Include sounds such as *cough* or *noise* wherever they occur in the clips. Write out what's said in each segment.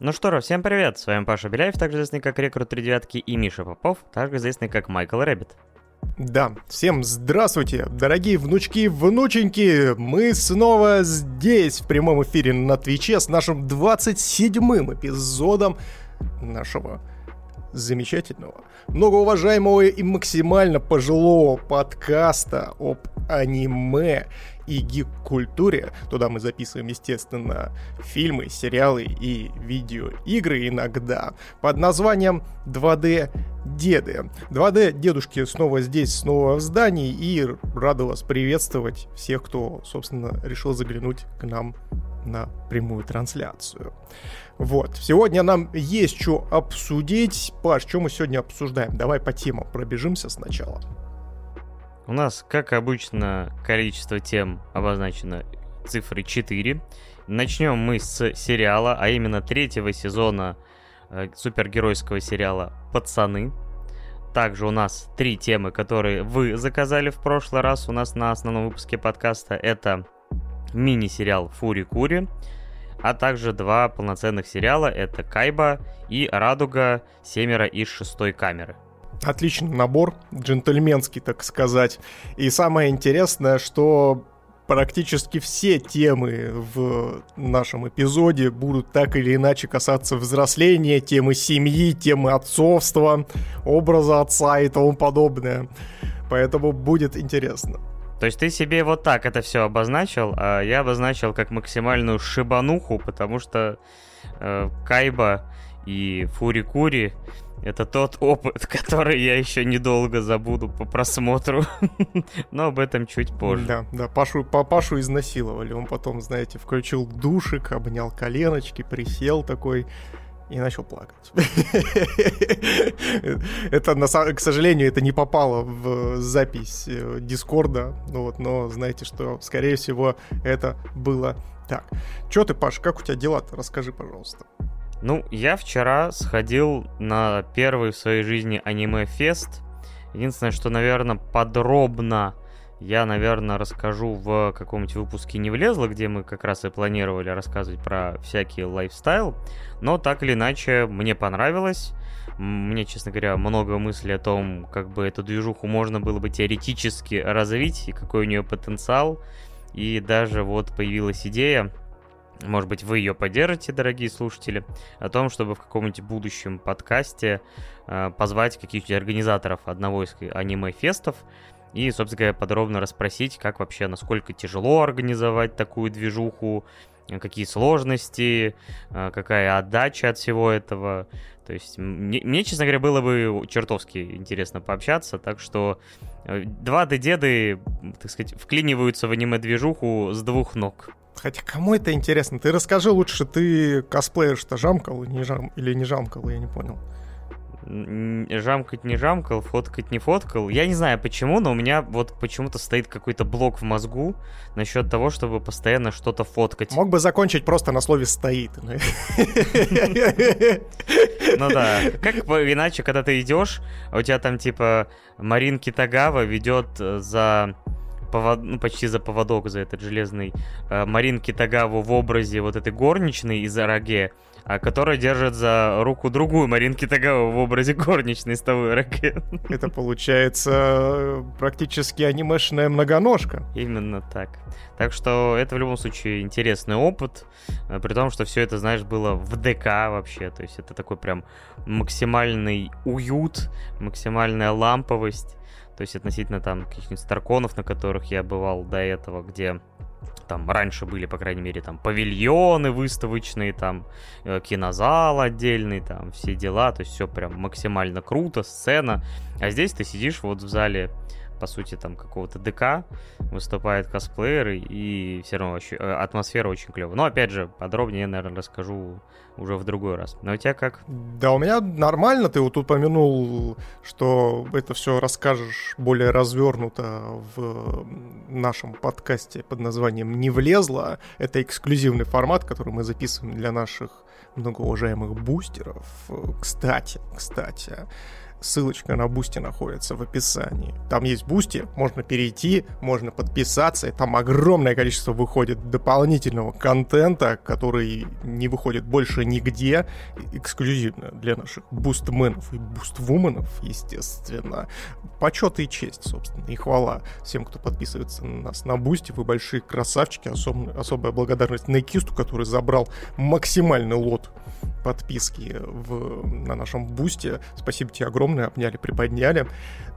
Ну что ж, всем привет, с вами Паша Беляев, также известный как Рекрут 3 девятки, и Миша Попов, также известный как Майкл Рэббит. Да, всем здравствуйте, дорогие внучки и внученьки! Мы снова здесь, в прямом эфире на Твиче, с нашим 27-м эпизодом нашего замечательного, многоуважаемого и максимально пожилого подкаста об аниме и гик-культуре. Туда мы записываем, естественно, фильмы, сериалы и видеоигры иногда под названием 2D Деды. 2D дедушки снова здесь, снова в здании и рада вас приветствовать всех, кто, собственно, решил заглянуть к нам на прямую трансляцию. Вот. Сегодня нам есть что обсудить. Паш, что мы сегодня обсуждаем? Давай по темам пробежимся сначала. У нас, как обычно, количество тем обозначено цифрой 4. Начнем мы с сериала, а именно третьего сезона э, супергеройского сериала «Пацаны». Также у нас три темы, которые вы заказали в прошлый раз у нас на основном выпуске подкаста. Это мини-сериал «Фури Кури», а также два полноценных сериала. Это «Кайба» и «Радуга. Семеро из шестой камеры». Отличный набор, джентльменский, так сказать. И самое интересное, что практически все темы в нашем эпизоде будут так или иначе касаться взросления, темы семьи, темы отцовства, образа отца и тому подобное. Поэтому будет интересно. То есть ты себе вот так это все обозначил, а я обозначил как максимальную шибануху, потому что э, Кайба и Фури-Кури это тот опыт, *laughs* который я еще недолго забуду по просмотру. *laughs* Но об этом чуть позже. Да, да, Пашу, Пашу изнасиловали. Он потом, знаете, включил душик, обнял коленочки, присел такой и начал плакать. *laughs* это, к сожалению, это не попало в запись э, Дискорда, ну вот, но знаете, что, скорее всего, это было так. Че ты, Паш, как у тебя дела-то? Расскажи, пожалуйста. Ну, я вчера сходил на первый в своей жизни аниме-фест. Единственное, что, наверное, подробно я, наверное, расскажу в каком-нибудь выпуске «Не влезло», где мы как раз и планировали рассказывать про всякий лайфстайл. Но так или иначе, мне понравилось. Мне, честно говоря, много мыслей о том, как бы эту движуху можно было бы теоретически развить, и какой у нее потенциал. И даже вот появилась идея может быть, вы ее поддержите, дорогие слушатели, о том, чтобы в каком-нибудь будущем подкасте э, позвать каких-нибудь организаторов одного из аниме-фестов и, собственно говоря, подробно расспросить, как вообще, насколько тяжело организовать такую движуху, какие сложности, э, какая отдача от всего этого. То есть мне, мне, честно говоря, было бы чертовски интересно пообщаться, так что 2D-деды, э, так сказать, вклиниваются в аниме-движуху с двух ног. Хотя кому это интересно? Ты расскажи лучше, ты косплеер-то жамкал не, жам... или не жамкал, я не понял. Жамкать не жамкал, фоткать не фоткал. Я не знаю почему, но у меня вот почему-то стоит какой-то блок в мозгу насчет того, чтобы постоянно что-то фоткать. Мог бы закончить просто на слове «стоит». Ну да. Как иначе, когда ты идешь, а у тебя там типа Марин Китагава ведет за повод... ну, почти за поводок, за этот железный э, Марин Китагаву в образе вот этой горничной из Араге, а которая держит за руку другую Марин Китагаву в образе горничной из того Араге. *laughs* Это получается э, практически анимешная многоножка. Именно так. Так что это в любом случае интересный опыт, э, при том, что все это, знаешь, было в ДК вообще, то есть это такой прям максимальный уют, максимальная ламповость, то есть относительно там каких-нибудь старконов, на которых я бывал до этого, где там раньше были, по крайней мере, там павильоны выставочные, там э, кинозал отдельный, там все дела, то есть все прям максимально круто, сцена. А здесь ты сидишь вот в зале по сути, там какого-то ДК, выступают косплееры, и все равно очень, э, атмосфера очень клевая. Но, опять же, подробнее наверное, расскажу уже в другой раз. Но у тебя как? Да, у меня нормально. Ты вот тут упомянул, что это все расскажешь более развернуто в нашем подкасте под названием «Не влезло». Это эксклюзивный формат, который мы записываем для наших многоуважаемых бустеров. Кстати, кстати, ссылочка на Бусти находится в описании. Там есть Бусти, можно перейти, можно подписаться, и там огромное количество выходит дополнительного контента, который не выходит больше нигде, эксклюзивно для наших бустменов и буствуменов, естественно. Почет и честь, собственно, и хвала всем, кто подписывается на нас на Бусти. Вы большие красавчики, особ... особая благодарность Некисту, который забрал максимальный лот подписки в, на нашем бусте. Спасибо тебе огромное, обняли, приподняли.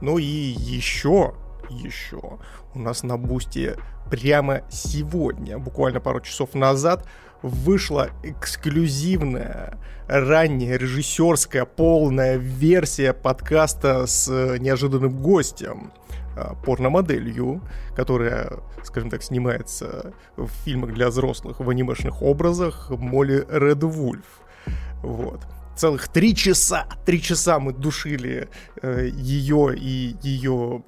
Ну и еще, еще у нас на бусте прямо сегодня, буквально пару часов назад, вышла эксклюзивная, ранняя, режиссерская, полная версия подкаста с неожиданным гостем а, порномоделью, которая, скажем так, снимается в фильмах для взрослых в анимешных образах Молли Ред Вульф. Вот. Целых три часа, три часа мы душили э, ее и ее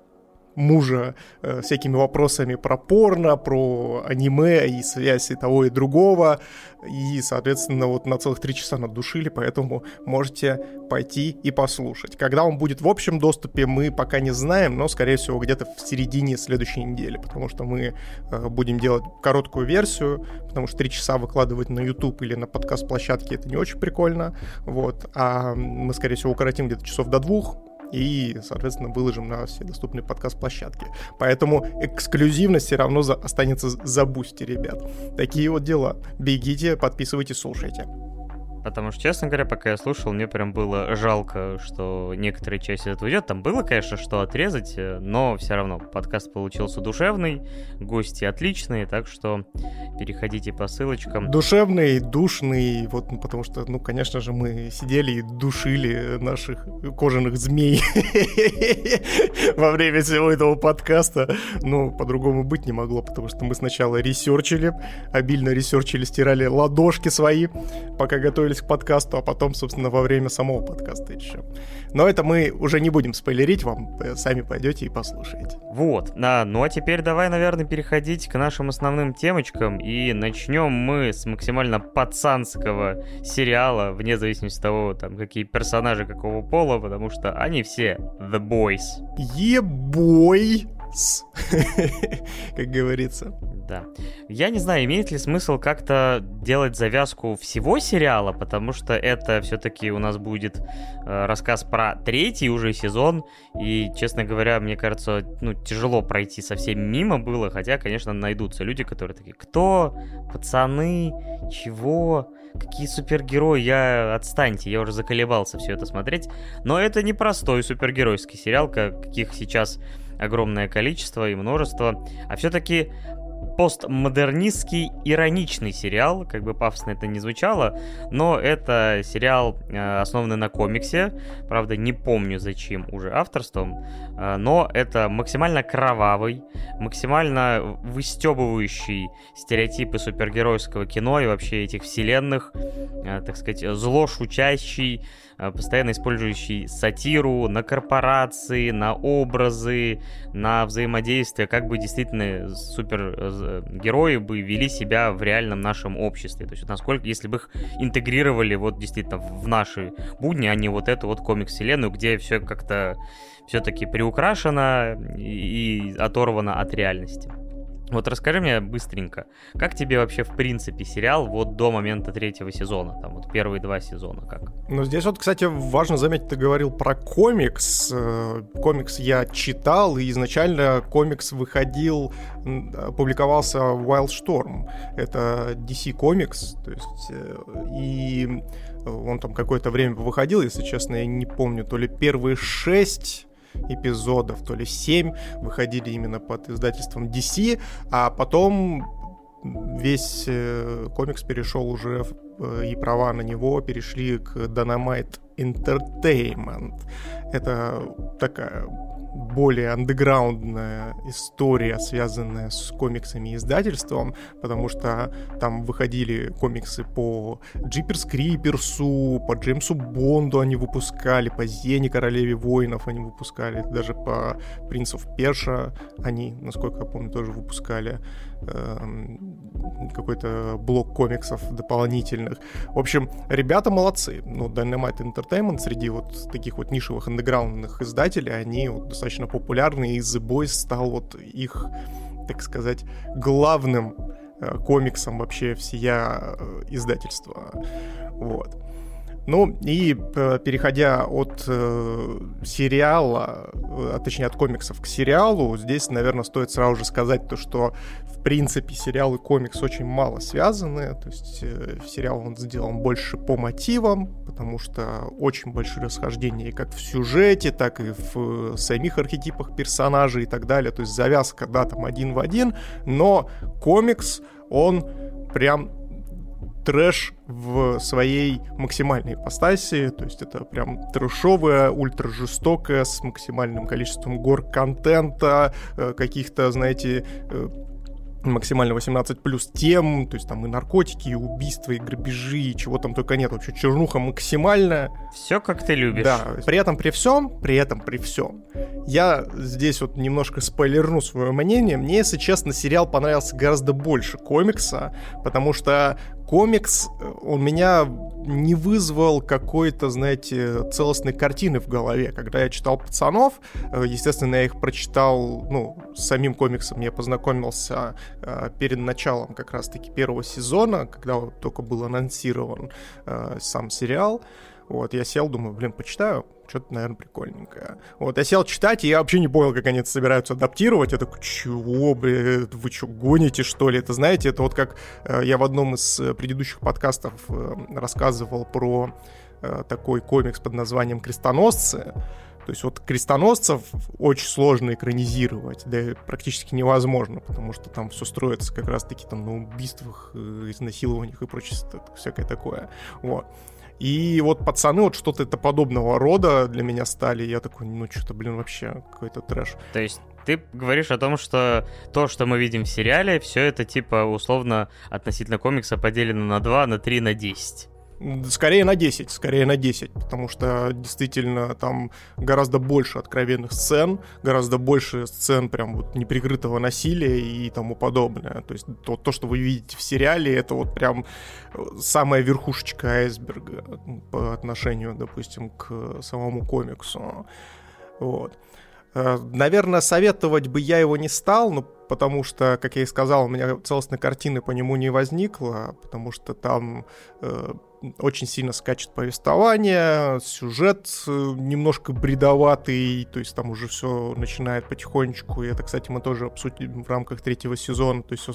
мужа э, всякими вопросами про порно, про аниме и связь и того и другого. И, соответственно, вот на целых три часа надушили, поэтому можете пойти и послушать. Когда он будет в общем доступе, мы пока не знаем, но, скорее всего, где-то в середине следующей недели, потому что мы э, будем делать короткую версию, потому что три часа выкладывать на YouTube или на подкаст-площадке это не очень прикольно, вот, а мы, скорее всего, укоротим где-то часов до двух, и, соответственно, выложим на все доступные подкаст-площадки. Поэтому эксклюзивность все равно за, останется за бусти, ребят. Такие вот дела. Бегите, подписывайтесь, слушайте. Потому что, честно говоря, пока я слушал, мне прям было жалко, что некоторые части этого уйдет. Там было, конечно, что отрезать, э, но все равно подкаст получился душевный, гости отличные, так что переходите по ссылочкам. Душевный, душный, вот, ну, потому что, ну, конечно же, мы сидели и душили наших кожаных змей *laughs* во время всего этого подкаста. Ну, по-другому быть не могло, потому что мы сначала ресерчили, обильно ресерчили, стирали ладошки свои, пока готовили готовились к подкасту, а потом, собственно, во время самого подкаста еще. Но это мы уже не будем спойлерить вам, сами пойдете и послушаете. Вот, да, ну а теперь давай, наверное, переходить к нашим основным темочкам, и начнем мы с максимально пацанского сериала, вне зависимости от того, там, какие персонажи какого пола, потому что они все The Boys. Ебой! *laughs* как говорится. Да. Я не знаю, имеет ли смысл как-то делать завязку всего сериала, потому что это все-таки у нас будет э, рассказ про третий уже сезон, и, честно говоря, мне кажется, ну, тяжело пройти совсем мимо было, хотя, конечно, найдутся люди, которые такие, кто? Пацаны? Чего? Какие супергерои? Я отстаньте, я уже заколебался все это смотреть. Но это не простой супергеройский сериал, каких сейчас огромное количество и множество, а все-таки постмодернистский ироничный сериал, как бы пафосно это не звучало, но это сериал, э, основанный на комиксе, правда не помню зачем уже авторством, э, но это максимально кровавый, максимально выстебывающий стереотипы супергеройского кино и вообще этих вселенных, э, так сказать, зло шутящий, постоянно использующий сатиру на корпорации, на образы, на взаимодействие, как бы действительно супергерои бы вели себя в реальном нашем обществе. То есть насколько, если бы их интегрировали вот действительно в наши будни, а не вот эту вот комикс-вселенную, где все как-то все-таки приукрашено и оторвано от реальности. Вот расскажи мне быстренько, как тебе вообще в принципе сериал вот до момента третьего сезона, там вот первые два сезона, как? Ну здесь вот, кстати, важно заметить, ты говорил про комикс. Э, комикс я читал, и изначально комикс выходил, публиковался в Wildstorm. Это DC комикс, то есть, э, и он там какое-то время выходил, если честно, я не помню, то ли первые шесть эпизодов, то ли 7 выходили именно под издательством DC, а потом весь э, комикс перешел уже э, и права на него перешли к Dynamite Entertainment. Это такая более андеграундная история, связанная с комиксами и издательством, потому что там выходили комиксы по Джиперс Криперсу, по Джеймсу Бонду они выпускали, по Зене Королеве Воинов они выпускали, даже по Принцев Перша они, насколько я помню, тоже выпускали какой-то блок комиксов дополнительных. В общем, ребята молодцы. Ну, Dynamite Entertainment среди вот таких вот нишевых андеграундных издателей, они вот достаточно популярны, и The Boys стал вот их, так сказать, главным э, комиксом вообще всея э, издательства. Вот. Ну и э, переходя от э, сериала, а точнее от комиксов к сериалу, здесь, наверное, стоит сразу же сказать то, что в принципе сериал и комикс очень мало связаны, то есть э, сериал он сделан больше по мотивам, потому что очень большие расхождения как в сюжете, так и в самих архетипах персонажей и так далее, то есть завязка, да, там один в один, но комикс, он прям трэш в своей максимальной ипостаси, то есть это прям трэшовая, ультра жестокая, с максимальным количеством гор контента, э, каких-то, знаете, э, максимально 18 плюс тем, то есть там и наркотики, и убийства, и грабежи, и чего там только нет. Вообще чернуха максимальная. Все как ты любишь. Да, при этом при всем, при этом при всем. Я здесь вот немножко спойлерну свое мнение. Мне, если честно, сериал понравился гораздо больше комикса, потому что комикс, он меня не вызвал какой-то, знаете, целостной картины в голове. Когда я читал «Пацанов», э, естественно, я их прочитал, ну, с самим комиксом я познакомился э, перед началом как раз-таки первого сезона, когда только был анонсирован э, сам сериал. Вот, я сел, думаю, блин, почитаю, что-то, наверное, прикольненькое. Вот, я сел читать, и я вообще не понял, как они это собираются адаптировать. Я такой, чего, блин, вы что, гоните, что ли? Это, знаете, это вот как э, я в одном из э, предыдущих подкастов э, рассказывал про э, такой комикс под названием «Крестоносцы», то есть вот крестоносцев очень сложно экранизировать, да практически невозможно, потому что там все строится как раз-таки там на убийствах, э, изнасилованиях и прочее, всякое такое. Вот. И вот пацаны вот что-то это подобного рода для меня стали. Я такой, ну что-то, блин, вообще какой-то трэш. То есть ты говоришь о том, что то, что мы видим в сериале, все это типа условно относительно комикса поделено на 2, на 3, на 10. Скорее на 10, скорее на 10, потому что действительно там гораздо больше откровенных сцен, гораздо больше сцен прям вот неприкрытого насилия и тому подобное. То есть то, то, что вы видите в сериале, это вот прям э, самая верхушечка айсберга по отношению, допустим, к самому комиксу. Вот. Э, наверное, советовать бы я его не стал, но потому что, как я и сказал, у меня целостной картины по нему не возникло, потому что там э, очень сильно скачет повествование, сюжет э, немножко бредоватый, то есть там уже все начинает потихонечку, и это, кстати, мы тоже обсудим в рамках третьего сезона, то есть все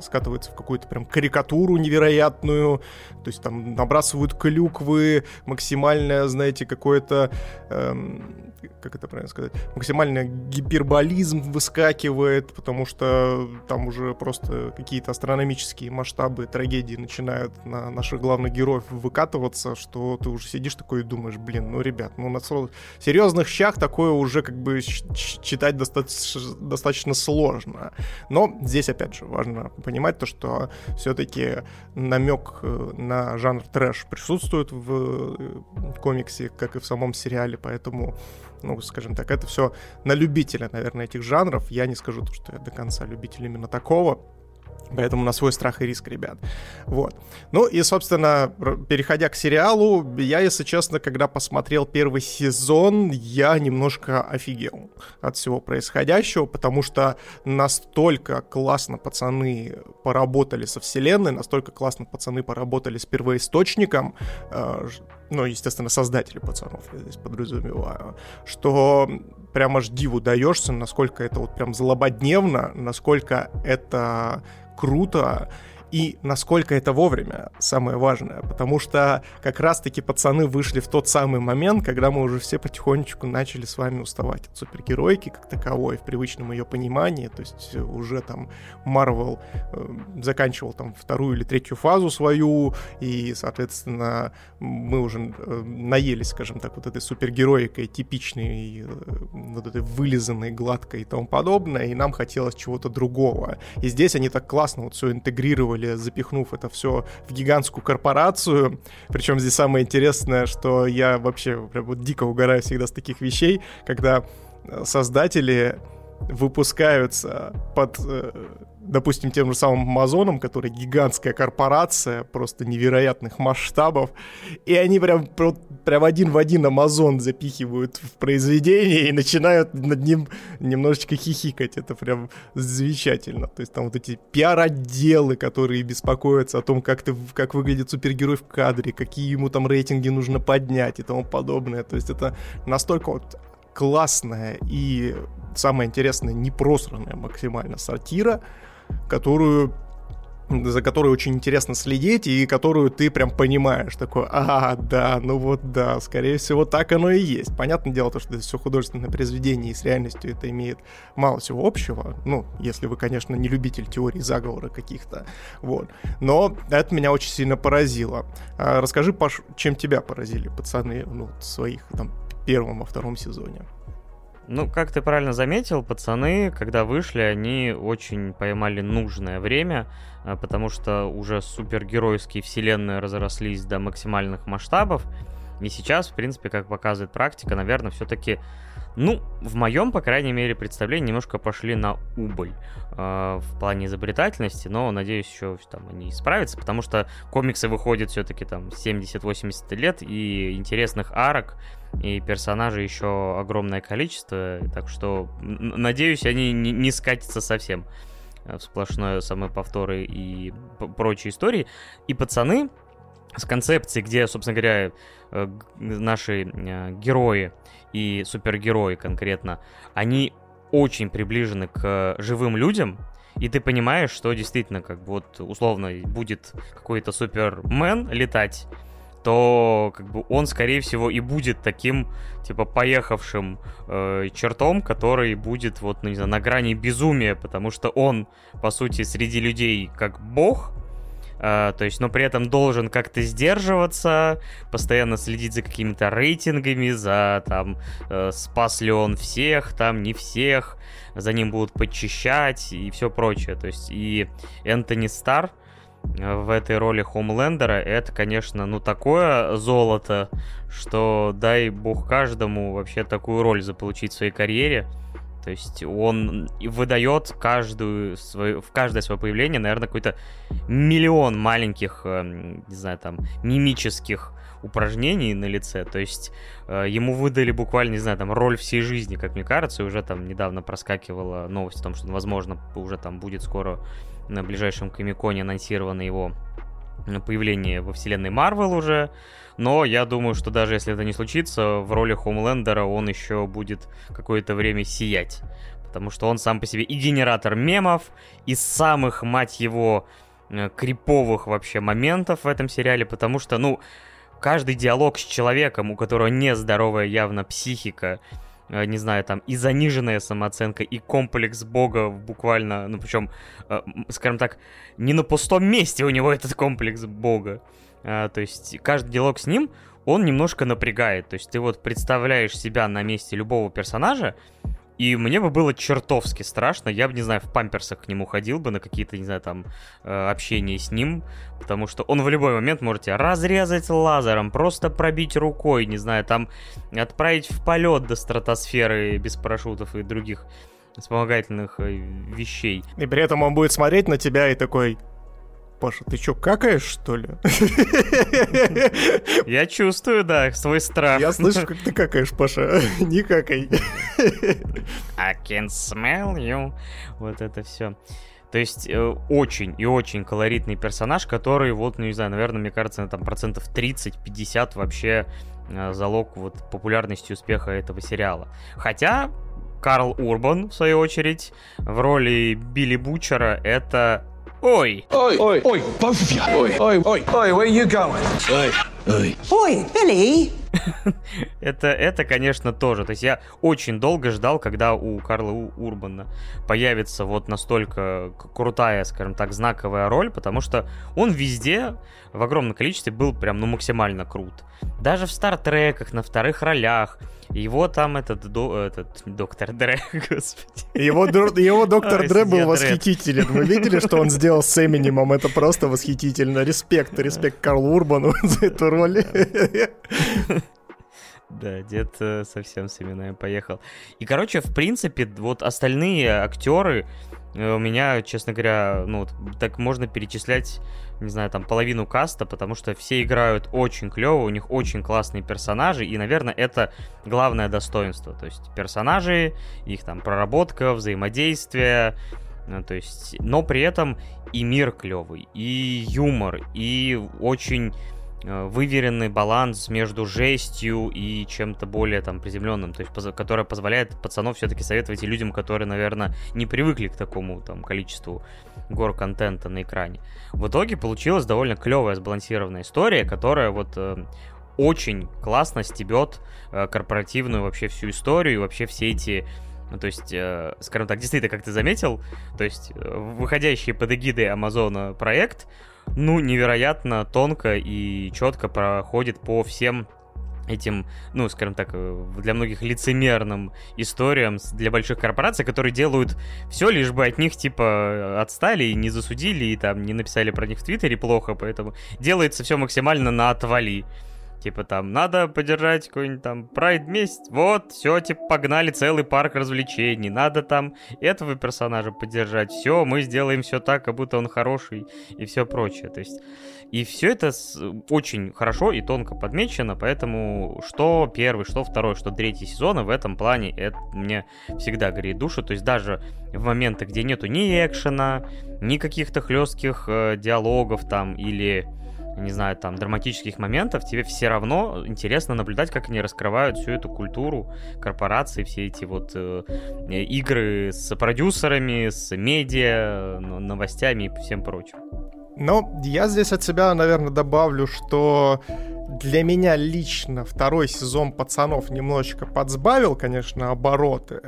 скатывается в какую-то прям карикатуру невероятную, то есть там набрасывают клюквы, максимальное, знаете, какое-то, эм, как это правильно сказать, максимальный гиперболизм выскакивает, потому что там уже просто какие-то астрономические масштабы трагедии начинают на наших главных героев выкатываться, что ты уже сидишь такой и думаешь, блин, ну, ребят, ну, на серьезных щах такое уже как бы читать достаточно, достаточно сложно. Но здесь, опять же, важно понимать то, что все-таки намек э, на жанр трэш присутствует в э, комиксе, как и в самом сериале, поэтому ну, скажем так, это все на любителя, наверное, этих жанров. Я не скажу, то, что я до конца любитель именно такого. Поэтому на свой страх и риск, ребят. Вот. Ну и, собственно, переходя к сериалу, я, если честно, когда посмотрел первый сезон, я немножко офигел от всего происходящего, потому что настолько классно пацаны поработали со вселенной, настолько классно пацаны поработали с первоисточником, э, ну, естественно, создатели пацанов, я здесь подразумеваю, что прям аж диву даешься, насколько это вот прям злободневно, насколько это круто, и насколько это вовремя, самое важное, потому что как раз-таки пацаны вышли в тот самый момент, когда мы уже все потихонечку начали с вами уставать от супергеройки как таковой, в привычном ее понимании, то есть уже там Марвел э, заканчивал там вторую или третью фазу свою, и, соответственно, мы уже э, наелись, скажем так, вот этой супергероикой, типичной, э, вот этой вылизанной, гладкой и тому подобное, и нам хотелось чего-то другого. И здесь они так классно вот все интегрировали сделали, запихнув это все в гигантскую корпорацию. Причем здесь самое интересное, что я вообще прям вот дико угораю всегда с таких вещей, когда э, создатели выпускаются под э, допустим, тем же самым Амазоном, который гигантская корпорация, просто невероятных масштабов, и они прям, прям один в один Амазон запихивают в произведение и начинают над ним немножечко хихикать. Это прям замечательно. То есть там вот эти пиар-отделы, которые беспокоятся о том, как, ты, как выглядит супергерой в кадре, какие ему там рейтинги нужно поднять и тому подобное. То есть это настолько вот классная и самое интересное, непросранная максимально сатира, которую за которой очень интересно следить, и которую ты прям понимаешь, такой, а, да, ну вот да, скорее всего, так оно и есть. Понятное дело, то, что это все художественное произведение, и с реальностью это имеет мало всего общего, ну, если вы, конечно, не любитель теории заговора каких-то, вот. Но это меня очень сильно поразило. А расскажи, Паш, чем тебя поразили пацаны, ну, своих, там, первом, во втором сезоне? Ну, как ты правильно заметил, пацаны, когда вышли, они очень поймали нужное время, а, потому что уже супергеройские вселенные разрослись до максимальных масштабов. И сейчас, в принципе, как показывает практика, наверное, все-таки, ну, в моем, по крайней мере, представлении немножко пошли на убыль э, в плане изобретательности, но, надеюсь, еще там они исправятся, потому что комиксы выходят все-таки там 70-80 лет, и интересных арок и персонажей еще огромное количество, так что, надеюсь, они не, скатятся совсем в сплошное самые повторы и прочие истории. И пацаны с концепцией, где, собственно говоря, э, наши э, герои и супергерои конкретно, они очень приближены к живым людям, и ты понимаешь, что действительно, как вот условно будет какой-то супермен летать, то как бы он, скорее всего, и будет таким, типа, поехавшим э, чертом, который будет, вот, ну, не знаю, на грани безумия, потому что он, по сути, среди людей как бог, Uh, то есть, но при этом должен как-то сдерживаться, постоянно следить за какими-то рейтингами, за там, uh, спас ли он всех, там, не всех, за ним будут подчищать и все прочее. То есть, и Энтони Стар, в этой роли Хомлендера, это, конечно, ну такое золото, что дай бог каждому вообще такую роль заполучить в своей карьере. То есть он выдает каждую свою, в каждое свое появление, наверное, какой-то миллион маленьких, эм, не знаю, там, мимических упражнений на лице. То есть э, ему выдали буквально, не знаю, там, роль всей жизни, как мне кажется, и уже там недавно проскакивала новость о том, что, возможно, уже там будет скоро на ближайшем Комиконе анонсировано его появление во вселенной Марвел уже, но я думаю, что даже если это не случится, в роли Хомлендера он еще будет какое-то время сиять, потому что он сам по себе и генератор мемов, и самых, мать его, э, криповых вообще моментов в этом сериале, потому что, ну, каждый диалог с человеком, у которого нездоровая явно психика, не знаю, там и заниженная самооценка, и комплекс бога буквально, ну причем, э, скажем так, не на пустом месте у него *laughs* этот комплекс бога. А, то есть каждый диалог с ним, он немножко напрягает. То есть ты вот представляешь себя на месте любого персонажа, и мне бы было чертовски страшно. Я бы, не знаю, в памперсах к нему ходил бы на какие-то, не знаю, там, э, общения с ним. Потому что он в любой момент может тебя разрезать лазером, просто пробить рукой, не знаю, там, отправить в полет до стратосферы без парашютов и других вспомогательных э, вещей. И при этом он будет смотреть на тебя и такой, Паша, ты чё, какаешь, что ли? *laughs* Я чувствую, да, свой страх. Я слышу, как ты какаешь, Паша. *laughs* Не какай. *laughs* I can smell you. Вот это все. То есть э, очень и очень колоритный персонаж, который, вот, ну не знаю, наверное, мне кажется, на там процентов 30-50 вообще э, залог вот популярности успеха этого сериала. Хотя Карл Урбан, в свою очередь, в роли Билли Бучера, это Oi. Oi. Oi. Oi. Both of you. Oi. Oi. Oi. Oi. Where are you going? Oi. Oi. Oi, Billy. это, это, конечно, тоже. То есть я очень долго ждал, когда у Карла Урбана появится вот настолько крутая, скажем так, знаковая роль, потому что он везде в огромном количестве был прям, ну, максимально крут. Даже в стартреках, на вторых ролях. Его там этот, до, этот доктор Дре, *laughs* господи. Его, его доктор Дре был восхитителен. Вы видели, что он сделал с Эминемом? Это просто восхитительно. Респект, респект Карлу Урбану *laughs* за эту роль. *laughs* Да, дед э, совсем с именами поехал. И, короче, в принципе, вот остальные актеры, э, у меня, честно говоря, ну, так можно перечислять, не знаю, там, половину каста, потому что все играют очень клево, у них очень классные персонажи, и, наверное, это главное достоинство. То есть персонажи, их там проработка, взаимодействие, э, то есть, но при этом и мир клевый, и юмор, и очень выверенный баланс между жестью и чем-то более там приземленным, то есть которая позволяет пацанов все-таки советовать и людям, которые, наверное, не привыкли к такому там количеству гор контента на экране. В итоге получилась довольно клевая сбалансированная история, которая вот э, очень классно стебет э, корпоративную вообще всю историю и вообще все эти ну, то есть, э, скажем так, действительно, как ты заметил, то есть, э, выходящий под эгидой Амазона проект, ну, невероятно тонко и четко проходит по всем этим, ну, скажем так, э, для многих лицемерным историям для больших корпораций, которые делают все, лишь бы от них, типа, отстали и не засудили, и там не написали про них в Твиттере плохо, поэтому делается все максимально на отвали. Типа там, надо поддержать какой-нибудь там прайд месяц. Вот, все, типа, погнали целый парк развлечений. Надо там этого персонажа поддержать. Все, мы сделаем все так, как будто он хороший и все прочее. То есть, и все это очень хорошо и тонко подмечено, поэтому что первый, что второй, что третий сезон в этом плане это мне всегда греет душу. То есть даже в моменты, где нету ни экшена, ни каких-то хлестких э, диалогов там или не знаю, там, драматических моментов, тебе все равно интересно наблюдать, как они раскрывают всю эту культуру корпорации, все эти вот э, игры с продюсерами, с медиа, новостями и всем прочим. Ну, я здесь от себя, наверное, добавлю, что для меня лично второй сезон «Пацанов» немножечко подсбавил, конечно, обороты,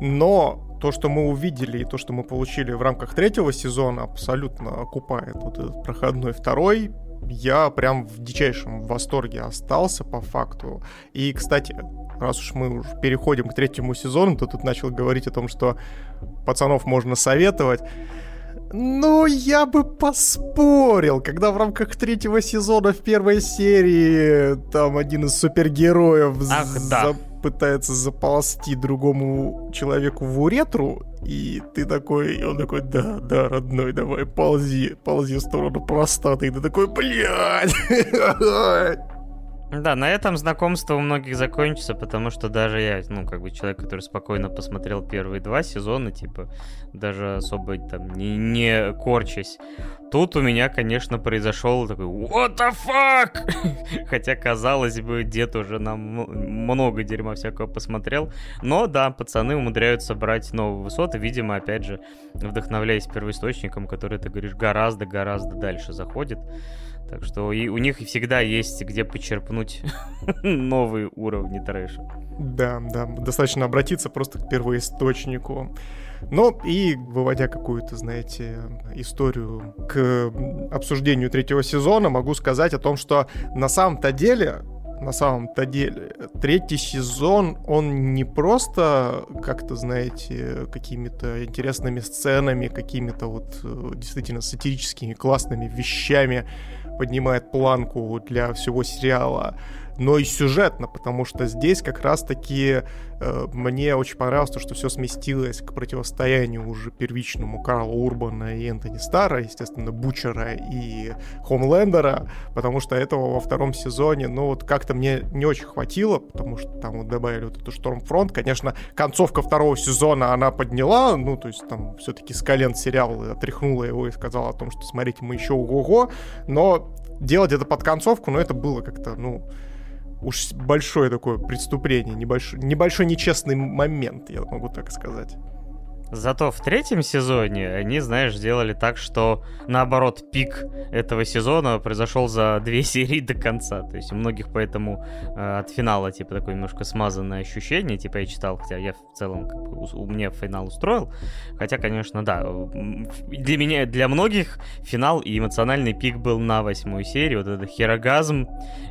но то, что мы увидели и то, что мы получили в рамках третьего сезона, абсолютно окупает вот этот проходной второй. Я прям в дичайшем восторге остался по факту. И, кстати, раз уж мы уже переходим к третьему сезону, то тут начал говорить о том, что пацанов можно советовать. Ну, я бы поспорил, когда в рамках третьего сезона в первой серии там один из супергероев Ах, да пытается заползти другому человеку в уретру, и ты такой, и он такой, да, да, родной, давай, ползи, ползи в сторону простаты, и ты такой, блядь! *laughs* Да, на этом знакомство у многих закончится, потому что даже я, ну, как бы человек, который спокойно посмотрел первые два сезона, типа, даже особо там не, не корчась. Тут у меня, конечно, произошел такой What the fuck? *laughs* Хотя, казалось бы, дед уже нам много дерьма всякого посмотрел. Но да, пацаны умудряются брать новые высоты, видимо, опять же, вдохновляясь первоисточником, который, ты говоришь, гораздо-гораздо дальше заходит. Так что и у них всегда есть где почерпнуть *laughs* новые уровни трэша. Да, да, достаточно обратиться просто к первоисточнику. Ну и выводя какую-то, знаете, историю к обсуждению третьего сезона, могу сказать о том, что на самом-то деле на самом-то деле. Третий сезон, он не просто как-то, знаете, какими-то интересными сценами, какими-то вот э, действительно сатирическими классными вещами поднимает планку для всего сериала, но и сюжетно, потому что здесь как раз-таки э, мне очень понравилось то, что все сместилось к противостоянию уже первичному Карла Урбана и Энтони Стара, естественно, Бучера и Хомлендера, потому что этого во втором сезоне, ну вот как-то мне не очень хватило, потому что там вот добавили вот эту Штормфронт, конечно, концовка второго сезона она подняла, ну то есть там все-таки с колен сериал отряхнула его и сказала о том, что смотрите, мы еще ого-го, но делать это под концовку, ну это было как-то, ну, уж большое такое преступление, небольшой, небольшой нечестный момент, я могу так сказать. Зато в третьем сезоне они, знаешь, сделали так, что наоборот пик этого сезона произошел за две *laughs* серии до конца. То есть у многих поэтому э, от финала типа такое немножко смазанное ощущение. Типа я читал, хотя я в целом как бы, у, у меня финал устроил. Хотя, конечно, да, для меня, для многих финал и эмоциональный пик был на восьмой серии. Вот это херогазм,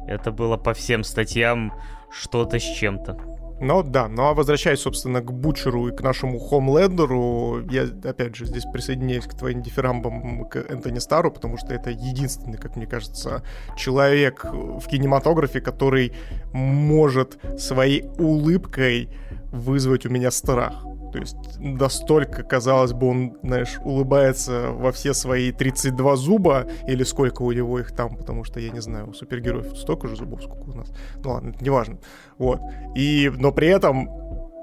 это было по всем статьям что-то с чем-то. Но да, ну а возвращаясь, собственно, к Бучеру и к нашему Хомлендеру, я, опять же, здесь присоединяюсь к твоим дифирамбам к Энтони Стару, потому что это единственный, как мне кажется, человек в кинематографе, который может своей улыбкой вызвать у меня страх. То есть настолько, казалось бы, он, знаешь, улыбается во все свои 32 зуба, или сколько у него их там, потому что, я не знаю, у супергероев столько же зубов, сколько у нас. Ну ладно, это неважно. Вот. И, но при этом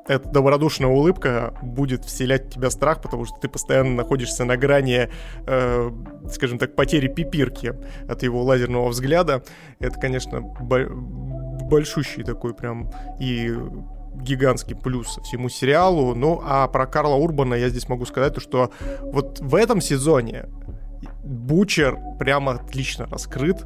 эта добродушная улыбка будет вселять в тебя страх, потому что ты постоянно находишься на грани, э, скажем так, потери пипирки от его лазерного взгляда. Это, конечно, большущий такой прям и гигантский плюс всему сериалу. Ну, а про Карла Урбана я здесь могу сказать, то, что вот в этом сезоне Бучер прямо отлично раскрыт.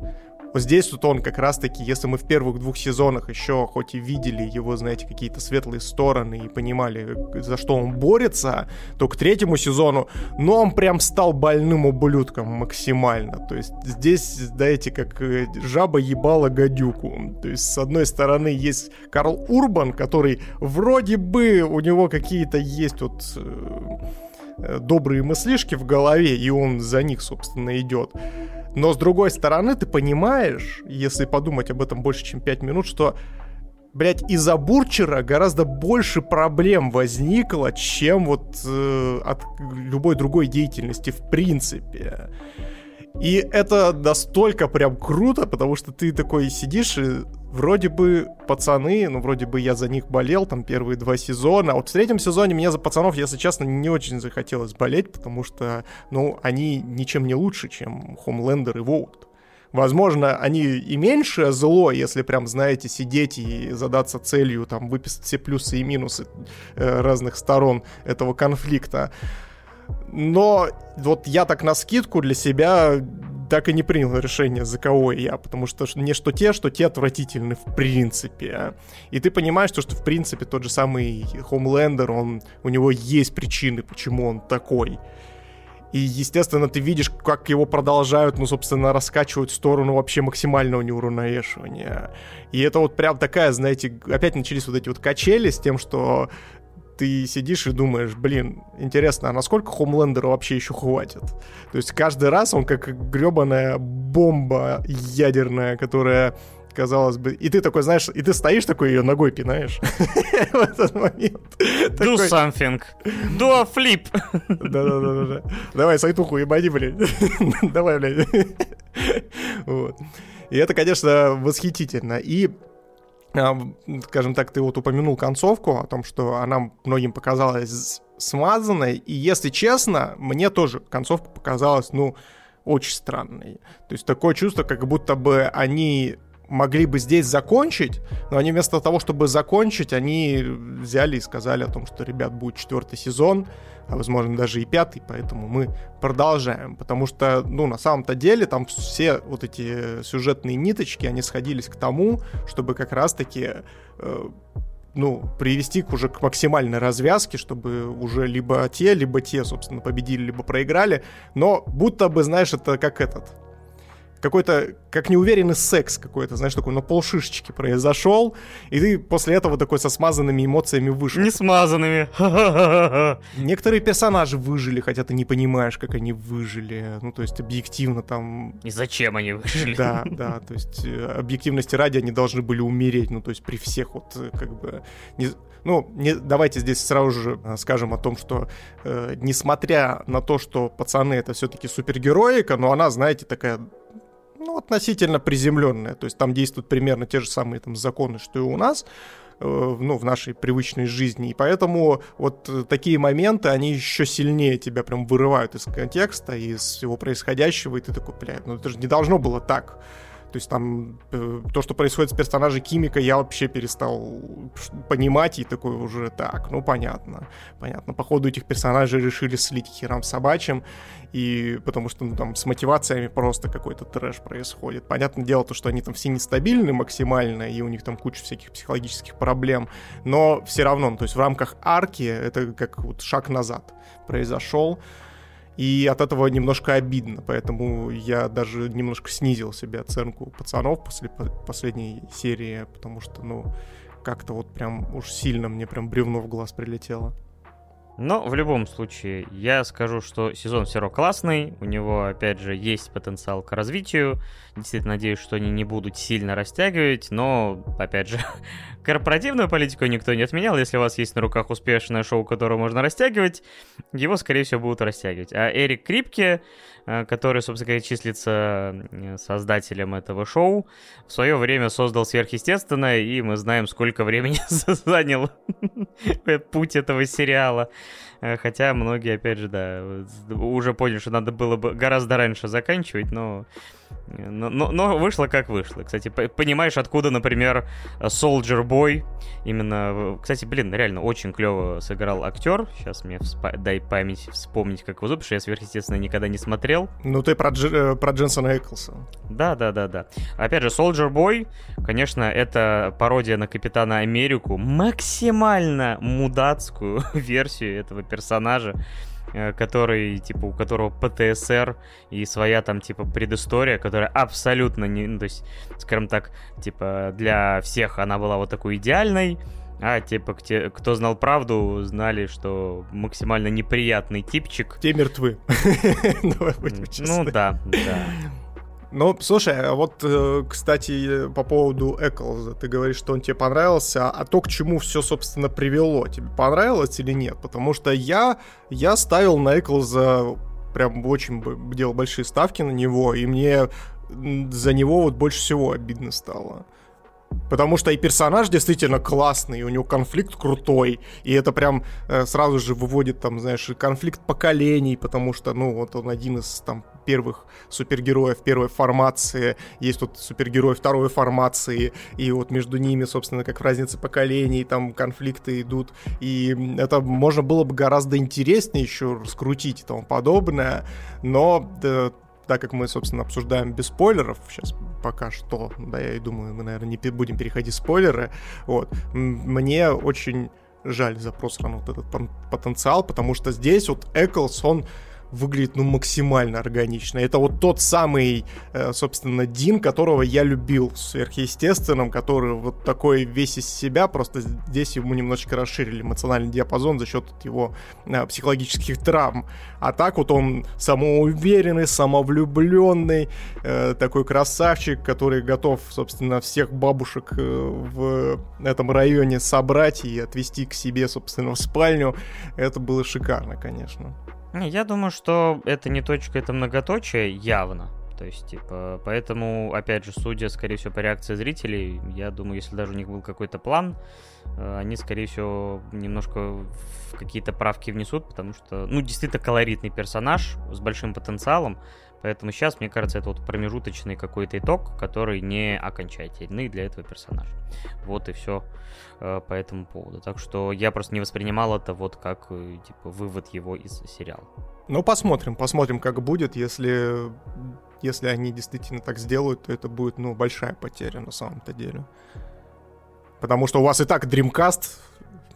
Вот здесь вот он как раз-таки, если мы в первых двух сезонах еще хоть и видели его, знаете, какие-то светлые стороны и понимали, за что он борется, то к третьему сезону, ну, он прям стал больным ублюдком максимально. То есть здесь, знаете, как э, жаба ебала гадюку. То есть, с одной стороны, есть Карл Урбан, который вроде бы у него какие-то есть вот э, добрые мыслишки в голове, и он за них, собственно, идет. Но с другой стороны, ты понимаешь, если подумать об этом больше, чем 5 минут, что блядь, из-за Бурчера гораздо больше проблем возникло, чем вот э, от любой другой деятельности в принципе. И это настолько прям круто, потому что ты такой сидишь и вроде бы пацаны, ну вроде бы я за них болел там первые два сезона, а вот в третьем сезоне мне за пацанов, если честно, не очень захотелось болеть, потому что, ну, они ничем не лучше, чем Хомлендер и Воут. Возможно, они и меньше зло, если прям, знаете, сидеть и задаться целью, там, выписать все плюсы и минусы э, разных сторон этого конфликта. Но вот я так на скидку для себя так и не принял решение, за кого я, потому что не что те, что те отвратительны в принципе. И ты понимаешь, то, что в принципе тот же самый Хомлендер, он, у него есть причины, почему он такой. И, естественно, ты видишь, как его продолжают, ну, собственно, раскачивать в сторону вообще максимального неуравновешивания. И это вот прям такая, знаете, опять начались вот эти вот качели с тем, что ты сидишь и думаешь, блин, интересно, а насколько Хомлендеру вообще еще хватит? То есть каждый раз он как гребаная бомба ядерная, которая казалось бы. И ты такой, знаешь, и ты стоишь такой, ее ногой пинаешь *laughs* в этот момент. Do something. Do a flip. Да-да-да. Давай, сайтуху ебани, блядь. *laughs* Давай, блядь. *laughs* Вот. И это, конечно, восхитительно. И скажем так, ты вот упомянул концовку о том, что она многим показалась смазанной, и если честно, мне тоже концовка показалась, ну, очень странной. То есть такое чувство, как будто бы они могли бы здесь закончить, но они вместо того, чтобы закончить, они взяли и сказали о том, что, ребят, будет четвертый сезон, а возможно даже и пятый, поэтому мы продолжаем. Потому что, ну, на самом-то деле, там все вот эти сюжетные ниточки, они сходились к тому, чтобы как раз-таки э, ну, привести к уже к максимальной развязке, чтобы уже либо те, либо те, собственно, победили, либо проиграли. Но будто бы, знаешь, это как этот какой-то, как неуверенный секс какой-то, знаешь, такой на полшишечки произошел, и ты после этого такой со смазанными эмоциями вышел. Не смазанными. *laughs* Некоторые персонажи выжили, хотя ты не понимаешь, как они выжили. Ну, то есть объективно там... И зачем они выжили. Да, *laughs* да, то есть э, объективности ради они должны были умереть, ну, то есть при всех вот э, как бы... Не... Ну, не, давайте здесь сразу же э, скажем о том, что э, несмотря на то, что пацаны это все-таки супергероика, но она, знаете, такая ну, относительно приземленная. То есть там действуют примерно те же самые там законы, что и у нас, э, ну, в нашей привычной жизни. И поэтому вот э, такие моменты, они еще сильнее тебя прям вырывают из контекста, из всего происходящего, и ты такой, блядь, ну это же не должно было так. То есть там э, то, что происходит с персонажем Кимика, я вообще перестал понимать и такой уже так, ну понятно, понятно. Походу этих персонажей решили слить херам собачьим, и потому что ну, там с мотивациями просто какой-то трэш происходит. Понятное дело, то, что они там все нестабильны максимально, и у них там куча всяких психологических проблем, но все равно, ну, то есть в рамках арки это как вот шаг назад произошел. И от этого немножко обидно, поэтому я даже немножко снизил себе оценку пацанов после последней серии, потому что, ну, как-то вот прям уж сильно мне прям бревно в глаз прилетело. Но в любом случае, я скажу, что сезон все равно классный, у него, опять же, есть потенциал к развитию. Действительно, надеюсь, что они не будут сильно растягивать, но, опять же, *laughs* корпоративную политику никто не отменял. Если у вас есть на руках успешное шоу, которое можно растягивать, его, скорее всего, будут растягивать. А Эрик Крипке, который, собственно говоря, числится э, создателем этого шоу, в свое время создал сверхъестественное, и мы знаем, сколько времени *laughs* занял *laughs* путь этого сериала. Э, хотя многие, опять же, да, уже поняли, что надо было бы гораздо раньше заканчивать, но, но, но, но вышло как вышло. Кстати, понимаешь, откуда, например, Soldier Boy именно... Кстати, блин, реально очень клево сыграл актер. Сейчас мне вспа... дай память вспомнить, как его зовут, потому что я сверхъестественно никогда не смотрел. Ну, ты про, Дж... Э, про Дженсона Эклса. Да, да, да, да. Опять же, Soldier Boy, конечно, это пародия на Капитана Америку, максимально мудацкую *laughs* версию этого персонажа, который, типа, у которого ПТСР и своя там, типа, предыстория, которая абсолютно не, ну, то есть, скажем так, типа, для всех она была вот такой идеальной, а, типа, те, кто знал правду, знали, что максимально неприятный типчик. Те мертвы. *laughs* Ну да, да. Ну, слушай, а вот, э, кстати, по поводу Эклза, ты говоришь, что он тебе понравился, а то, к чему все, собственно, привело, тебе понравилось или нет? Потому что я, я ставил на Эклза прям очень делал большие ставки на него, и мне за него вот больше всего обидно стало. Потому что и персонаж действительно классный, и у него конфликт крутой, и это прям э, сразу же выводит там, знаешь, конфликт поколений, потому что, ну, вот он один из там первых супергероев первой формации, есть тут супергерой второй формации, и вот между ними, собственно, как разница поколений, там конфликты идут, и это можно было бы гораздо интереснее еще раскрутить и тому подобное, но да, так как мы, собственно, обсуждаем без спойлеров сейчас пока что, да, я и думаю, мы, наверное, не будем переходить спойлеры, вот, мне очень жаль за просран вот этот потенциал, потому что здесь вот Эклс, он выглядит, ну, максимально органично. Это вот тот самый, э, собственно, Дин, которого я любил в сверхъестественном, который вот такой весь из себя, просто здесь ему немножечко расширили эмоциональный диапазон за счет его э, психологических травм. А так вот он самоуверенный, самовлюбленный, э, такой красавчик, который готов, собственно, всех бабушек в этом районе собрать и отвезти к себе, собственно, в спальню. Это было шикарно, конечно. Я думаю, что это не точка, это многоточие явно. То есть, типа, поэтому, опять же, судя, скорее всего, по реакции зрителей, я думаю, если даже у них был какой-то план, э, они, скорее всего, немножко какие-то правки внесут, потому что, ну, действительно колоритный персонаж с большим потенциалом, Поэтому сейчас, мне кажется, это вот промежуточный какой-то итог, который не окончательный для этого персонажа. Вот и все э, по этому поводу. Так что я просто не воспринимал это вот как э, типа вывод его из сериала. Ну, посмотрим, посмотрим, как будет. Если, если они действительно так сделают, то это будет, ну, большая потеря на самом-то деле. Потому что у вас и так Dreamcast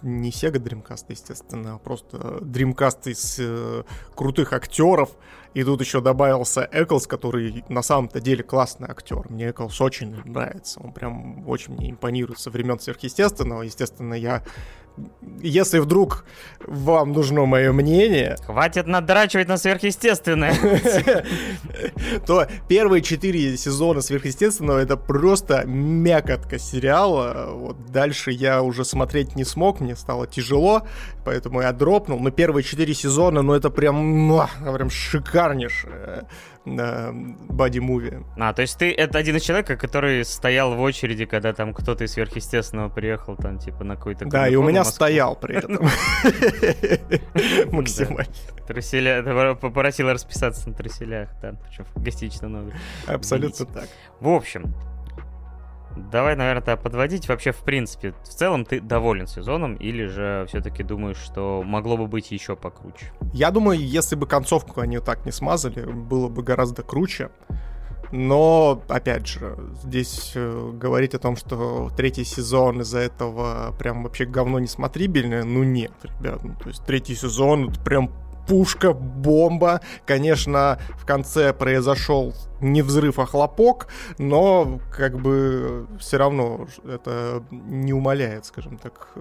не Sega Dreamcast, естественно, а просто Dreamcast из э, крутых актеров. И тут еще добавился Эклс, который на самом-то деле классный актер. Мне Эклс очень нравится. Он прям очень мне импонирует со времен сверхъестественного. Естественно, я если вдруг вам нужно мое мнение... Хватит надрачивать на сверхъестественное. *laughs* То первые четыре сезона сверхъестественного это просто мякотка сериала. Вот дальше я уже смотреть не смог, мне стало тяжело, поэтому я дропнул. Но первые четыре сезона, ну это прям, ну, прям шикарнейшее боди-муви. А, то есть ты это один из человек, который стоял в очереди, когда там кто-то из сверхъестественного приехал, там, типа, на какой-то... Да, и у меня стоял при этом. *laughs* Максимально. Труселя... Попросила расписаться на труселях, да, причем в гостиничном номере. Абсолютно так. В общем, Давай, наверное, подводить. Вообще, в принципе, в целом ты доволен сезоном или же все-таки думаешь, что могло бы быть еще покруче? Я думаю, если бы концовку они так не смазали, было бы гораздо круче. Но, опять же, здесь э, говорить о том, что третий сезон из-за этого прям вообще говно несмотрибельное, ну нет, ребят. Ну, то есть третий сезон это прям пушка, бомба. Конечно, в конце произошел не взрыв, а хлопок, но как бы все равно это не умаляет, скажем так,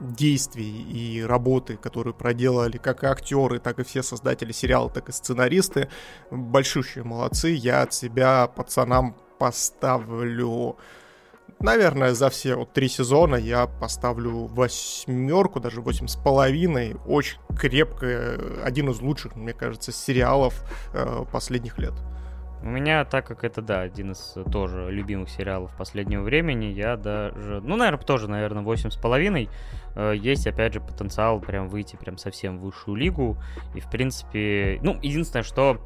действий и работы, которые проделали как актеры, так и все создатели сериала, так и сценаристы. Большущие молодцы. Я от себя пацанам поставлю Наверное, за все вот три сезона я поставлю восьмерку, даже восемь с половиной. Очень крепко, один из лучших, мне кажется, сериалов э, последних лет. У меня, так как это, да, один из тоже любимых сериалов последнего времени, я даже, ну, наверное, тоже, наверное, восемь с половиной. Э, есть, опять же, потенциал прям выйти прям совсем в высшую лигу. И, в принципе, ну, единственное, что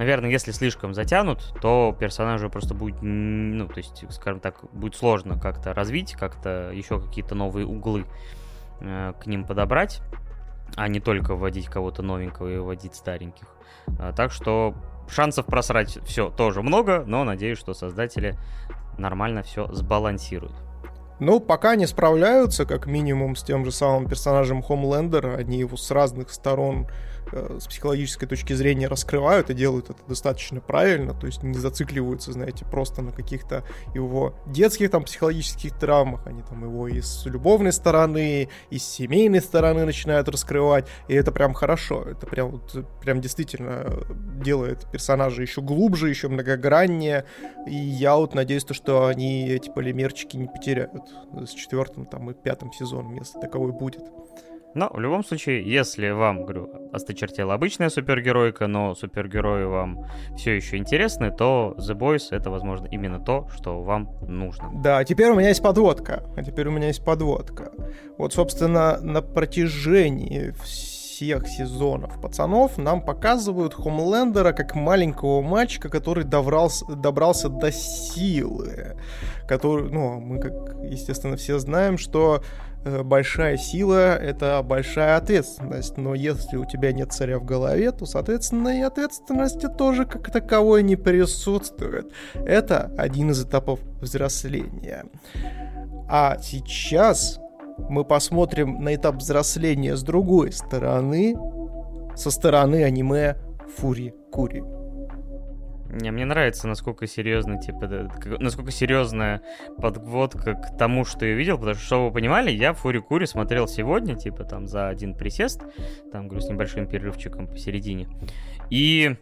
наверное, если слишком затянут, то персонажу просто будет, ну, то есть, скажем так, будет сложно как-то развить, как-то еще какие-то новые углы э, к ним подобрать, а не только вводить кого-то новенького и вводить стареньких. А, так что шансов просрать все тоже много, но надеюсь, что создатели нормально все сбалансируют. Ну, пока не справляются, как минимум, с тем же самым персонажем Хомлендера. Они его с разных сторон с психологической точки зрения раскрывают и делают это достаточно правильно, то есть не зацикливаются, знаете, просто на каких-то его детских там психологических травмах, они там его и с любовной стороны, и с семейной стороны начинают раскрывать, и это прям хорошо, это прям, вот, прям действительно делает персонажа еще глубже, еще многограннее, и я вот надеюсь, то, что они эти полимерчики не потеряют. С четвертым там и пятым сезоном, если таковой будет. Но в любом случае, если вам, говорю, осточертела обычная супергеройка, но супергерои вам все еще интересны, то The Boys это, возможно, именно то, что вам нужно. Да, а теперь у меня есть подводка. А теперь у меня есть подводка. Вот, собственно, на протяжении всех сезонов пацанов нам показывают Хомлендера как маленького мальчика, который добрался, добрался до силы. Который, ну, мы, как, естественно, все знаем, что большая сила — это большая ответственность, но если у тебя нет царя в голове, то, соответственно, и ответственности тоже как таковой не присутствует. Это один из этапов взросления. А сейчас мы посмотрим на этап взросления с другой стороны, со стороны аниме Фури Кури. Не, мне нравится, насколько серьезно, типа, насколько серьезная подводка к тому, что я видел, потому что, чтобы вы понимали, я Фури Кури смотрел сегодня, типа, там, за один присест, там, говорю, с небольшим перерывчиком посередине. И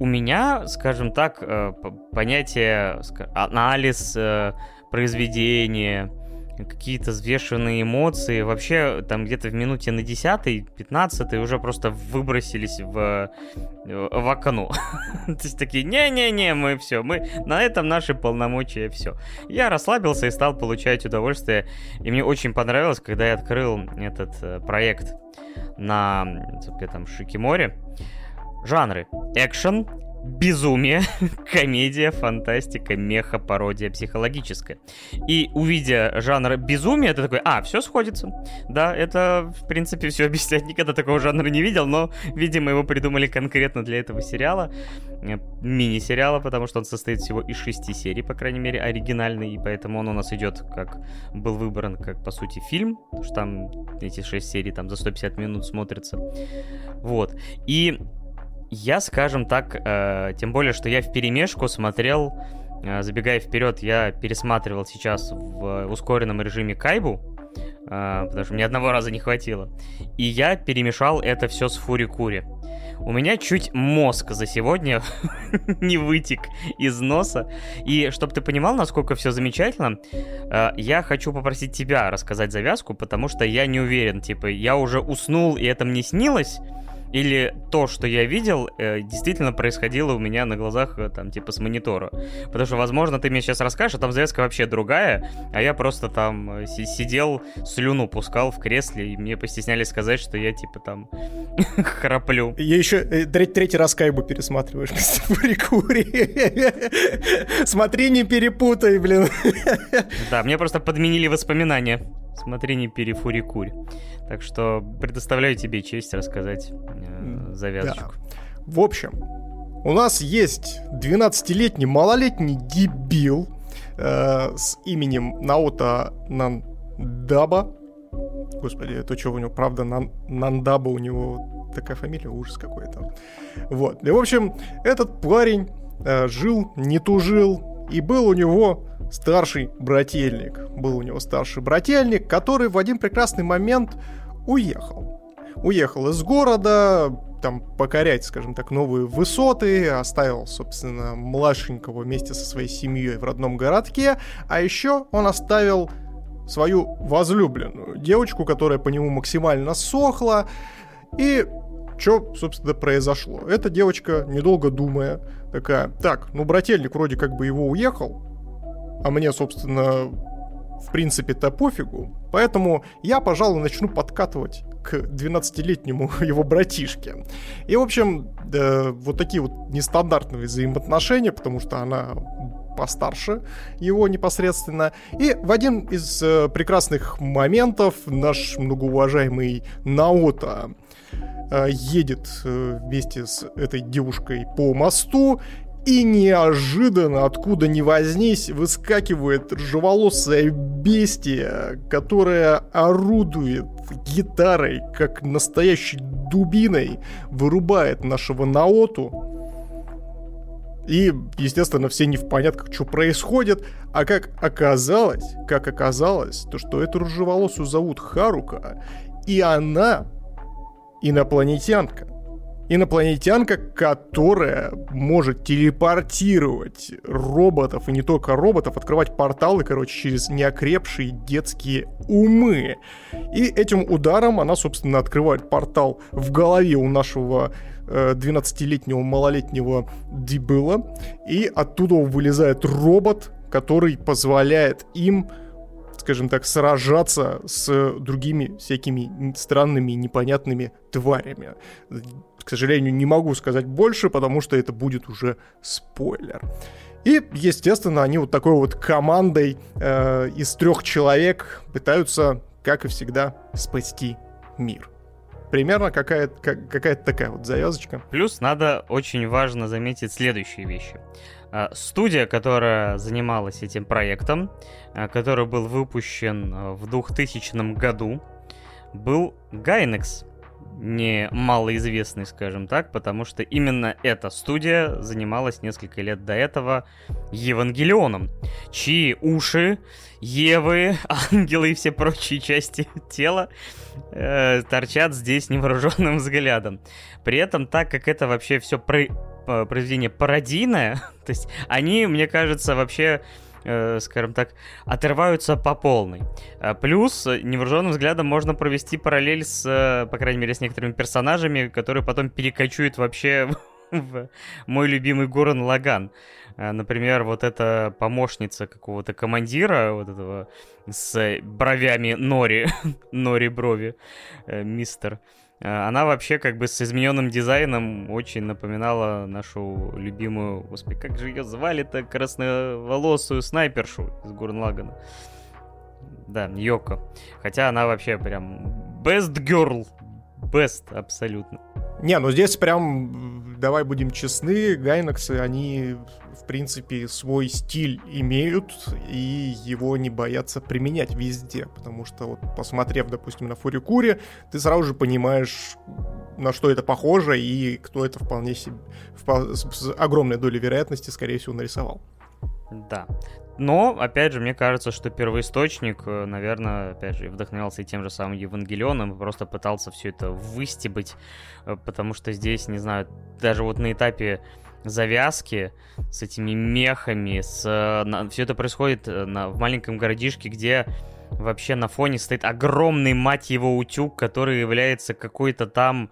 у меня, скажем так, э, понятие, анализ э, произведения, какие-то взвешенные эмоции. Вообще, там где-то в минуте на 10-15 уже просто выбросились в, в окно. *laughs* То есть такие, не-не-не, мы все, мы на этом наши полномочия все. Я расслабился и стал получать удовольствие. И мне очень понравилось, когда я открыл этот э, проект на там Шикиморе. Жанры. Экшен, безумие, *laughs* комедия, фантастика, меха, пародия психологическая. И увидя жанр безумия, ты такой, а, все сходится. Да, это, в принципе, все *laughs* объясняет. Никогда такого жанра не видел, но, видимо, его придумали конкретно для этого сериала, э, мини-сериала, потому что он состоит всего из шести серий, по крайней мере, оригинальный, и поэтому он у нас идет, как был выбран, как, по сути, фильм, потому что там эти шесть серий там за 150 минут смотрятся. Вот. И я, скажем так, э, тем более, что я в перемешку смотрел, э, забегая вперед, я пересматривал сейчас в ускоренном режиме Кайбу, э, потому что мне одного раза не хватило. И я перемешал это все с Фури-Кури. У меня чуть мозг за сегодня *laughs* не вытек из носа. И чтобы ты понимал, насколько все замечательно, э, я хочу попросить тебя рассказать завязку, потому что я не уверен. Типа, я уже уснул, и это мне снилось, или то, что я видел, э, действительно происходило у меня на глазах, э, там, типа, с монитора. Потому что, возможно, ты мне сейчас расскажешь, а там завязка вообще другая, а я просто там э, сидел, слюну пускал в кресле, и мне постеснялись сказать, что я, типа, там, *laughs* храплю. Я еще третий раз Кайбу пересматриваешь *laughs* Кури. Смотри, не перепутай, блин. Да, мне просто подменили воспоминания. Смотри, не перефури-курь. Так что предоставляю тебе честь рассказать э, завязочку. Да. В общем, у нас есть 12-летний малолетний дебил э, с именем Наота Нандаба. Господи, это что у него, правда, Нан, Нандаба у него такая фамилия, ужас какой-то. Вот. И, в общем, этот парень э, жил, не тужил, и был у него старший брательник. Был у него старший брательник, который в один прекрасный момент уехал. Уехал из города, там покорять, скажем так, новые высоты, оставил, собственно, младшенького вместе со своей семьей в родном городке, а еще он оставил свою возлюбленную девочку, которая по нему максимально сохла, и что, собственно, произошло? Эта девочка, недолго думая, такая, так, ну, брательник вроде как бы его уехал, а мне, собственно, в принципе-то пофигу, поэтому я, пожалуй, начну подкатывать к 12-летнему *laughs* его братишке. И, в общем, э, вот такие вот нестандартные взаимоотношения, потому что она постарше его непосредственно. И в один из э, прекрасных моментов наш многоуважаемый Наота едет э, вместе с этой девушкой по мосту и неожиданно, откуда ни возьмись, выскакивает ржеволосая бестия, которая орудует гитарой, как настоящей дубиной, вырубает нашего Наоту. И, естественно, все не в понятках, что происходит. А как оказалось, как оказалось, то что эту рыжеволосую зовут Харука, и она инопланетянка инопланетянка, которая может телепортировать роботов, и не только роботов, открывать порталы, короче, через неокрепшие детские умы. И этим ударом она, собственно, открывает портал в голове у нашего 12-летнего малолетнего дебила, и оттуда вылезает робот, который позволяет им скажем так, сражаться с другими всякими странными, непонятными тварями. К сожалению, не могу сказать больше, потому что это будет уже спойлер. И, естественно, они вот такой вот командой э, из трех человек пытаются, как и всегда, спасти мир. Примерно какая-то как, какая такая вот завязочка. Плюс надо очень важно заметить следующие вещи. А, студия, которая занималась этим проектом, а, который был выпущен а, в 2000 году, был Gainax не малоизвестный, скажем так, потому что именно эта студия занималась несколько лет до этого Евангелионом, чьи уши, Евы, *laughs* ангелы и все прочие части тела э, торчат здесь невооруженным *laughs* взглядом. При этом, так как это вообще все про произведение пародийное, *laughs* то есть они, мне кажется, вообще э, скажем так, отрываются по полной. А плюс невооруженным взглядом можно провести параллель с, э, по крайней мере, с некоторыми персонажами, которые потом перекочуют вообще *laughs* в мой любимый Гурен Лаган. Например, вот эта помощница какого-то командира, вот этого с бровями Нори, *laughs* Нори брови, э, мистер. А, она вообще как бы с измененным дизайном очень напоминала нашу любимую... Господи, как же ее звали-то? Красноволосую снайпершу из Гурнлагана. Да, Йоко. Хотя она вообще прям best girl. Best абсолютно. Не, ну здесь прям, давай будем честны, Гайнаксы, они, в принципе, свой стиль имеют, и его не боятся применять везде, потому что вот посмотрев, допустим, на Фурикуре, ты сразу же понимаешь, на что это похоже, и кто это вполне себе, с огромной долей вероятности, скорее всего, нарисовал. Да. Но, опять же, мне кажется, что первоисточник, э, наверное, опять же, вдохновлялся тем же самым Евангелионом и просто пытался все это выстебать, э, потому что здесь, не знаю, даже вот на этапе завязки с этими мехами, с, на, все это происходит э, на, в маленьком городишке, где вообще на фоне стоит огромный, мать его, утюг, который является какой-то там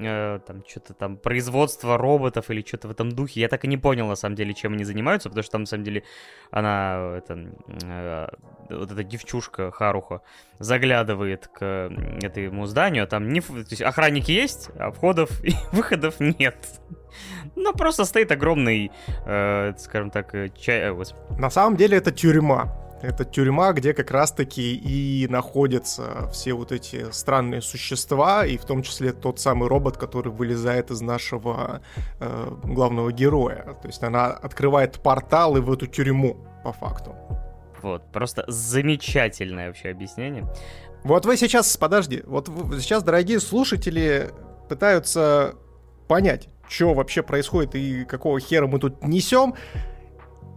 э, там что-то там производство роботов или что-то в этом духе. Я так и не понял, на самом деле, чем они занимаются, потому что там, на самом деле, она, это, э, вот эта девчушка Харуха заглядывает к этому зданию, а там не, то есть охранники есть, а входов *laughs* и выходов нет. Ну, просто стоит огромный, э, скажем так, э, чай... Э, на самом деле это тюрьма. Это тюрьма, где как раз-таки и находятся все вот эти странные существа, и в том числе тот самый робот, который вылезает из нашего э, главного героя. То есть она открывает порталы в эту тюрьму, по факту. Вот, просто замечательное вообще объяснение. Вот вы сейчас, подожди, вот вы, сейчас, дорогие слушатели, пытаются понять, что вообще происходит и какого хера мы тут несем.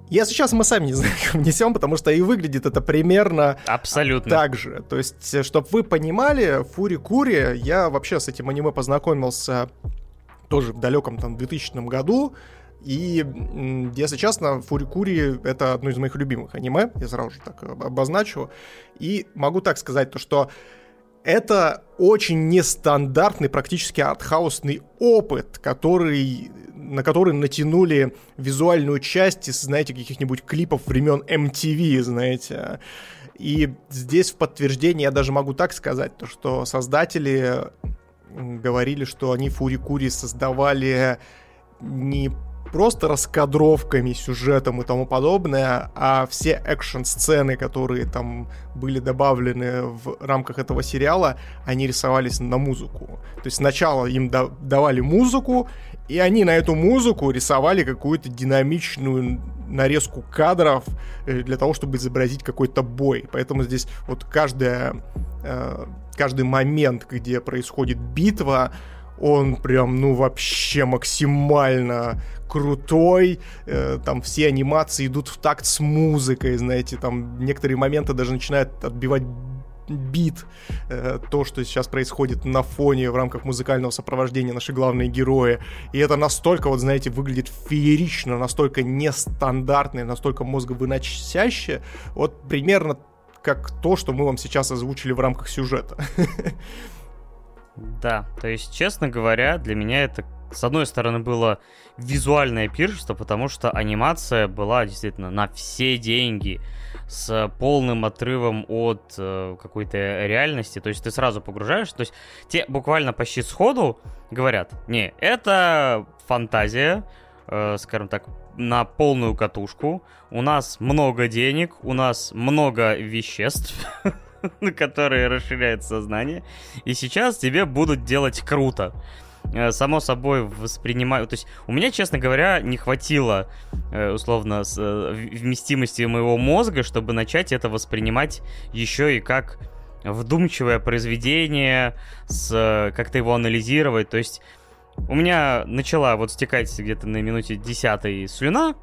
Если сейчас мы сами не знаем, *laughs* как несем, потому что и выглядит это примерно Абсолютно. так же. То есть, чтобы вы понимали, Фури Кури, я вообще с этим аниме познакомился тоже в далеком там 2000 году. И, если честно, Фурикури — это одно из моих любимых аниме, я сразу же так обозначу. И могу так сказать, то что это очень нестандартный, практически артхаусный опыт, который, на который натянули визуальную часть из, знаете, каких-нибудь клипов времен MTV, знаете. И здесь в подтверждение я даже могу так сказать, то, что создатели говорили, что они Фурикури создавали не просто раскадровками, сюжетом и тому подобное, а все экшн-сцены, которые там были добавлены в рамках этого сериала, они рисовались на музыку. То есть сначала им да- давали музыку, и они на эту музыку рисовали какую-то динамичную нарезку кадров э, для того, чтобы изобразить какой-то бой. Поэтому здесь вот каждая, э, каждый момент, где происходит битва, он прям, ну, вообще максимально крутой, э, там все анимации идут в такт с музыкой, знаете, там некоторые моменты даже начинают отбивать бит, э, то, что сейчас происходит на фоне в рамках музыкального сопровождения наши главные герои. И это настолько, вот знаете, выглядит феерично, настолько нестандартно, настолько мозговыносяще, вот примерно как то, что мы вам сейчас озвучили в рамках сюжета. Да, то есть, честно говоря, для меня это, с одной стороны, было визуальное пиршество, потому что анимация была действительно на все деньги, с полным отрывом от э, какой-то реальности. То есть ты сразу погружаешься, то есть те буквально почти сходу говорят, не, это фантазия, э, скажем так, на полную катушку. У нас много денег, у нас много веществ, *laughs* которые расширяют сознание. И сейчас тебе будут делать круто. Э, само собой воспринимаю... То есть у меня, честно говоря, не хватило, э, условно, э, вместимости моего мозга, чтобы начать это воспринимать еще и как вдумчивое произведение, с, как-то его анализировать. То есть у меня начала вот стекать где-то на минуте десятой слюна,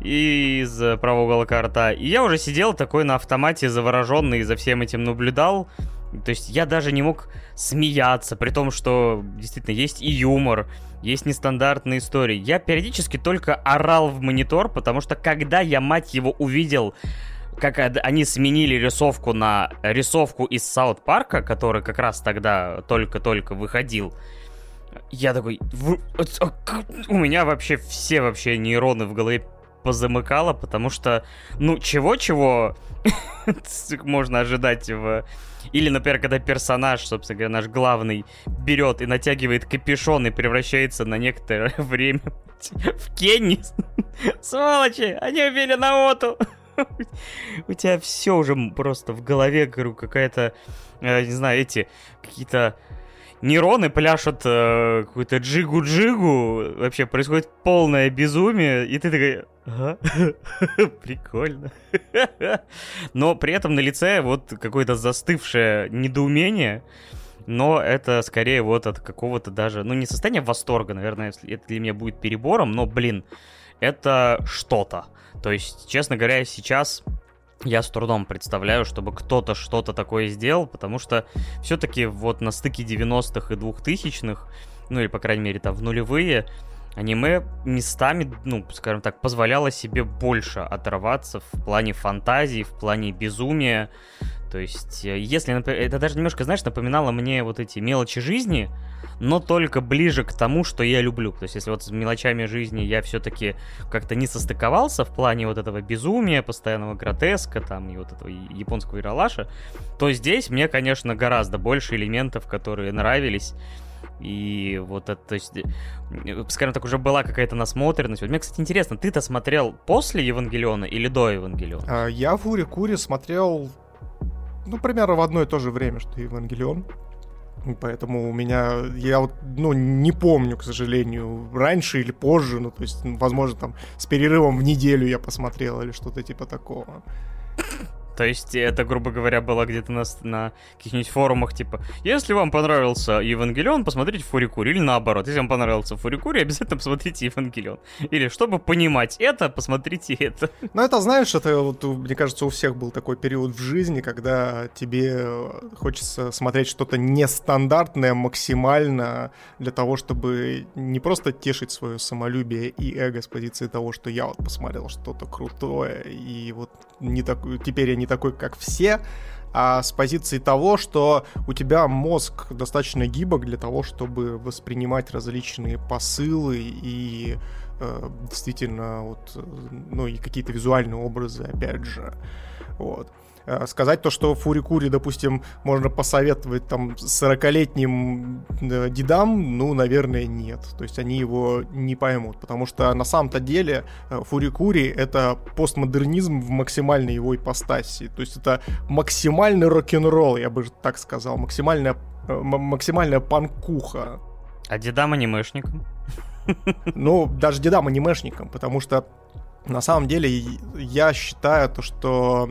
из правого уголка рта. И я уже сидел такой на автомате, завороженный, за всем этим наблюдал. То есть я даже не мог смеяться, при том, что действительно есть и юмор, есть нестандартные истории. Я периодически только орал в монитор, потому что когда я, мать его, увидел, как они сменили рисовку на рисовку из Саут Парка, который как раз тогда только-только выходил, я такой, у меня вообще все вообще нейроны в голове позамыкало, потому что, ну, чего-чего *laughs* можно ожидать в... Или, например, когда персонаж, собственно говоря, наш главный, берет и натягивает капюшон и превращается на некоторое *laughs* время в Кенни. Сволочи, они убили Наоту. У тебя все уже просто в голове, говорю, какая-то, э, не знаю, эти какие-то нейроны пляшут э, какую-то джигу-джигу, вообще происходит полное безумие, и ты такой, ага, *laughs* прикольно. *laughs* Но при этом на лице вот какое-то застывшее недоумение, но это скорее вот от какого-то даже, ну не состояния восторга, наверное, это для меня будет перебором, но, блин, это что-то. То есть, честно говоря, сейчас я с трудом представляю, чтобы кто-то что-то такое сделал, потому что все-таки вот на стыке 90-х и 2000-х, ну или, по крайней мере, там в нулевые, аниме местами, ну, скажем так, позволяло себе больше оторваться в плане фантазии, в плане безумия. То есть, э, если, это даже немножко, знаешь, напоминало мне вот эти мелочи жизни, но только ближе к тому, что я люблю. То есть, если вот с мелочами жизни я все-таки как-то не состыковался в плане вот этого безумия, постоянного гротеска, там, и вот этого японского иралаша, то здесь мне, конечно, гораздо больше элементов, которые нравились. И вот это, то есть, э, скажем так, уже была какая-то насмотренность. Вот мне, кстати, интересно, ты-то смотрел после Евангелиона или до Евангелиона? А, я Фури Кури смотрел, ну, примерно в одно и то же время, что Евангелион. Поэтому у меня, я вот, ну, не помню, к сожалению, раньше или позже, ну, то есть, возможно, там, с перерывом в неделю я посмотрел или что-то типа такого. То есть это, грубо говоря, было где-то на, на каких-нибудь форумах, типа, если вам понравился Евангелион, посмотрите Фурикури, или наоборот, если вам понравился Фурикури, обязательно посмотрите Евангелион. Или, чтобы понимать это, посмотрите это. Ну, это, знаешь, это, вот, мне кажется, у всех был такой период в жизни, когда тебе хочется смотреть что-то нестандартное максимально для того, чтобы не просто тешить свое самолюбие и эго с позиции того, что я вот посмотрел что-то крутое, и вот не так, теперь я не такой, как все, а с позиции того, что у тебя мозг достаточно гибок для того, чтобы воспринимать различные посылы и э, действительно вот, ну и какие-то визуальные образы, опять же. Вот. Э, сказать то, что Фурикури, допустим, можно посоветовать там 40-летним э, дедам, ну, наверное, нет. То есть они его не поймут, потому что на самом-то деле э, Фурикури — это постмодернизм в максимальной его ипостаси. То есть это максимальный рок-н-ролл, я бы так сказал, максимальная, максимальная панкуха. А дедам анимешникам? Ну, даже дедам анимешникам, потому что на самом деле я считаю то, что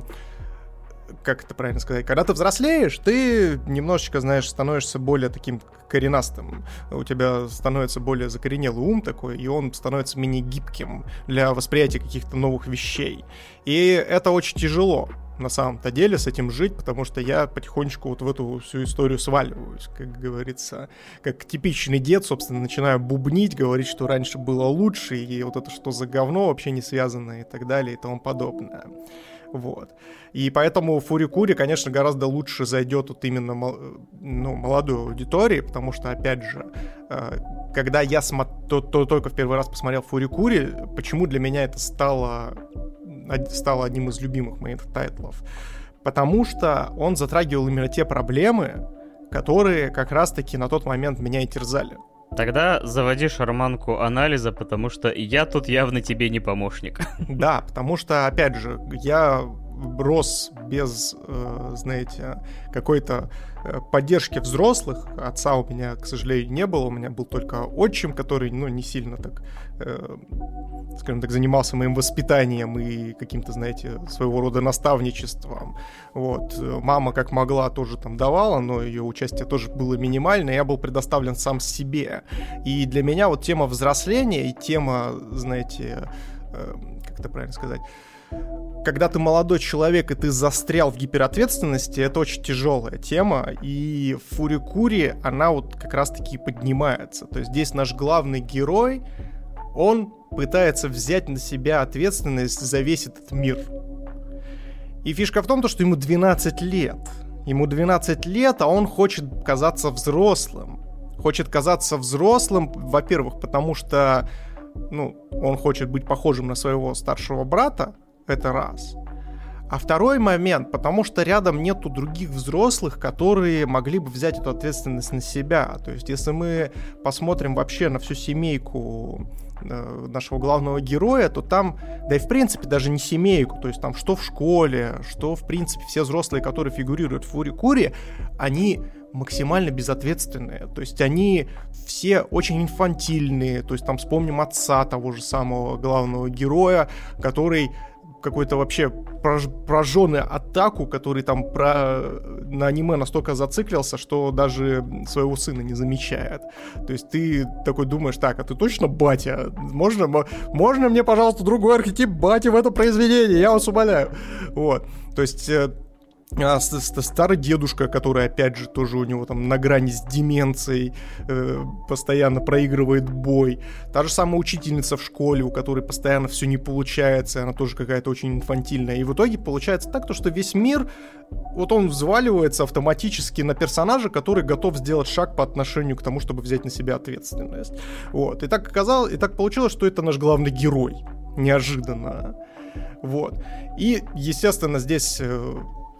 как это правильно сказать, когда ты взрослеешь, ты немножечко, знаешь, становишься более таким коренастым. У тебя становится более закоренелый ум такой, и он становится менее гибким для восприятия каких-то новых вещей. И это очень тяжело на самом-то деле с этим жить, потому что я потихонечку вот в эту всю историю сваливаюсь, как говорится. Как типичный дед, собственно, начинаю бубнить, говорить, что раньше было лучше, и вот это что за говно вообще не связано и так далее и тому подобное. Вот. И поэтому Фурикури, конечно, гораздо лучше зайдет вот именно ну, молодой аудитории, потому что, опять же, э, когда я смо... то, то, только в первый раз посмотрел Фурикури, почему для меня это стало, стало одним из любимых моих тайтлов? Потому что он затрагивал именно те проблемы, которые как раз-таки на тот момент меня и терзали. Тогда заводи шарманку анализа, потому что я тут явно тебе не помощник. *laughs* Да, потому что, опять же, я рос без, э, знаете, какой-то поддержки взрослых. Отца у меня, к сожалению, не было. У меня был только отчим, который, ну, не сильно так, э, скажем так, занимался моим воспитанием и каким-то, знаете, своего рода наставничеством. Вот. Мама как могла тоже там давала, но ее участие тоже было минимальное. Я был предоставлен сам себе. И для меня вот тема взросления и тема, знаете, как это правильно сказать, когда ты молодой человек и ты застрял в гиперответственности, это очень тяжелая тема, и Фурикури, она вот как раз-таки поднимается. То есть здесь наш главный герой, он пытается взять на себя ответственность за весь этот мир. И фишка в том, что ему 12 лет. Ему 12 лет, а он хочет казаться взрослым. Хочет казаться взрослым, во-первых, потому что ну, он хочет быть похожим на своего старшего брата, это раз. А второй момент, потому что рядом нету других взрослых, которые могли бы взять эту ответственность на себя. То есть, если мы посмотрим вообще на всю семейку э, нашего главного героя, то там, да и в принципе даже не семейку, то есть там что в школе, что в принципе все взрослые, которые фигурируют в Фури Кури, они максимально безответственные. То есть они все очень инфантильные. То есть там вспомним отца того же самого главного героя, который какой-то вообще прожженный атаку, который там про... на аниме настолько зациклился, что даже своего сына не замечает. То есть ты такой думаешь, так, а ты точно батя? Можно, можно мне, пожалуйста, другой архетип бати в это произведение? Я вас умоляю. Вот. То есть э, а, старый дедушка, который, опять же, тоже у него там на грани с деменцией, э, постоянно проигрывает бой. Та же самая учительница в школе, у которой постоянно все не получается, она тоже какая-то очень инфантильная. И в итоге получается так, то, что весь мир, вот он взваливается автоматически на персонажа, который готов сделать шаг по отношению к тому, чтобы взять на себя ответственность. Вот. И так оказалось, и так получилось, что это наш главный герой. Неожиданно. Вот. И, естественно, здесь э,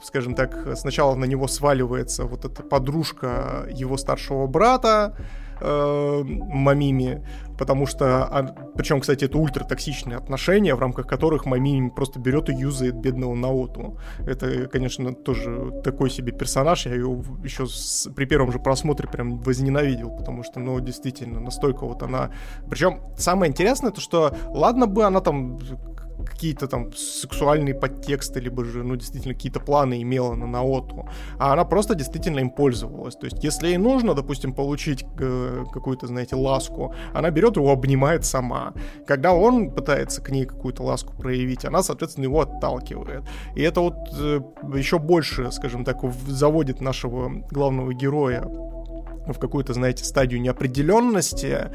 скажем так, сначала на него сваливается вот эта подружка его старшего брата, э, Мамими, потому что, а, причем, кстати, это ультратоксичные отношения, в рамках которых Мамими просто берет и юзает бедного Наоту. Это, конечно, тоже такой себе персонаж, я ее еще с, при первом же просмотре прям возненавидел, потому что, ну, действительно, настолько вот она... Причем самое интересное, то что, ладно бы она там какие-то там сексуальные подтексты, либо же, ну, действительно, какие-то планы имела на Наоту, а она просто действительно им пользовалась. То есть, если ей нужно, допустим, получить э, какую-то, знаете, ласку, она берет его, обнимает сама. Когда он пытается к ней какую-то ласку проявить, она, соответственно, его отталкивает. И это вот э, еще больше, скажем так, заводит нашего главного героя в какую-то, знаете, стадию неопределенности,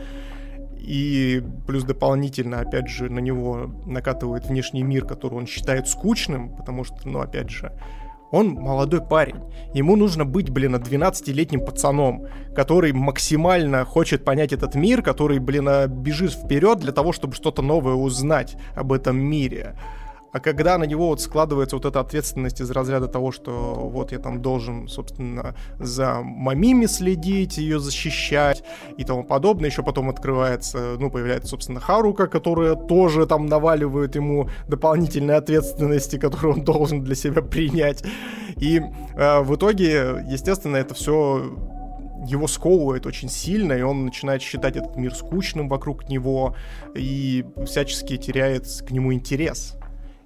и плюс дополнительно, опять же, на него накатывает внешний мир, который он считает скучным, потому что, ну, опять же, он молодой парень. Ему нужно быть, блин, 12-летним пацаном, который максимально хочет понять этот мир, который, блин, бежит вперед для того, чтобы что-то новое узнать об этом мире. А когда на него вот складывается вот эта ответственность из разряда того, что вот я там должен, собственно, за мамими следить, ее защищать и тому подобное, еще потом открывается, ну, появляется, собственно, Харука, которая тоже там наваливает ему дополнительные ответственности, которые он должен для себя принять. И э, в итоге, естественно, это все его сковывает очень сильно, и он начинает считать этот мир скучным вокруг него и всячески теряет к нему интерес.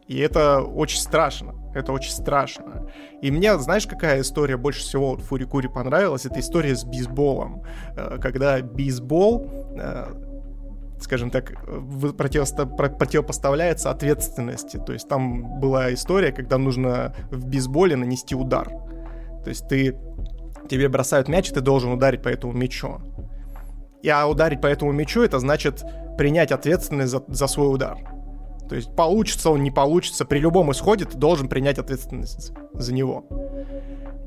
И это очень страшно. Это очень страшно. И мне, знаешь, какая история больше всего вот Фурикури понравилась? Это история с бейсболом. Э, когда бейсбол э, скажем так, противопоставляется ответственности. То есть там была история, когда нужно в бейсболе нанести удар. То есть ты тебе бросают мяч, и ты должен ударить по этому мячу. И а ударить по этому мячу это значит принять ответственность за, за свой удар. То есть получится он, не получится, при любом исходе ты должен принять ответственность за него.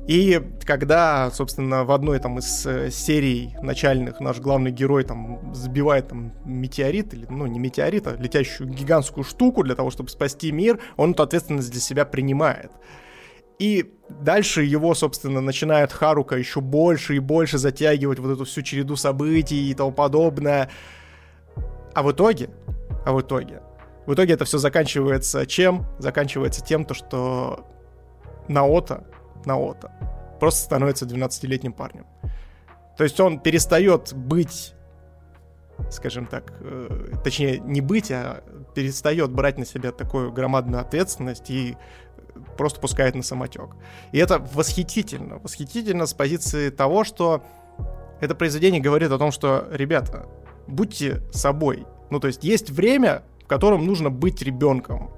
И когда, собственно, в одной там из э, серий начальных наш главный герой там сбивает там метеорит, или, ну, не метеорит, а летящую гигантскую штуку для того, чтобы спасти мир, он эту ответственность для себя принимает. И дальше его, собственно, начинает Харука еще больше и больше затягивать вот эту всю череду событий и тому подобное. А в итоге, а в итоге, в итоге это все заканчивается чем? Заканчивается тем, то, что Наота, Наота просто становится 12-летним парнем. То есть он перестает быть, скажем так, э, точнее не быть, а перестает брать на себя такую громадную ответственность и просто пускает на самотек. И это восхитительно. Восхитительно с позиции того, что это произведение говорит о том, что, ребята, будьте собой. Ну, то есть есть время, котором нужно быть ребенком.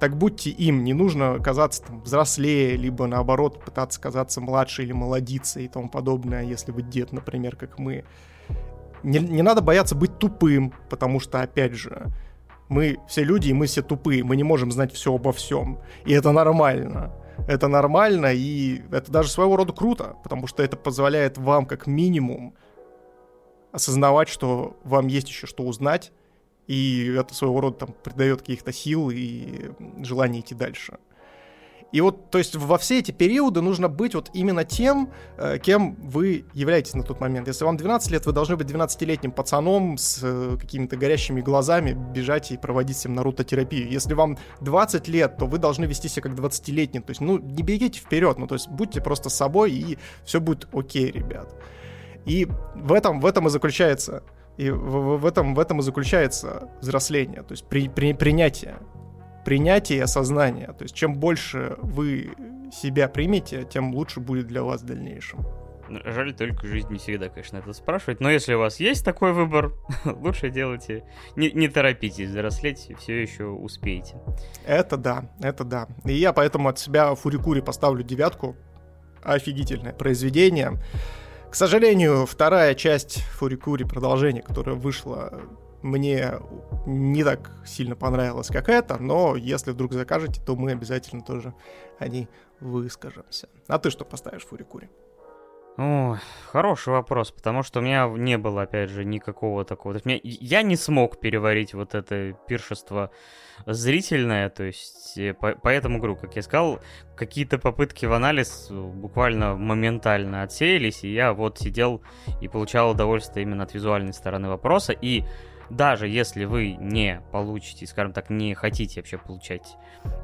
Так будьте им, не нужно казаться там, взрослее, либо наоборот пытаться казаться младше или молодиться и тому подобное, если вы дед, например, как мы. Не, не надо бояться быть тупым, потому что, опять же, мы все люди, и мы все тупые, мы не можем знать все обо всем. И это нормально. Это нормально, и это даже своего рода круто, потому что это позволяет вам, как минимум, осознавать, что вам есть еще что узнать, и это своего рода там придает каких-то сил и желание идти дальше. И вот, то есть во все эти периоды нужно быть вот именно тем, э, кем вы являетесь на тот момент. Если вам 12 лет, вы должны быть 12-летним пацаном с э, какими-то горящими глазами, бежать и проводить всем нарутотерапию. Если вам 20 лет, то вы должны вести себя как 20-летний. То есть, ну, не бегите вперед, ну, то есть будьте просто собой, и все будет окей, ребят. И в этом, в этом и заключается и в, в, этом, в этом и заключается взросление, то есть при, при, принятие. Принятие и осознание. То есть чем больше вы себя примете, тем лучше будет для вас в дальнейшем. Жаль, только жизнь не всегда, конечно, это спрашивает. Но если у вас есть такой выбор, *laughs* лучше делайте. Не, не торопитесь взрослеть, все еще успеете. Это да, это да. И я поэтому от себя Фурикури поставлю девятку. Офигительное произведение. К сожалению, вторая часть Фурикури, продолжение, которое вышло, мне не так сильно понравилось, как это, но если вдруг закажете, то мы обязательно тоже о ней выскажемся. А ты что поставишь Фурикури? О, хороший вопрос, потому что у меня не было, опять же, никакого такого. меня, я не смог переварить вот это пиршество зрительное, то есть э, по, поэтому, говорю, как я сказал, какие-то попытки в анализ буквально моментально отсеялись, и я вот сидел и получал удовольствие именно от визуальной стороны вопроса, и даже если вы не получите, скажем так, не хотите вообще получать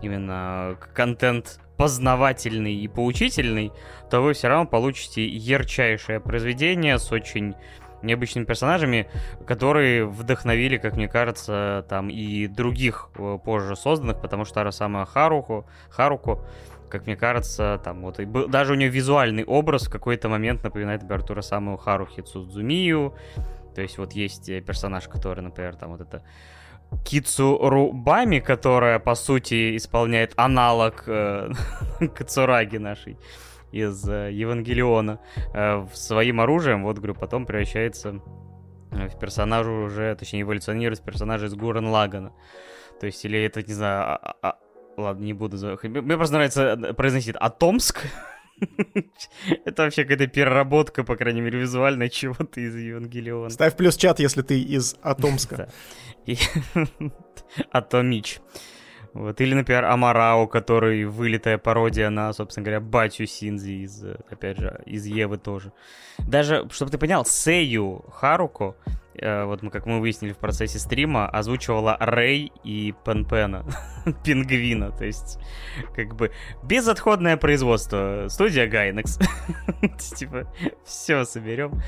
именно контент познавательный и поучительный, то вы все равно получите ярчайшее произведение с очень необычными персонажами, которые вдохновили, как мне кажется, там и других э, позже созданных, потому что та же самая Харуку, Харуку как мне кажется, там вот и был, даже у нее визуальный образ в какой-то момент напоминает, например, ту самую Харухи Цудзумию. То есть вот есть э, персонаж, который, например, там вот это Кицуру Бами, которая, по сути, исполняет аналог э, *laughs* Кацураги нашей из э, Евангелиона э, своим оружием, вот, говорю, потом превращается э, в персонажа уже, точнее, эволюционирует в персонажа из Гурен Лагана. То есть, или это, не знаю, а, а, Ладно, не буду. Мне просто нравится э, произносить Атомск. *laughs* *laughs* Это вообще какая-то переработка, по крайней мере, визуальная чего-то из Евангелиона. Ставь плюс чат, если ты из Атомска. *laughs* *laughs* Атомич. Вот. Или, например, Амарао, который вылитая пародия на, собственно говоря, батю Синзи из, э, опять же, из Евы тоже. Даже, чтобы ты понял, Сею Харуко вот мы, как мы выяснили в процессе стрима, озвучивала Рэй и Пенпена, *laughs* Пингвина, то есть как бы безотходное производство, студия Gainax. *laughs* типа, все соберем.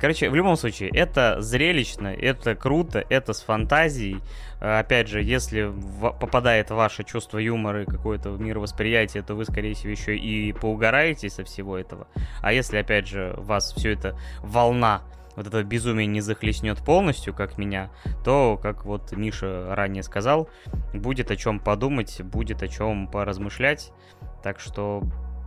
Короче, в любом случае, это зрелищно, это круто, это с фантазией. Э, опять же, если попадает ваше чувство юмора и какое-то мировосприятие, то вы, скорее всего, еще и поугараете со всего этого. А если, опять же, вас все это волна вот это безумие не захлестнет полностью, как меня, то, как вот Миша ранее сказал, будет о чем подумать, будет о чем поразмышлять. Так что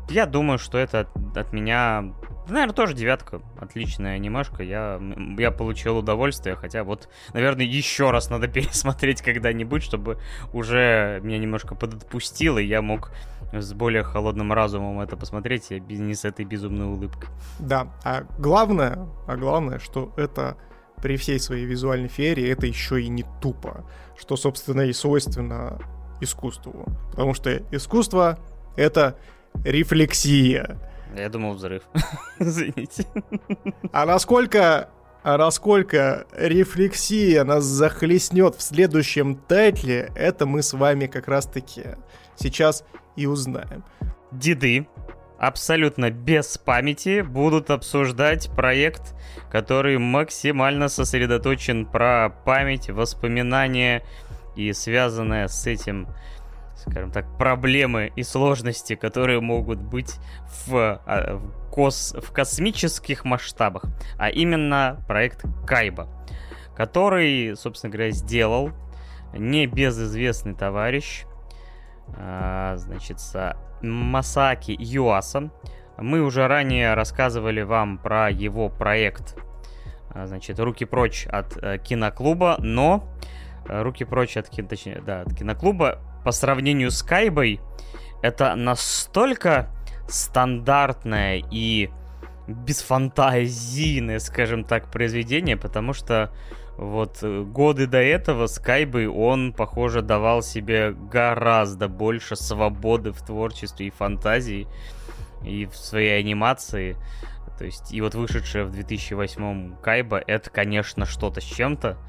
я думаю, что это от, от меня, наверное, тоже девятка. Отличная анимешка. Я, я получил удовольствие, хотя вот, наверное, еще раз надо *laughs* пересмотреть когда-нибудь, чтобы уже меня немножко подотпустило, и я мог с более холодным разумом это посмотреть, и не с этой безумной улыбкой. Да, а главное, а главное, что это при всей своей визуальной феерии это еще и не тупо, что, собственно, и свойственно искусству. Потому что искусство — это рефлексия. Я думал, взрыв. *laughs* Извините. А насколько а насколько рефлексия нас захлестнет в следующем тайтле, это мы с вами как раз-таки сейчас и узнаем. Деды абсолютно без памяти будут обсуждать проект, который максимально сосредоточен про память, воспоминания и связанное с этим, скажем так, проблемы и сложности, которые могут быть в, а, в, кос, в космических масштабах. А именно проект Кайба, который, собственно говоря, сделал небезызвестный товарищ значит, с Масаки Юаса. Мы уже ранее рассказывали вам про его проект, а, значит, «Руки прочь от э, киноклуба», но э, «Руки прочь от, кино, точнее, да, от киноклуба» по сравнению с Кайбой это настолько стандартное и бесфантазийное, скажем так, произведение, потому что вот э, годы до этого Скайбы, он, похоже, давал себе гораздо больше свободы в творчестве и фантазии, и в своей анимации. То есть, и вот вышедшая в 2008 Кайба, это, конечно, что-то с чем-то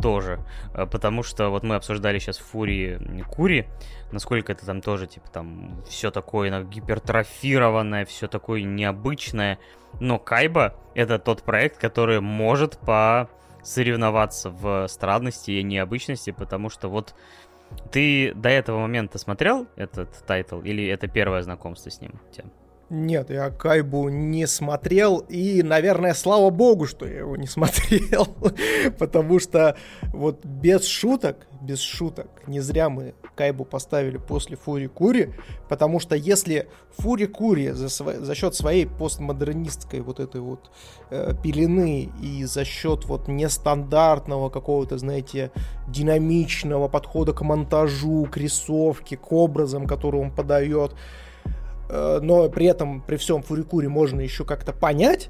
тоже. Э, потому что вот мы обсуждали сейчас Фури Кури, насколько это там тоже, типа, там все такое гипертрофированное, все такое необычное. Но Кайба — это тот проект, который может по соревноваться в странности и необычности, потому что вот ты до этого момента смотрел этот title или это первое знакомство с ним? Тем? Нет, я Кайбу не смотрел, и, наверное, слава богу, что я его не *laughs* смотрел, потому что вот без шуток, без шуток, не зря мы Кайбу поставили после Фури Кури, потому что если Фури Кури за, сво... за счет своей постмодернистской вот этой вот э, пелены и за счет вот нестандартного какого-то, знаете, динамичного подхода к монтажу, к рисовке, к образам, которые он подает, но при этом, при всем Фурикуре можно еще как-то понять,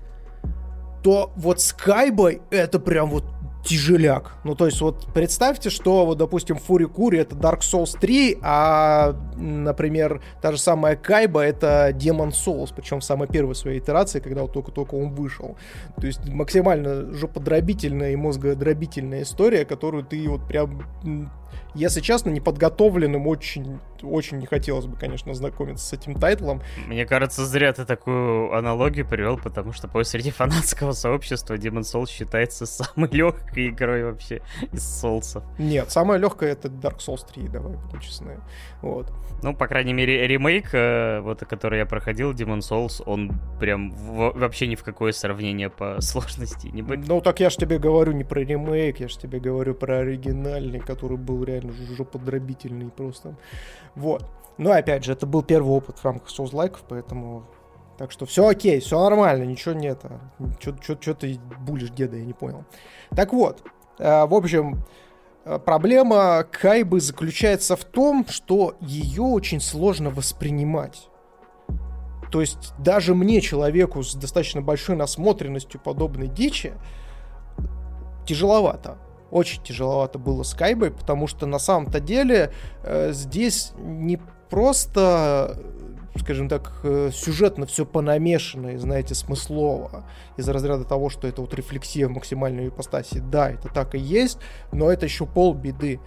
то вот с Кайбой это прям вот тяжеляк. Ну, то есть, вот представьте, что, вот, допустим, Фури Кури это Dark Souls 3, а, например, та же самая Кайба это Demon Souls, причем в самой первой своей итерации, когда вот только-только он вышел. То есть, максимально жоподробительная и мозгодробительная история, которую ты вот прям если честно, неподготовленным очень, очень не хотелось бы, конечно, знакомиться с этим тайтлом. Мне кажется, зря ты такую аналогию привел, потому что по среди *laughs* фанатского сообщества Demon Souls считается самой легкой игрой вообще из Souls. Нет, самая легкая это Dark Souls 3, давай будем честны. Вот. Ну, по крайней мере, ремейк, э, вот, который я проходил, Demon Souls, он прям вообще ни в какое сравнение по *laughs* сложности не будет. Ну, так я же тебе говорю не про ремейк, я же тебе говорю про оригинальный, который был реально реально жоподробительный просто. Вот. Но опять же, это был первый опыт в рамках Souls-like, поэтому... Так что все окей, все нормально, ничего нет. Что ты булишь деда, я не понял. Так вот, э, в общем, э, проблема Кайбы заключается в том, что ее очень сложно воспринимать. То есть даже мне, человеку с достаточно большой насмотренностью подобной дичи, тяжеловато очень тяжеловато было с Кайбой, потому что на самом-то деле э, здесь не просто скажем так, э, сюжетно все понамешано, и, знаете, смыслово, из-за разряда того, что это вот рефлексия в максимальной ипостаси. Да, это так и есть, но это еще полбеды.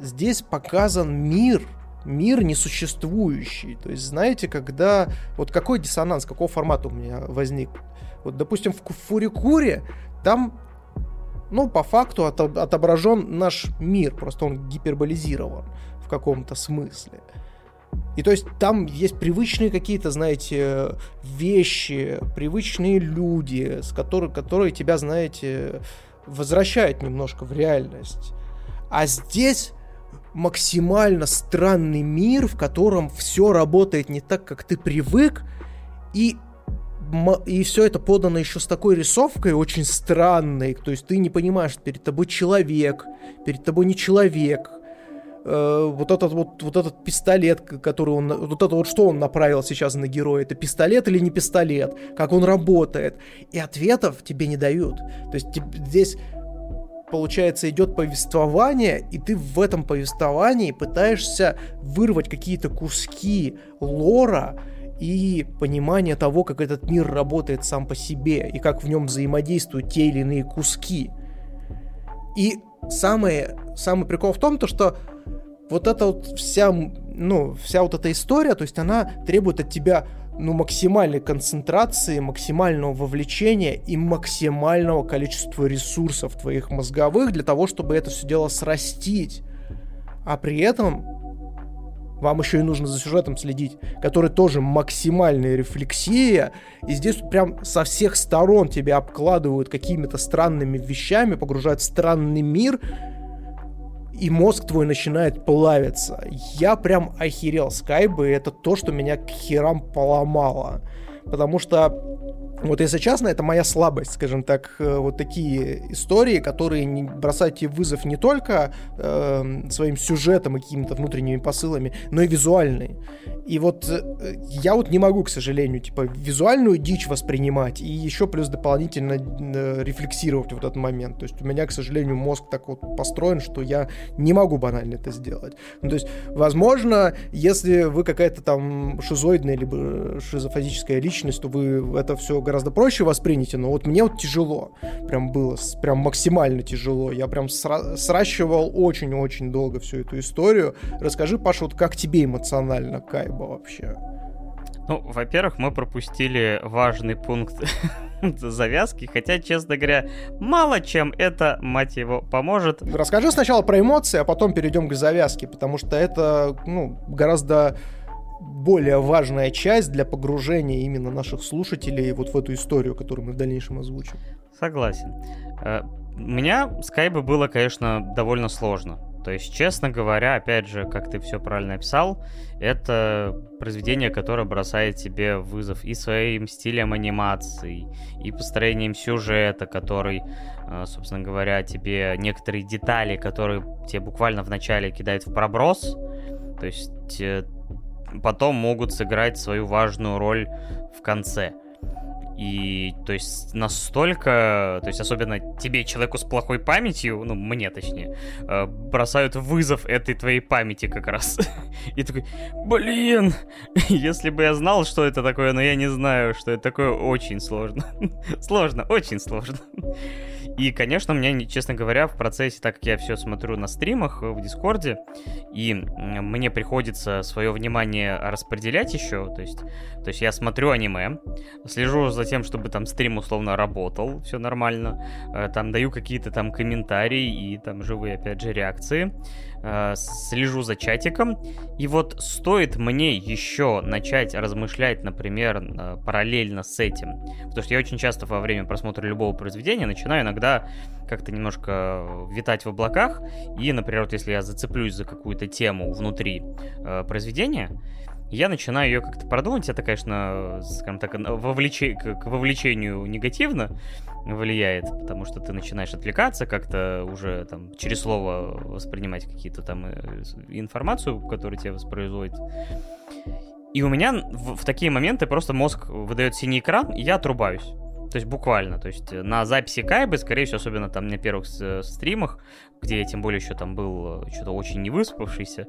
Здесь показан мир, мир несуществующий. То есть, знаете, когда... Вот какой диссонанс, какого формата у меня возник? Вот, допустим, в Фурикуре там ну, по факту отображен наш мир, просто он гиперболизирован в каком-то смысле. И то есть там есть привычные какие-то, знаете, вещи, привычные люди, с которых, которые тебя, знаете, возвращают немножко в реальность. А здесь максимально странный мир, в котором все работает не так, как ты привык, и и все это подано еще с такой рисовкой очень странной, то есть ты не понимаешь, перед тобой человек, перед тобой не человек, э, вот этот вот, вот этот пистолет, который он, вот это вот что он направил сейчас на героя, это пистолет или не пистолет, как он работает, и ответов тебе не дают, то есть здесь получается, идет повествование, и ты в этом повествовании пытаешься вырвать какие-то куски лора, и понимание того, как этот мир работает сам по себе, и как в нем взаимодействуют те или иные куски. И самое, самый прикол в том, то, что вот эта вот вся, ну, вся вот эта история, то есть она требует от тебя ну, максимальной концентрации, максимального вовлечения и максимального количества ресурсов твоих мозговых для того, чтобы это все дело срастить. А при этом вам еще и нужно за сюжетом следить, который тоже максимальная рефлексия, и здесь прям со всех сторон тебя обкладывают какими-то странными вещами, погружают в странный мир, и мозг твой начинает плавиться. Я прям охерел Скайбы, и это то, что меня к херам поломало. Потому что вот если честно, это моя слабость, скажем так, э, вот такие истории, которые не бросают тебе вызов не только э, своим сюжетом и какими-то внутренними посылами, но и визуальные. И вот э, я вот не могу, к сожалению, типа визуальную дичь воспринимать и еще плюс дополнительно э, рефлексировать в этот момент. То есть у меня, к сожалению, мозг так вот построен, что я не могу банально это сделать. Ну, то есть, возможно, если вы какая-то там шизоидная либо шизофазическая личность, то вы это все гораздо проще восприняте, но вот мне вот тяжело. Прям было, прям максимально тяжело. Я прям сра- сращивал очень-очень долго всю эту историю. Расскажи, Паша, вот как тебе эмоционально Кайба вообще? Ну, во-первых, мы пропустили важный пункт *laughs* завязки, хотя, честно говоря, мало чем это, мать его, поможет. Расскажи сначала про эмоции, а потом перейдем к завязке, потому что это, ну, гораздо более важная часть для погружения именно наших слушателей вот в эту историю, которую мы в дальнейшем озвучим. Согласен. Э, у меня с Кайбой было, конечно, довольно сложно. То есть, честно говоря, опять же, как ты все правильно описал, это произведение, которое бросает тебе вызов и своим стилем анимации, и построением сюжета, который, э, собственно говоря, тебе некоторые детали, которые тебе буквально в начале кидает в проброс, то есть э, потом могут сыграть свою важную роль в конце. И, то есть, настолько, то есть, особенно тебе, человеку с плохой памятью, ну, мне точнее, э, бросают вызов этой твоей памяти как раз. *laughs* И такой, блин, *laughs* если бы я знал, что это такое, но я не знаю, что это такое, очень сложно. *laughs* Сложно, очень сложно. И, конечно, мне, честно говоря, в процессе, так как я все смотрю на стримах в Дискорде, и мне приходится свое внимание распределять еще, то есть, то есть я смотрю аниме, слежу за тем, чтобы там стрим условно работал, все нормально, э, там даю какие-то там комментарии и там живые, опять же, реакции, э, слежу за чатиком, и вот стоит мне еще начать размышлять, например, э, параллельно с этим, потому что я очень часто во время просмотра любого произведения начинаю иногда как-то немножко витать в облаках, и, например, вот если я зацеплюсь за какую-то тему внутри э, произведения, я начинаю ее как-то продумать. Это, конечно, скажем так, вовлече... к вовлечению негативно влияет, потому что ты начинаешь отвлекаться, как-то уже там через слово воспринимать какие-то там э, информацию, которую тебе воспроизводит. И у меня в, в такие моменты просто мозг выдает синий экран, и я отрубаюсь. То есть буквально, то есть э, на записи Кайбы, скорее всего, особенно там на первых э, стримах, где я тем более еще там был э, что-то очень невыспавшийся,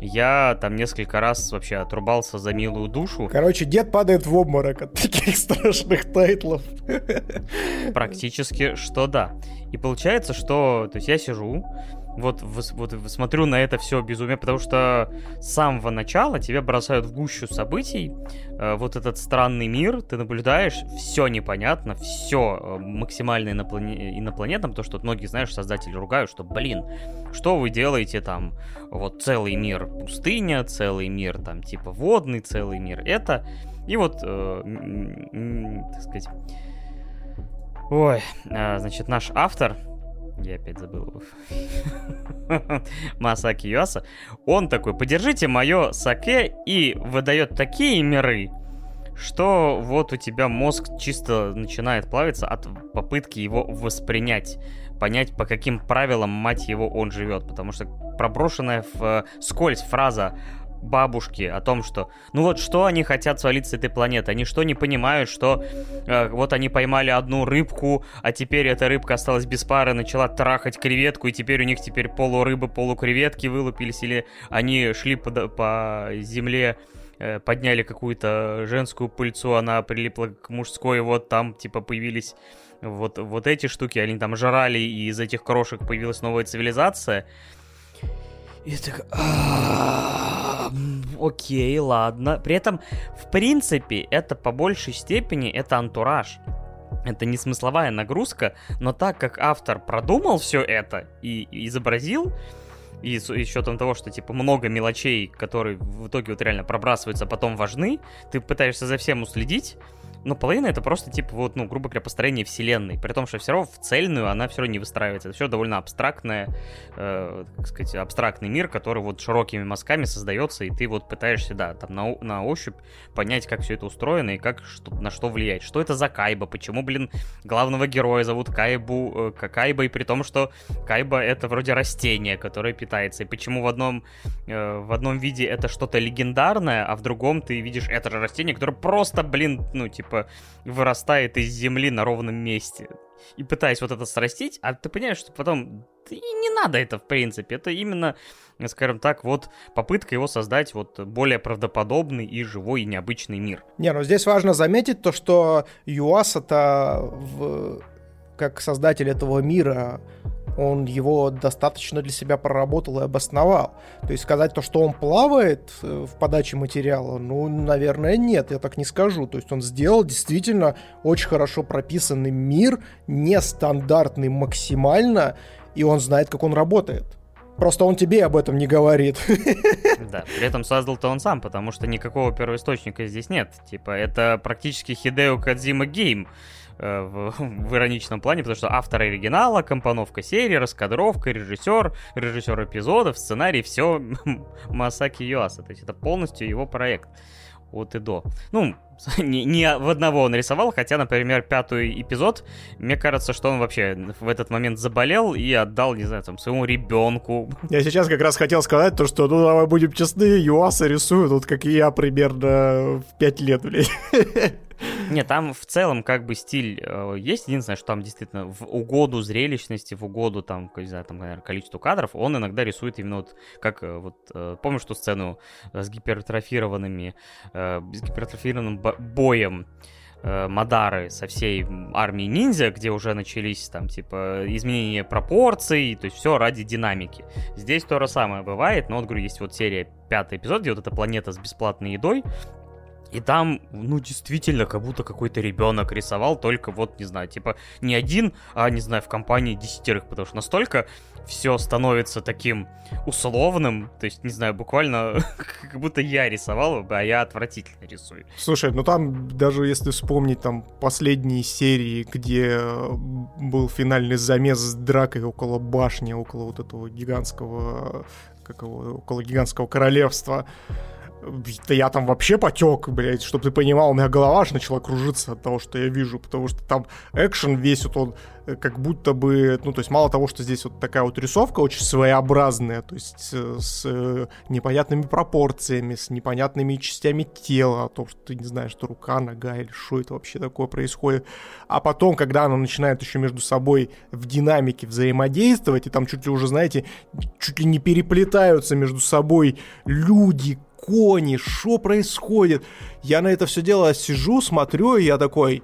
я там несколько раз вообще отрубался за милую душу. Короче, дед падает в обморок от таких *laughs* страшных тайтлов. Практически, что да. И получается, что, то есть я сижу, вот, вот смотрю на это все безумие, потому что с самого начала тебя бросают в гущу событий, э, вот этот странный мир, ты наблюдаешь, все непонятно, все э, максимально иноплане... инопланетным, то, что многие, знаешь, создатели ругают, что, блин, что вы делаете там, вот целый мир пустыня, целый мир там типа водный, целый мир это, и вот, э, так сказать, ой, э, значит, наш автор, я опять забыл его. Масаки Юаса. Он такой, подержите мое саке и выдает такие миры, что вот у тебя мозг чисто начинает плавиться от попытки его воспринять понять, по каким правилам, мать его, он живет. Потому что проброшенная в э, скользь фраза бабушки о том, что ну вот что они хотят свалить с этой планеты, они что не понимают, что э, вот они поймали одну рыбку, а теперь эта рыбка осталась без пары, начала трахать креветку, и теперь у них теперь полурыбы, полукреветки вылупились, или они шли по, по земле, э, подняли какую-то женскую пыльцу, она прилипла к мужской, и вот там типа появились вот, вот эти штуки, они там жрали, и из этих крошек появилась новая цивилизация. И так, окей, ладно. При этом, в принципе, это по большей степени это антураж. Это не смысловая нагрузка, но так как автор продумал все это и изобразил, и с учетом того, что, типа, много мелочей, которые в итоге вот реально пробрасываются, а потом важны, ты пытаешься за всем уследить, но половина это просто, типа, вот, ну, грубо говоря, построение вселенной. При том, что все равно в цельную она все равно не выстраивается. Это все довольно абстрактное, э, как сказать, абстрактный мир, который вот широкими мазками создается, и ты вот пытаешься, да, там на, на ощупь понять, как все это устроено и как, что, на что влияет. Что это за Кайба? Почему, блин, главного героя зовут Кайбу, э, Кайба, и при том, что Кайба это вроде растение, которое питается. И почему в одном, э, в одном виде это что-то легендарное, а в другом ты видишь это же растение, которое просто, блин, ну, типа, типа, вырастает из земли на ровном месте. И пытаясь вот это срастить, а ты понимаешь, что потом и не надо это, в принципе. Это именно, скажем так, вот попытка его создать вот более правдоподобный и живой и необычный мир. Не, ну здесь важно заметить то, что Юас-то в... как создатель этого мира он его достаточно для себя проработал и обосновал. То есть сказать то, что он плавает э, в подаче материала, ну, наверное, нет, я так не скажу. То есть он сделал действительно очень хорошо прописанный мир, нестандартный максимально, и он знает, как он работает. Просто он тебе об этом не говорит. *laughs* Да, при этом создал-то он сам, потому что никакого первоисточника здесь нет. Типа, это практически Хидео Кадзима гейм. Э, в, *laughs* в ироничном плане, потому что автор оригинала, компоновка серии, раскадровка, режиссер, режиссер эпизодов, сценарий, все *laughs* Масаки Юаса. То есть это полностью его проект от и до. Ну, *laughs* не, не в одного он рисовал, хотя, например, пятый эпизод, мне кажется, что он вообще в этот момент заболел и отдал, не знаю, там, своему ребенку. Я сейчас как раз хотел сказать то, что, ну, давай будем честны, Юаса рисует, вот как и я примерно в пять лет, блядь. *laughs* Не, там в целом как бы стиль э, есть. Единственное, что там действительно в угоду зрелищности, в угоду там, не знаю, там, наверное, количеству кадров, он иногда рисует именно вот как э, вот э, помнишь ту сцену с гипертрофированными, э, с гипертрофированным боем э, Мадары со всей армией ниндзя, где уже начались там типа изменения пропорций, то есть все ради динамики. Здесь то же самое бывает, но вот говорю, есть вот серия пятый эпизод, где вот эта планета с бесплатной едой, и там, ну, действительно, как будто какой-то ребенок рисовал, только вот, не знаю, типа, не один, а, не знаю, в компании десятерых, потому что настолько все становится таким условным, то есть, не знаю, буквально *laughs* как будто я рисовал, а я отвратительно рисую. Слушай, ну там, даже если вспомнить там последние серии, где был финальный замес с дракой около башни, около вот этого гигантского, как его, около гигантского королевства, да я там вообще потек, блядь, чтобы ты понимал, у меня голова аж начала кружиться от того, что я вижу, потому что там экшен весь вот он э, как будто бы, ну, то есть мало того, что здесь вот такая вот рисовка очень своеобразная, то есть э, с э, непонятными пропорциями, с непонятными частями тела, о том, что ты не знаешь, что рука, нога или что это вообще такое происходит. А потом, когда она начинает еще между собой в динамике взаимодействовать, и там чуть ли уже, знаете, чуть ли не переплетаются между собой люди, кони, что происходит? Я на это все дело сижу, смотрю, и я такой,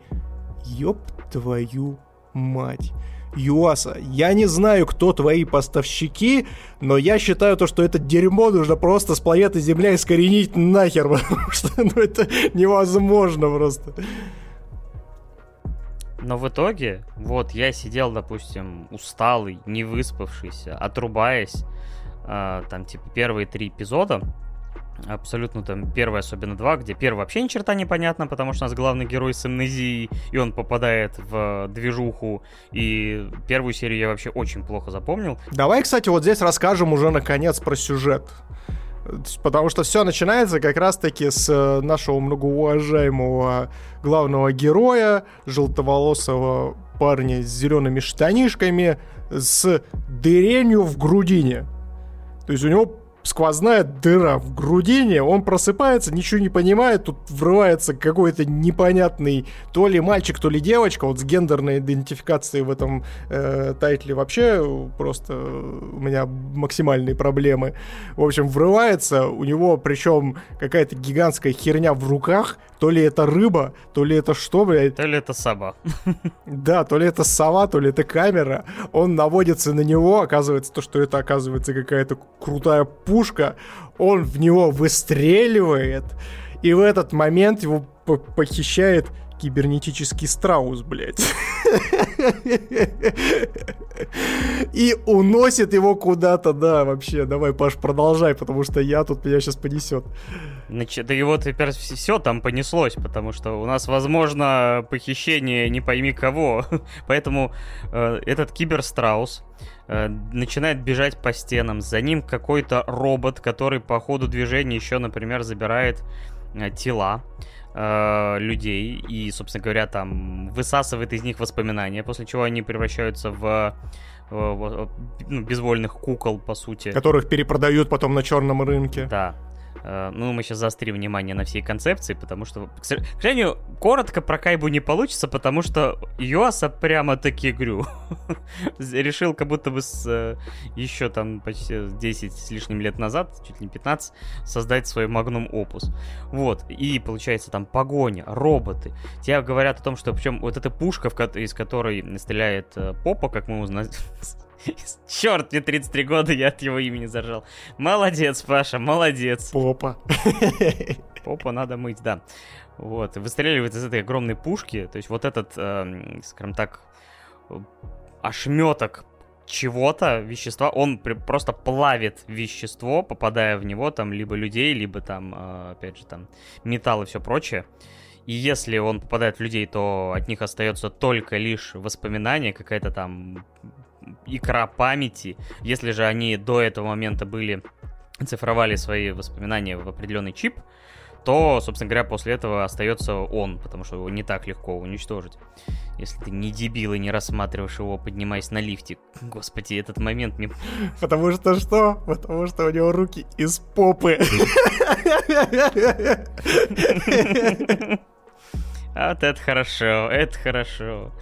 ёб твою мать. Юаса, я не знаю, кто твои поставщики, но я считаю то, что это дерьмо нужно просто с планеты Земля искоренить нахер, *laughs* потому что ну, это невозможно просто. Но в итоге, вот я сидел, допустим, усталый, не выспавшийся, отрубаясь, э, там, типа, первые три эпизода, Абсолютно там первый, особенно два, где первый вообще ни черта непонятно, потому что у нас главный герой с амнезией, и он попадает в движуху, и первую серию я вообще очень плохо запомнил. Давай, кстати, вот здесь расскажем уже наконец про сюжет. Потому что все начинается как раз-таки с э, нашего многоуважаемого главного героя, желтоволосого парня с зелеными штанишками, с дыренью в грудине. То есть у него сквозная дыра в грудине, он просыпается, ничего не понимает, тут врывается какой-то непонятный то ли мальчик, то ли девочка, вот с гендерной идентификацией в этом э, тайтле вообще просто у меня максимальные проблемы. В общем, врывается, у него причем какая-то гигантская херня в руках, то ли это рыба, то ли это что, блядь? То ли это сова. Да, то ли это сова, то ли это камера. Он наводится на него, оказывается то, что это оказывается какая-то крутая пушка. Он в него выстреливает, и в этот момент его похищает кибернетический страус, блядь. *laughs* И уносит его куда-то, да, вообще. Давай, Паш, продолжай, потому что я тут меня сейчас понесет. Значит, да и вот теперь все там понеслось, потому что у нас, возможно, похищение не пойми кого. *laughs* Поэтому э, этот киберстраус начинает бежать по стенам. За ним какой-то робот, который по ходу движения еще, например, забирает э, тела э, людей и, собственно говоря, там высасывает из них воспоминания, после чего они превращаются в ну, безвольных кукол, по сути. Которых перепродают потом на черном рынке. Да. Э, ну, мы сейчас заострим внимание на всей концепции, потому что, к сожалению, коротко про Кайбу не получится, потому что Юаса прямо-таки грю. *laughs* Решил как будто бы с э, еще там почти 10 с лишним лет назад, чуть ли не 15, создать свой магнум опус. Вот, и получается там погоня, роботы. Тебе говорят о том, что причем вот эта пушка, из которой стреляет э, Попа, как мы узнали, *laughs* *laughs* Черт, мне 33 года, я от его имени зажал. Молодец, Паша, молодец. Попа. *laughs* Попа надо мыть, да. Вот, выстреливает из этой огромной пушки, то есть вот этот, э, скажем так, ошметок чего-то, вещества, он просто плавит вещество, попадая в него, там, либо людей, либо там, э, опять же, там, металл и все прочее. И если он попадает в людей, то от них остается только лишь воспоминание, какая-то там икра памяти. Если же они до этого момента были, цифровали свои воспоминания в определенный чип, то, собственно говоря, после этого остается он, потому что его не так легко уничтожить. Если ты не дебил и не рассматриваешь его, поднимаясь на лифте. Господи, этот момент мне... *laughs* Потому что что? Потому что у него руки из попы. А *laughs* вот это хорошо, это хорошо.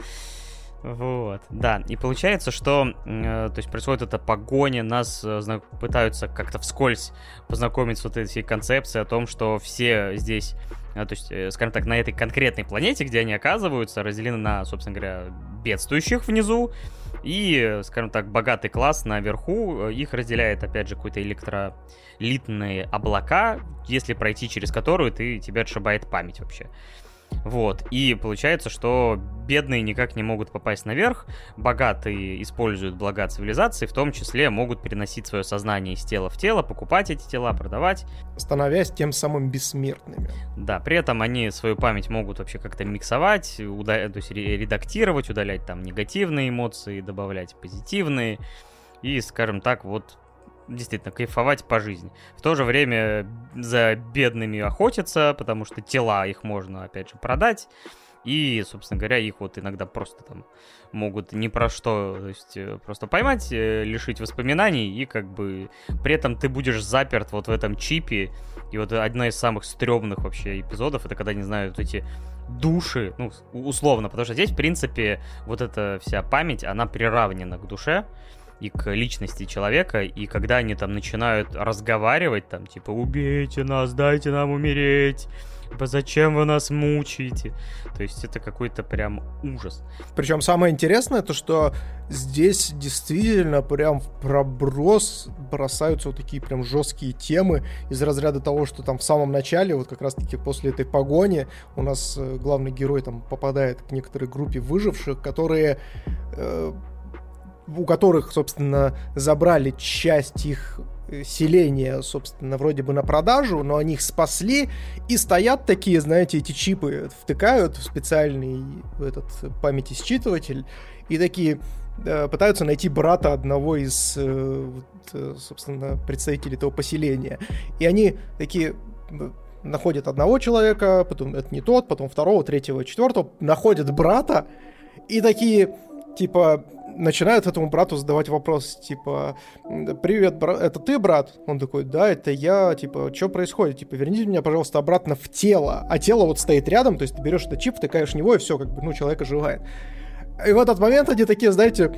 Вот, да. И получается, что э, то есть происходит эта погоня, нас э, пытаются как-то вскользь познакомить с вот этой концепцией о том, что все здесь, э, то есть, э, скажем так, на этой конкретной планете, где они оказываются, разделены на, собственно говоря, бедствующих внизу и, скажем так, богатый класс наверху. Их разделяет, опять же, какой-то электролитные облака, если пройти через которую ты, тебя отшибает память вообще. Вот. И получается, что бедные никак не могут попасть наверх, богатые используют блага цивилизации, в том числе могут переносить свое сознание из тела в тело, покупать эти тела, продавать. Становясь тем самым бессмертными. Да, при этом они свою память могут вообще как-то миксовать, уда- то есть редактировать, удалять там негативные эмоции, добавлять позитивные. И, скажем так, вот действительно кайфовать по жизни. В то же время за бедными охотятся, потому что тела их можно, опять же, продать. И, собственно говоря, их вот иногда просто там могут ни про что, то есть э, просто поймать, э, лишить воспоминаний, и как бы при этом ты будешь заперт вот в этом чипе. И вот одна из самых стрёмных вообще эпизодов, это когда, не знаю, вот эти души, ну, условно, потому что здесь, в принципе, вот эта вся память, она приравнена к душе и к личности человека, и когда они там начинают разговаривать, там, типа, убейте нас, дайте нам умереть, типа, зачем вы нас мучаете? То есть это какой-то прям ужас. Причем самое интересное, то что здесь действительно прям в проброс бросаются вот такие прям жесткие темы из разряда того, что там в самом начале, вот как раз-таки после этой погони, у нас э, главный герой там попадает к некоторой группе выживших, которые э, у которых, собственно, забрали часть их э, селения, собственно, вроде бы на продажу, но они их спасли, и стоят такие, знаете, эти чипы втыкают в специальный этот памяти-считыватель, и такие э, пытаются найти брата одного из, э, собственно, представителей этого поселения. И они такие находят одного человека, потом это не тот, потом второго, третьего, четвертого, находят брата, и такие, типа, начинают этому брату задавать вопрос, типа, привет, брат, это ты, брат? Он такой, да, это я, типа, что происходит? Типа, верните меня, пожалуйста, обратно в тело. А тело вот стоит рядом, то есть ты берешь этот чип, втыкаешь в него, и все, как бы, ну, человек оживает. И в этот момент они такие, знаете,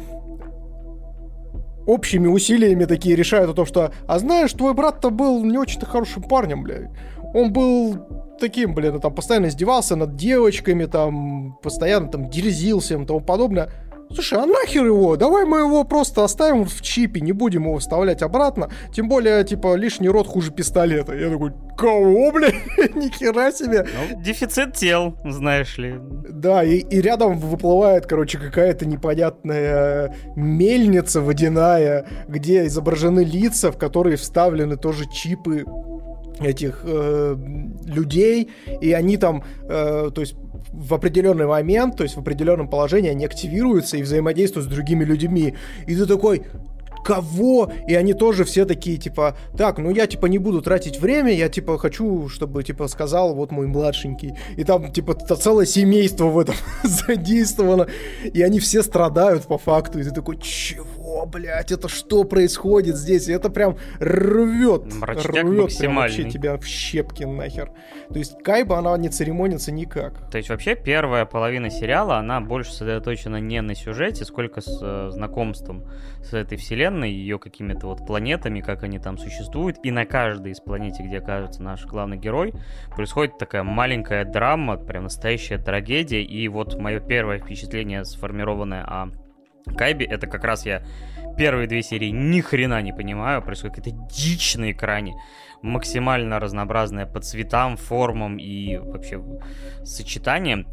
общими усилиями такие решают о том, что, а знаешь, твой брат-то был не очень-то хорошим парнем, блядь. Он был таким, блин, там постоянно издевался над девочками, там постоянно там дерзился и тому подобное. Слушай, а нахер его? Давай мы его просто оставим в чипе, не будем его вставлять обратно. Тем более, типа, лишний рот хуже пистолета. Я такой, кого, блядь? *laughs* Нихера себе. Ну, дефицит тел, знаешь ли. Да, и, и рядом выплывает, короче, какая-то непонятная мельница водяная, где изображены лица, в которые вставлены тоже чипы этих э, людей, и они там, э, то есть в определенный момент, то есть в определенном положении они активируются и взаимодействуют с другими людьми. И ты такой, кого? И они тоже все такие, типа, так, ну я, типа, не буду тратить время, я, типа, хочу, чтобы, типа, сказал вот мой младшенький. И там, типа, целое семейство в этом *laughs* задействовано. И они все страдают по факту. И ты такой, чего, блядь, это что происходит здесь? И это прям рвет. Мрачняк рвет прям вообще тебя в щепки нахер. То есть Кайба, она не церемонится никак. То есть вообще первая половина сериала, она больше сосредоточена не на сюжете, сколько с э, знакомством с этой вселенной, ее какими-то вот планетами, как они там существуют. И на каждой из планет, где окажется наш главный герой, происходит такая маленькая драма, прям настоящая трагедия. И вот мое первое впечатление, сформированное о Кайбе, это как раз я первые две серии ни хрена не понимаю, происходит какая-то дичь на экране максимально разнообразная по цветам, формам и вообще сочетаниям.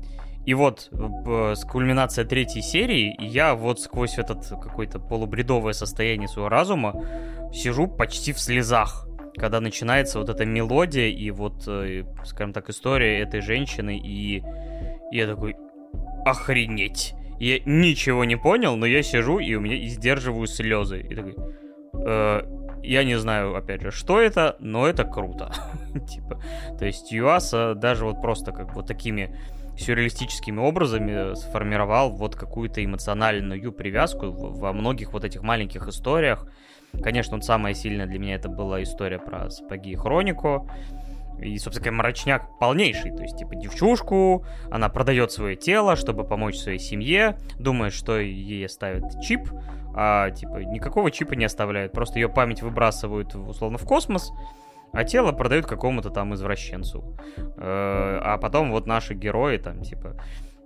И вот с кульминация третьей серии, я вот сквозь этот какое-то полубредовое состояние своего разума сижу почти в слезах, когда начинается вот эта мелодия и вот, э, скажем так, история этой женщины, и я такой, охренеть. Я ничего не понял, но я сижу, и у меня и сдерживаю слезы. И такой, э, я не знаю, опять же, что это, но это круто. *laughs* типа, то есть Юаса даже вот просто как вот такими сюрреалистическими образами сформировал вот какую-то эмоциональную привязку во многих вот этих маленьких историях. Конечно, вот самая сильная для меня это была история про сапоги и хронику. И, собственно, мрачняк полнейший. То есть, типа, девчушку, она продает свое тело, чтобы помочь своей семье, думает, что ей оставят чип, а, типа, никакого чипа не оставляют. Просто ее память выбрасывают, условно, в космос, а тело продают какому-то там извращенцу. Э, а потом вот наши герои, там, типа,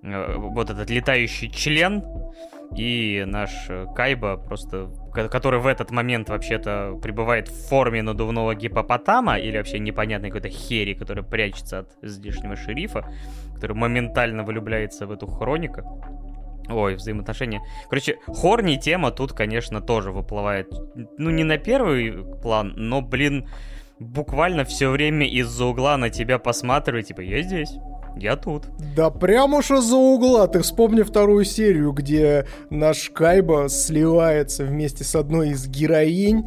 э, вот этот летающий член и наш э, Кайба просто, который в этот момент вообще-то пребывает в форме надувного гипопотама или вообще непонятной какой-то хери, которая прячется от излишнего шерифа, который моментально влюбляется в эту хроника. Ой, взаимоотношения. Короче, хорни тема тут, конечно, тоже выплывает. Ну, не на первый план, но, блин, буквально все время из-за угла на тебя посматривает, типа, я здесь. Я тут. Да прямо уж из-за угла. Ты вспомни вторую серию, где наш Кайба сливается вместе с одной из героинь.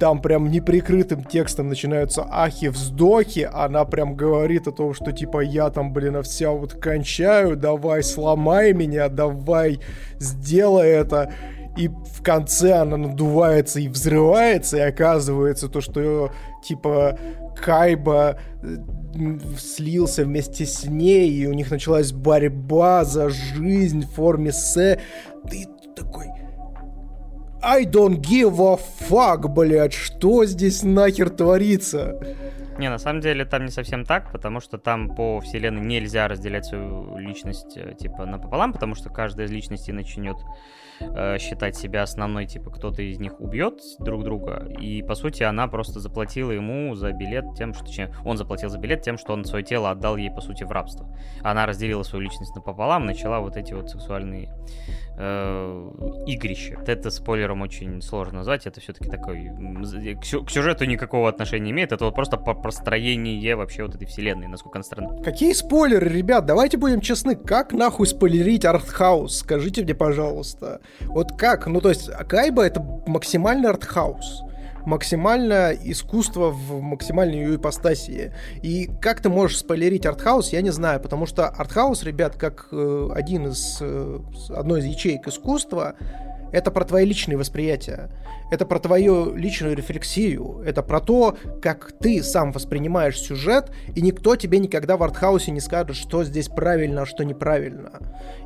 Там прям неприкрытым текстом начинаются ахи-вздохи. Она прям говорит о том, что типа я там, блин, вся вот кончаю, давай сломай меня, давай сделай это и в конце она надувается и взрывается, и оказывается то, что типа Кайба э, слился вместе с ней, и у них началась борьба за жизнь в форме С. Ты такой... I don't give a fuck, блядь, что здесь нахер творится? Не, на самом деле там не совсем так, потому что там по вселенной нельзя разделять свою личность э, типа напополам, потому что каждая из личностей начнет э, считать себя основной, типа кто-то из них убьет друг друга, и по сути она просто заплатила ему за билет тем, что точнее, он заплатил за билет тем, что он свое тело отдал ей по сути в рабство. Она разделила свою личность напополам, начала вот эти вот сексуальные э, игрища. Это спойлером очень сложно назвать, это все-таки такой к сюжету никакого отношения не имеет, это вот просто по простроение вообще вот этой вселенной, насколько она странна. Какие спойлеры, ребят, давайте будем честны, как нахуй спойлерить артхаус, скажите мне, пожалуйста. Вот как? Ну, то есть, Кайба это максимальный артхаус максимально искусство в максимальной ее ипостасии. И как ты можешь спойлерить артхаус, я не знаю, потому что артхаус, ребят, как э, один из, э, одной из ячеек искусства, это про твои личные восприятия. Это про твою личную рефлексию. Это про то, как ты сам воспринимаешь сюжет, и никто тебе никогда в артхаусе не скажет, что здесь правильно, а что неправильно.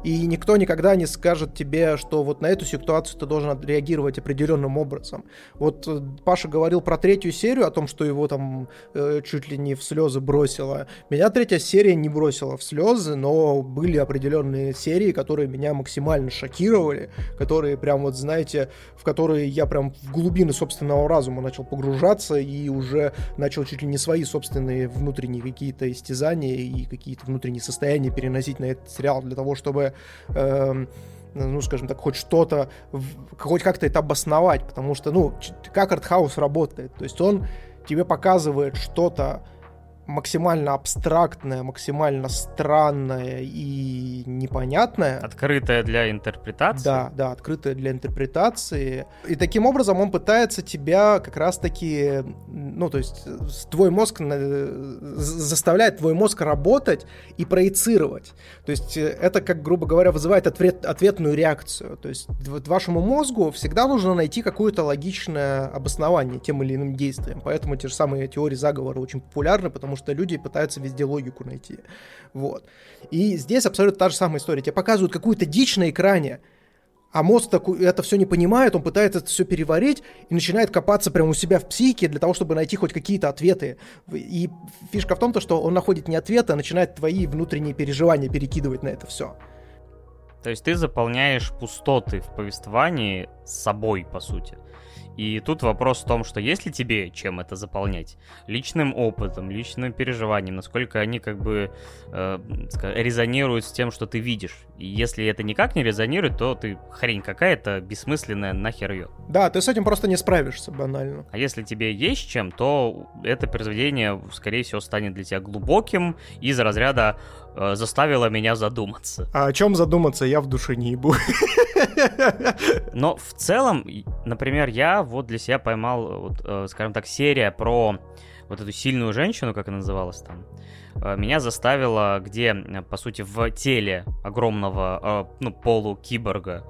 И никто никогда не скажет тебе, что вот на эту ситуацию ты должен отреагировать определенным образом. Вот э, Паша говорил про третью серию, о том, что его там э, чуть ли не в слезы бросило. Меня третья серия не бросила в слезы, но были определенные серии, которые меня максимально шокировали, которые прям вот, знаете, в которые я прям в глубины собственного разума начал погружаться и уже начал чуть ли не свои собственные внутренние какие-то истязания и какие-то внутренние состояния переносить на этот сериал для того, чтобы э, ну, скажем так, хоть что-то, хоть как-то это обосновать, потому что, ну, как артхаус работает, то есть он тебе показывает что-то максимально абстрактное, максимально странное и непонятное. Открытое для интерпретации. Да, да, открытое для интерпретации. И таким образом он пытается тебя как раз-таки, ну, то есть твой мозг заставляет твой мозг работать и проецировать. То есть это, как грубо говоря, вызывает ответ, ответную реакцию. То есть вашему мозгу всегда нужно найти какое-то логичное обоснование тем или иным действиям. Поэтому те же самые теории заговора очень популярны, потому что что люди пытаются везде логику найти. Вот. И здесь абсолютно та же самая история. Тебе показывают какую-то дичь на экране, а мозг такой, это все не понимает, он пытается это все переварить и начинает копаться прямо у себя в психике для того, чтобы найти хоть какие-то ответы. И фишка в том, то, что он находит не ответы, а начинает твои внутренние переживания перекидывать на это все. То есть ты заполняешь пустоты в повествовании с собой, по сути. И тут вопрос в том, что если тебе чем это заполнять? Личным опытом, личным переживанием, насколько они как бы э, резонируют с тем, что ты видишь. И если это никак не резонирует, то ты хрень какая-то бессмысленная, нахер ее. Да, ты с этим просто не справишься банально. А если тебе есть чем, то это произведение, скорее всего, станет для тебя глубоким из разряда э, заставило меня задуматься. А о чем задуматься, я в душе не ебу. *laughs* Но в целом, например, я вот для себя поймал, вот, э, скажем так, серия про вот эту сильную женщину, как она называлась там, э, меня заставила, где, по сути, в теле огромного, э, ну, полукиборга,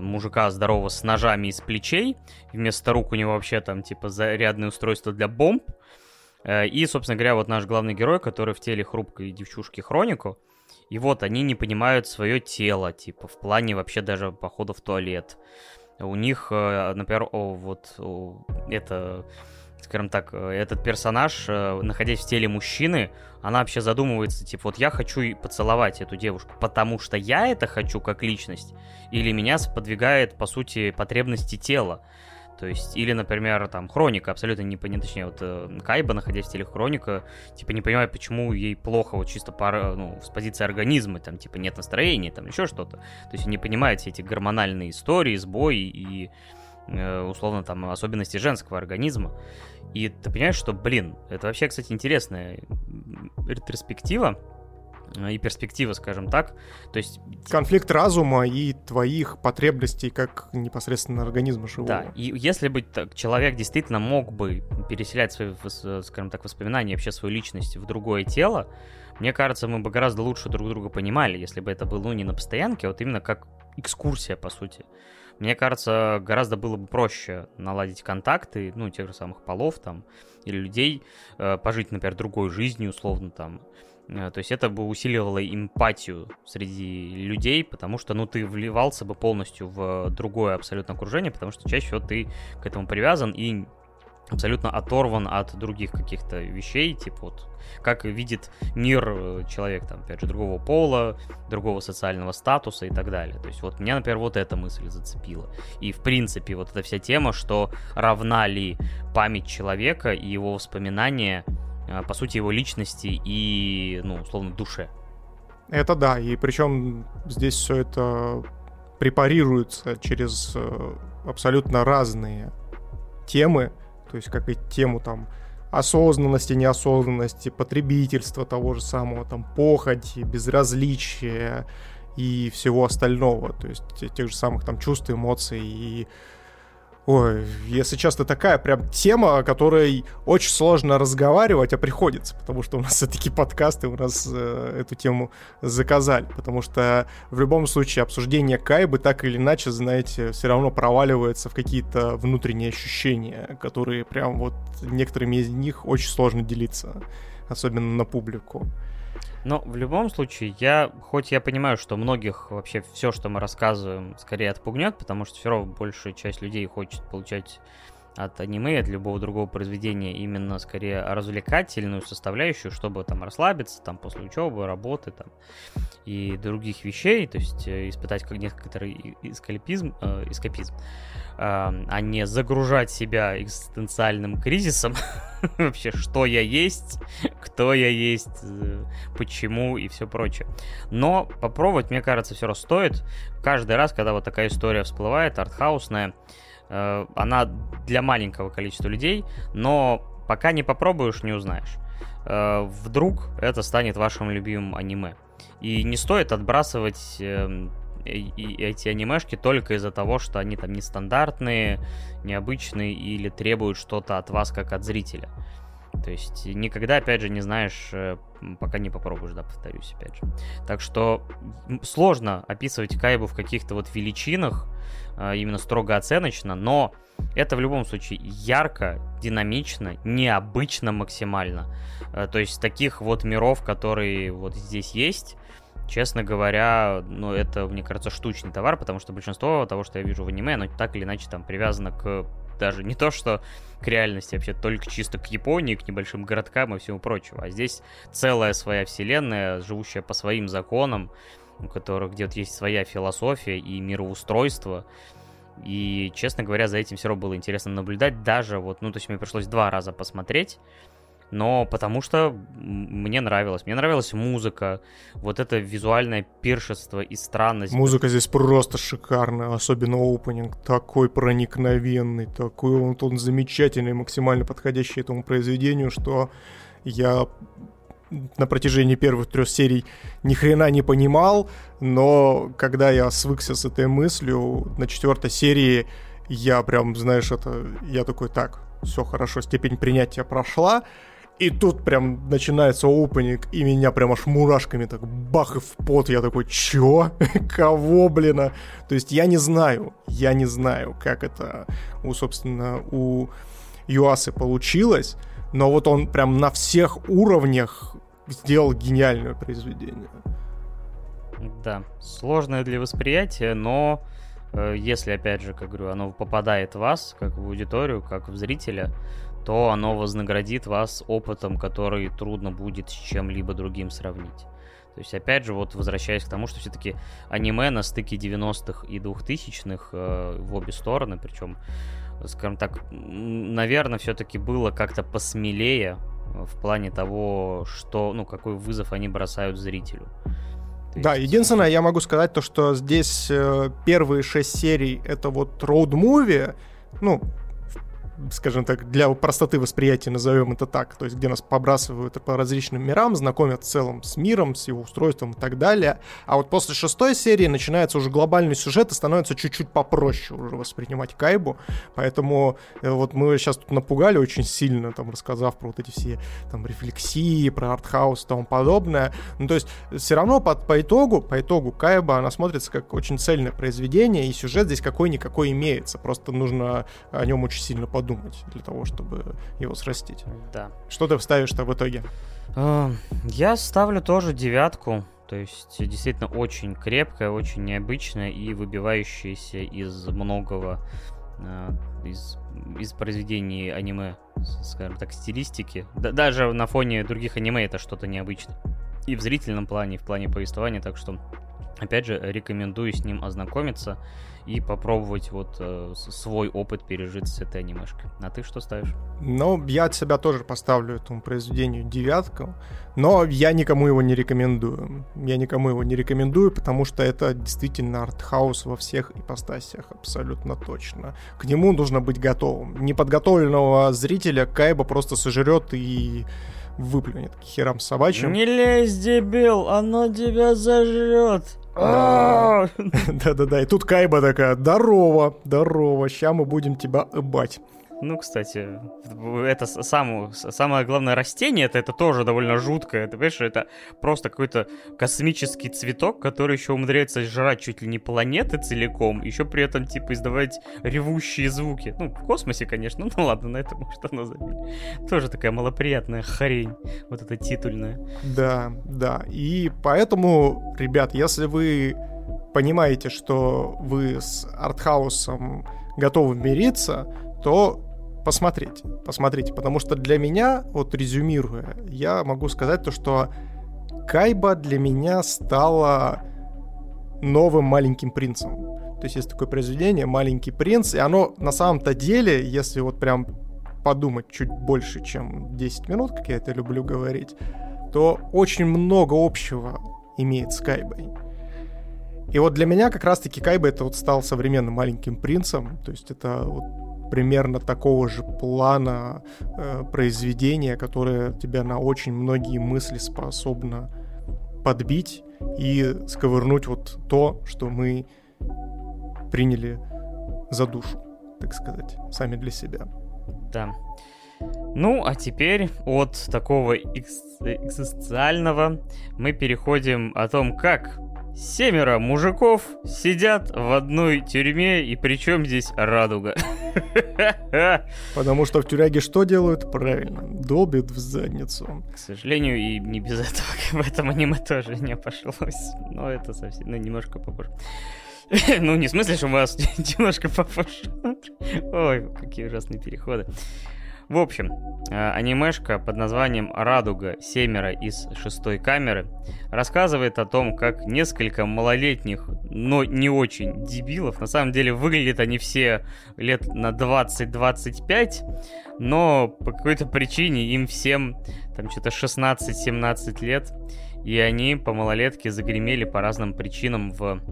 мужика здорового с ножами из плечей, вместо рук у него вообще там, типа, зарядное устройство для бомб, Э, и, собственно говоря, вот наш главный герой, который в теле хрупкой девчушки Хронику, и вот они не понимают свое тело, типа, в плане вообще даже похода в туалет. У них, э, например, о, вот о, это, скажем так, э, этот персонаж, находясь в теле мужчины, она вообще задумывается, типа, вот я хочу поцеловать эту девушку, потому что я это хочу как личность, или меня сподвигает, по сути, потребности тела. То есть, или, например, там, Хроника, абсолютно не понимаю, точнее, вот э, Кайба, находясь в теле Хроника, типа, не понимает, почему ей плохо вот чисто пара, ну, с позиции организма, там, типа, нет настроения, там, еще что-то. То есть, не понимает все эти гормональные истории, сбои и, э, условно, там, особенности женского организма. И ты понимаешь, что, блин, это вообще, кстати, интересная ретроспектива, Э, и перспектива, скажем так. То есть... Конфликт разума и твоих потребностей как непосредственно организма живого. Да, и если бы так, человек действительно мог бы переселять свои, скажем так, воспоминания, вообще свою личность в другое тело, мне кажется, мы бы гораздо лучше друг друга понимали, если бы это было ну, не на постоянке, а вот именно как экскурсия, по сути. Мне кажется, гораздо было бы проще наладить контакты, ну, тех же самых полов там, или людей, э, пожить, например, другой жизнью, условно, там, Э, то есть это бы усиливало эмпатию среди людей, потому что, ну, ты вливался бы полностью в другое абсолютно окружение, потому что чаще всего ты к этому привязан и абсолютно оторван от других каких-то вещей, типа вот как видит мир э, человек, там, опять же, другого пола, другого социального статуса и так далее. То есть вот меня, например, вот эта мысль зацепила. И, в принципе, вот эта вся тема, что равна ли память человека и его воспоминания по сути, его личности и, ну, условно, душе. Это да, и причем здесь все это препарируется через э, абсолютно разные темы, то есть как и тему там осознанности, неосознанности, потребительства того же самого, там, похоти, безразличия и всего остального, то есть тех же самых там чувств, эмоций и Ой, если честно, такая прям тема, о которой очень сложно разговаривать, а приходится, потому что у нас *laughs* все-таки подкасты у нас э, эту тему заказали, потому что в любом случае обсуждение Кайбы так или иначе, знаете, все равно проваливается в какие-то внутренние ощущения, которые прям вот некоторыми из них очень сложно делиться, особенно на публику. Но в любом случае, я, хоть я понимаю, что многих вообще все, что мы рассказываем, скорее отпугнет, потому что все равно большая часть людей хочет получать от аниме, от любого другого произведения именно скорее развлекательную составляющую, чтобы там расслабиться там после учебы, работы там и других вещей, то есть э, испытать как некоторый эскапизм, э, эскапизм э, а не загружать себя экзистенциальным кризисом, *laughs* вообще, что я есть, кто я есть, э, почему и все прочее. Но попробовать, мне кажется, все равно стоит. Каждый раз, когда вот такая история всплывает, артхаусная, она для маленького количества людей, но пока не попробуешь, не узнаешь. Э, вдруг это станет вашим любимым аниме. И не стоит отбрасывать эм, эти анимешки только из-за того, что они там нестандартные, необычные или требуют что-то от вас как от зрителя. То есть никогда, опять же, не знаешь, э, пока не попробуешь, да, повторюсь, опять же. Так что сложно описывать Кайбу в каких-то вот величинах, именно строго оценочно, но это в любом случае ярко, динамично, необычно максимально. А, то есть таких вот миров, которые вот здесь есть, честно говоря, ну, это, мне кажется, штучный товар, потому что большинство того, что я вижу в аниме, оно так или иначе там привязано к даже не то, что к реальности, вообще только чисто к Японии, к небольшим городкам и всему прочему. А здесь целая своя вселенная, живущая по своим законам, у которых где-то есть своя философия и мироустройство. И, честно говоря, за этим все равно было интересно наблюдать. Даже вот, ну, то есть мне пришлось два раза посмотреть. Но потому что мне нравилось. Мне нравилась музыка, вот это визуальное пиршество и странность. Музыка здесь просто шикарная, особенно опенинг. Такой проникновенный, такой он, он замечательный, максимально подходящий этому произведению, что я на протяжении первых трех серий ни хрена не понимал, но когда я свыкся с этой мыслью, на четвертой серии я прям, знаешь, это, я такой, так, все хорошо, степень принятия прошла, и тут прям начинается опенинг, и меня прям аж мурашками так бах и в пот. Я такой, чё? *laughs* Кого, блин? А?» То есть я не знаю, я не знаю, как это у, собственно, у Юасы получилось, но вот он прям на всех уровнях сделал гениальное произведение. Да, сложное для восприятия, но э, если, опять же, как говорю, оно попадает в вас, как в аудиторию, как в зрителя, то оно вознаградит вас опытом, который трудно будет с чем-либо другим сравнить. То есть, опять же, вот возвращаясь к тому, что все-таки аниме на стыке 90-х и 2000-х э, в обе стороны, причем, скажем так, наверное, все-таки было как-то посмелее в плане того, что, ну, какой вызов они бросают зрителю. То да, есть... единственное, я могу сказать то, что здесь э, первые шесть серий это вот роуд-муви, ну, скажем так, для простоты восприятия назовем это так, то есть где нас побрасывают по различным мирам, знакомят в целом с миром, с его устройством и так далее. А вот после шестой серии начинается уже глобальный сюжет и становится чуть-чуть попроще уже воспринимать Кайбу, поэтому э, вот мы сейчас тут напугали очень сильно, там, рассказав про вот эти все там рефлексии, про артхаус и тому подобное. Ну, то есть все равно по, по итогу, по итогу Кайба, она смотрится как очень цельное произведение, и сюжет здесь какой-никакой имеется, просто нужно о нем очень сильно подумать подумать для того, чтобы его срастить. Да. Что ты вставишь-то в итоге? А, я ставлю тоже девятку. То есть действительно очень крепкая, очень необычная и выбивающаяся из многого а, из, из произведений аниме, скажем так, стилистики. Да, даже на фоне других аниме это что-то необычное. И в зрительном плане, и в плане повествования, так что, опять же, рекомендую с ним ознакомиться и попробовать вот э, свой опыт пережить с этой анимешкой. А ты что ставишь? Ну, я от себя тоже поставлю этому произведению девятку, но я никому его не рекомендую. Я никому его не рекомендую, потому что это действительно артхаус во всех ипостасях, абсолютно точно. К нему нужно быть готовым. Неподготовленного зрителя Кайба просто сожрет и выплюнет к херам собачьим. Не лезь, дебил, оно тебя зажрет. А! *laughs* Да-да-да, и тут Кайба такая, здорово, здорово, ща мы будем тебя ебать. Ну, кстати, это само, самое главное растение, это, это тоже довольно жуткое. Ты понимаешь, это просто какой-то космический цветок, который еще умудряется жрать чуть ли не планеты целиком, еще при этом, типа, издавать ревущие звуки. Ну, в космосе, конечно, *laughs* ну ладно, на это может оно забили. Тоже такая малоприятная хрень, вот эта титульная. Да, да, и поэтому, ребят, если вы понимаете, что вы с артхаусом готовы мириться, то посмотрите, посмотрите, потому что для меня, вот резюмируя, я могу сказать то, что Кайба для меня стала новым маленьким принцем. То есть есть такое произведение «Маленький принц», и оно на самом-то деле, если вот прям подумать чуть больше, чем 10 минут, как я это люблю говорить, то очень много общего имеет с Кайбой. И вот для меня как раз-таки Кайба это вот стал современным маленьким принцем, то есть это вот примерно такого же плана э, произведения, которое тебя на очень многие мысли способно подбить и сковырнуть вот то, что мы приняли за душу, так сказать, сами для себя. Да. Ну, а теперь от такого экс- экзистенциального мы переходим о том, как Семеро мужиков сидят в одной тюрьме, и причем здесь радуга. *laughs* Потому что в тюряге что делают? Правильно, долбят в задницу. К сожалению, и не без этого в этом аниме тоже не пошлось. Но это совсем, ну, немножко попозже. *laughs* Ну, не в смысле, что у вас *laughs* немножко попозже. Ой, какие ужасные переходы. В общем, э, анимешка под названием «Радуга. Семеро из шестой камеры» рассказывает о том, как несколько малолетних, но не очень дебилов, на самом деле выглядят они все лет на 20-25, но по какой-то причине им всем там что-то 16-17 лет, и они по малолетке загремели по разным причинам в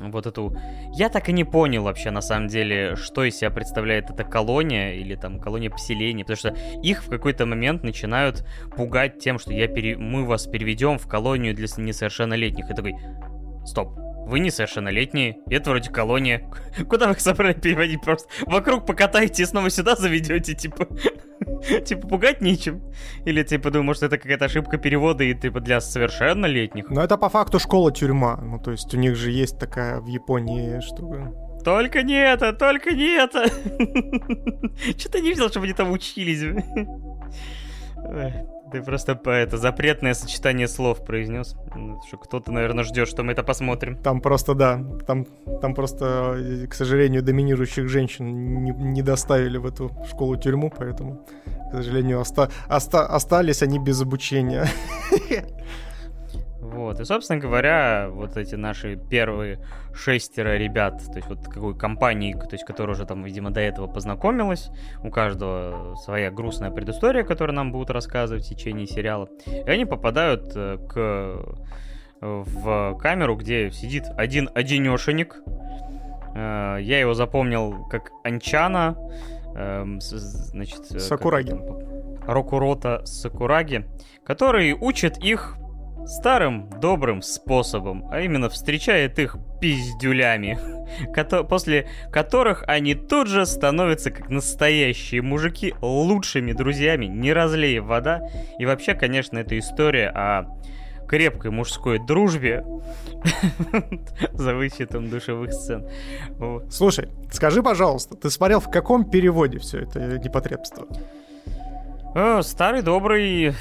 вот эту... Я так и не понял вообще, на самом деле, что из себя представляет эта колония или там колония поселения, потому что их в какой-то момент начинают пугать тем, что я пере... мы вас переведем в колонию для несовершеннолетних. И такой, стоп, вы несовершеннолетние, это вроде колония. Куда вы их собрали переводить? Просто вокруг покатаете и снова сюда заведете, типа... Типа пугать нечем. Или типа думаю, может это какая-то ошибка перевода и типа для совершеннолетних. Ну это по факту школа-тюрьма. Ну то есть у них же есть такая в Японии штука. Только не это, только не это. Что-то не видел, чтобы они там учились. Ты просто по это запретное сочетание слов произнес. Ну, что кто-то, наверное, ждет, что мы это посмотрим. Там просто, да, там, там просто, э, к сожалению, доминирующих женщин не, не доставили в эту школу-тюрьму, поэтому, к сожалению, оста, оста, остались они без обучения. *laughs* Вот, и, собственно говоря, вот эти наши первые шестеро ребят, то есть вот какой компании, то есть которая уже там, видимо, до этого познакомилась, у каждого своя грустная предыстория, которую нам будут рассказывать в течение сериала, и они попадают э, к в камеру, где сидит один одинешенек. Э, я его запомнил как Анчана, эм, значит... Э, Сакураги. Рокурота Сакураги, который учит их старым добрым способом, а именно встречает их пиздюлями, *laughs* после которых они тут же становятся как настоящие мужики, лучшими друзьями, не разлея вода. И вообще, конечно, это история о крепкой мужской дружбе *laughs* за вычетом душевых сцен. Слушай, скажи, пожалуйста, ты смотрел в каком переводе все это непотребство? Старый добрый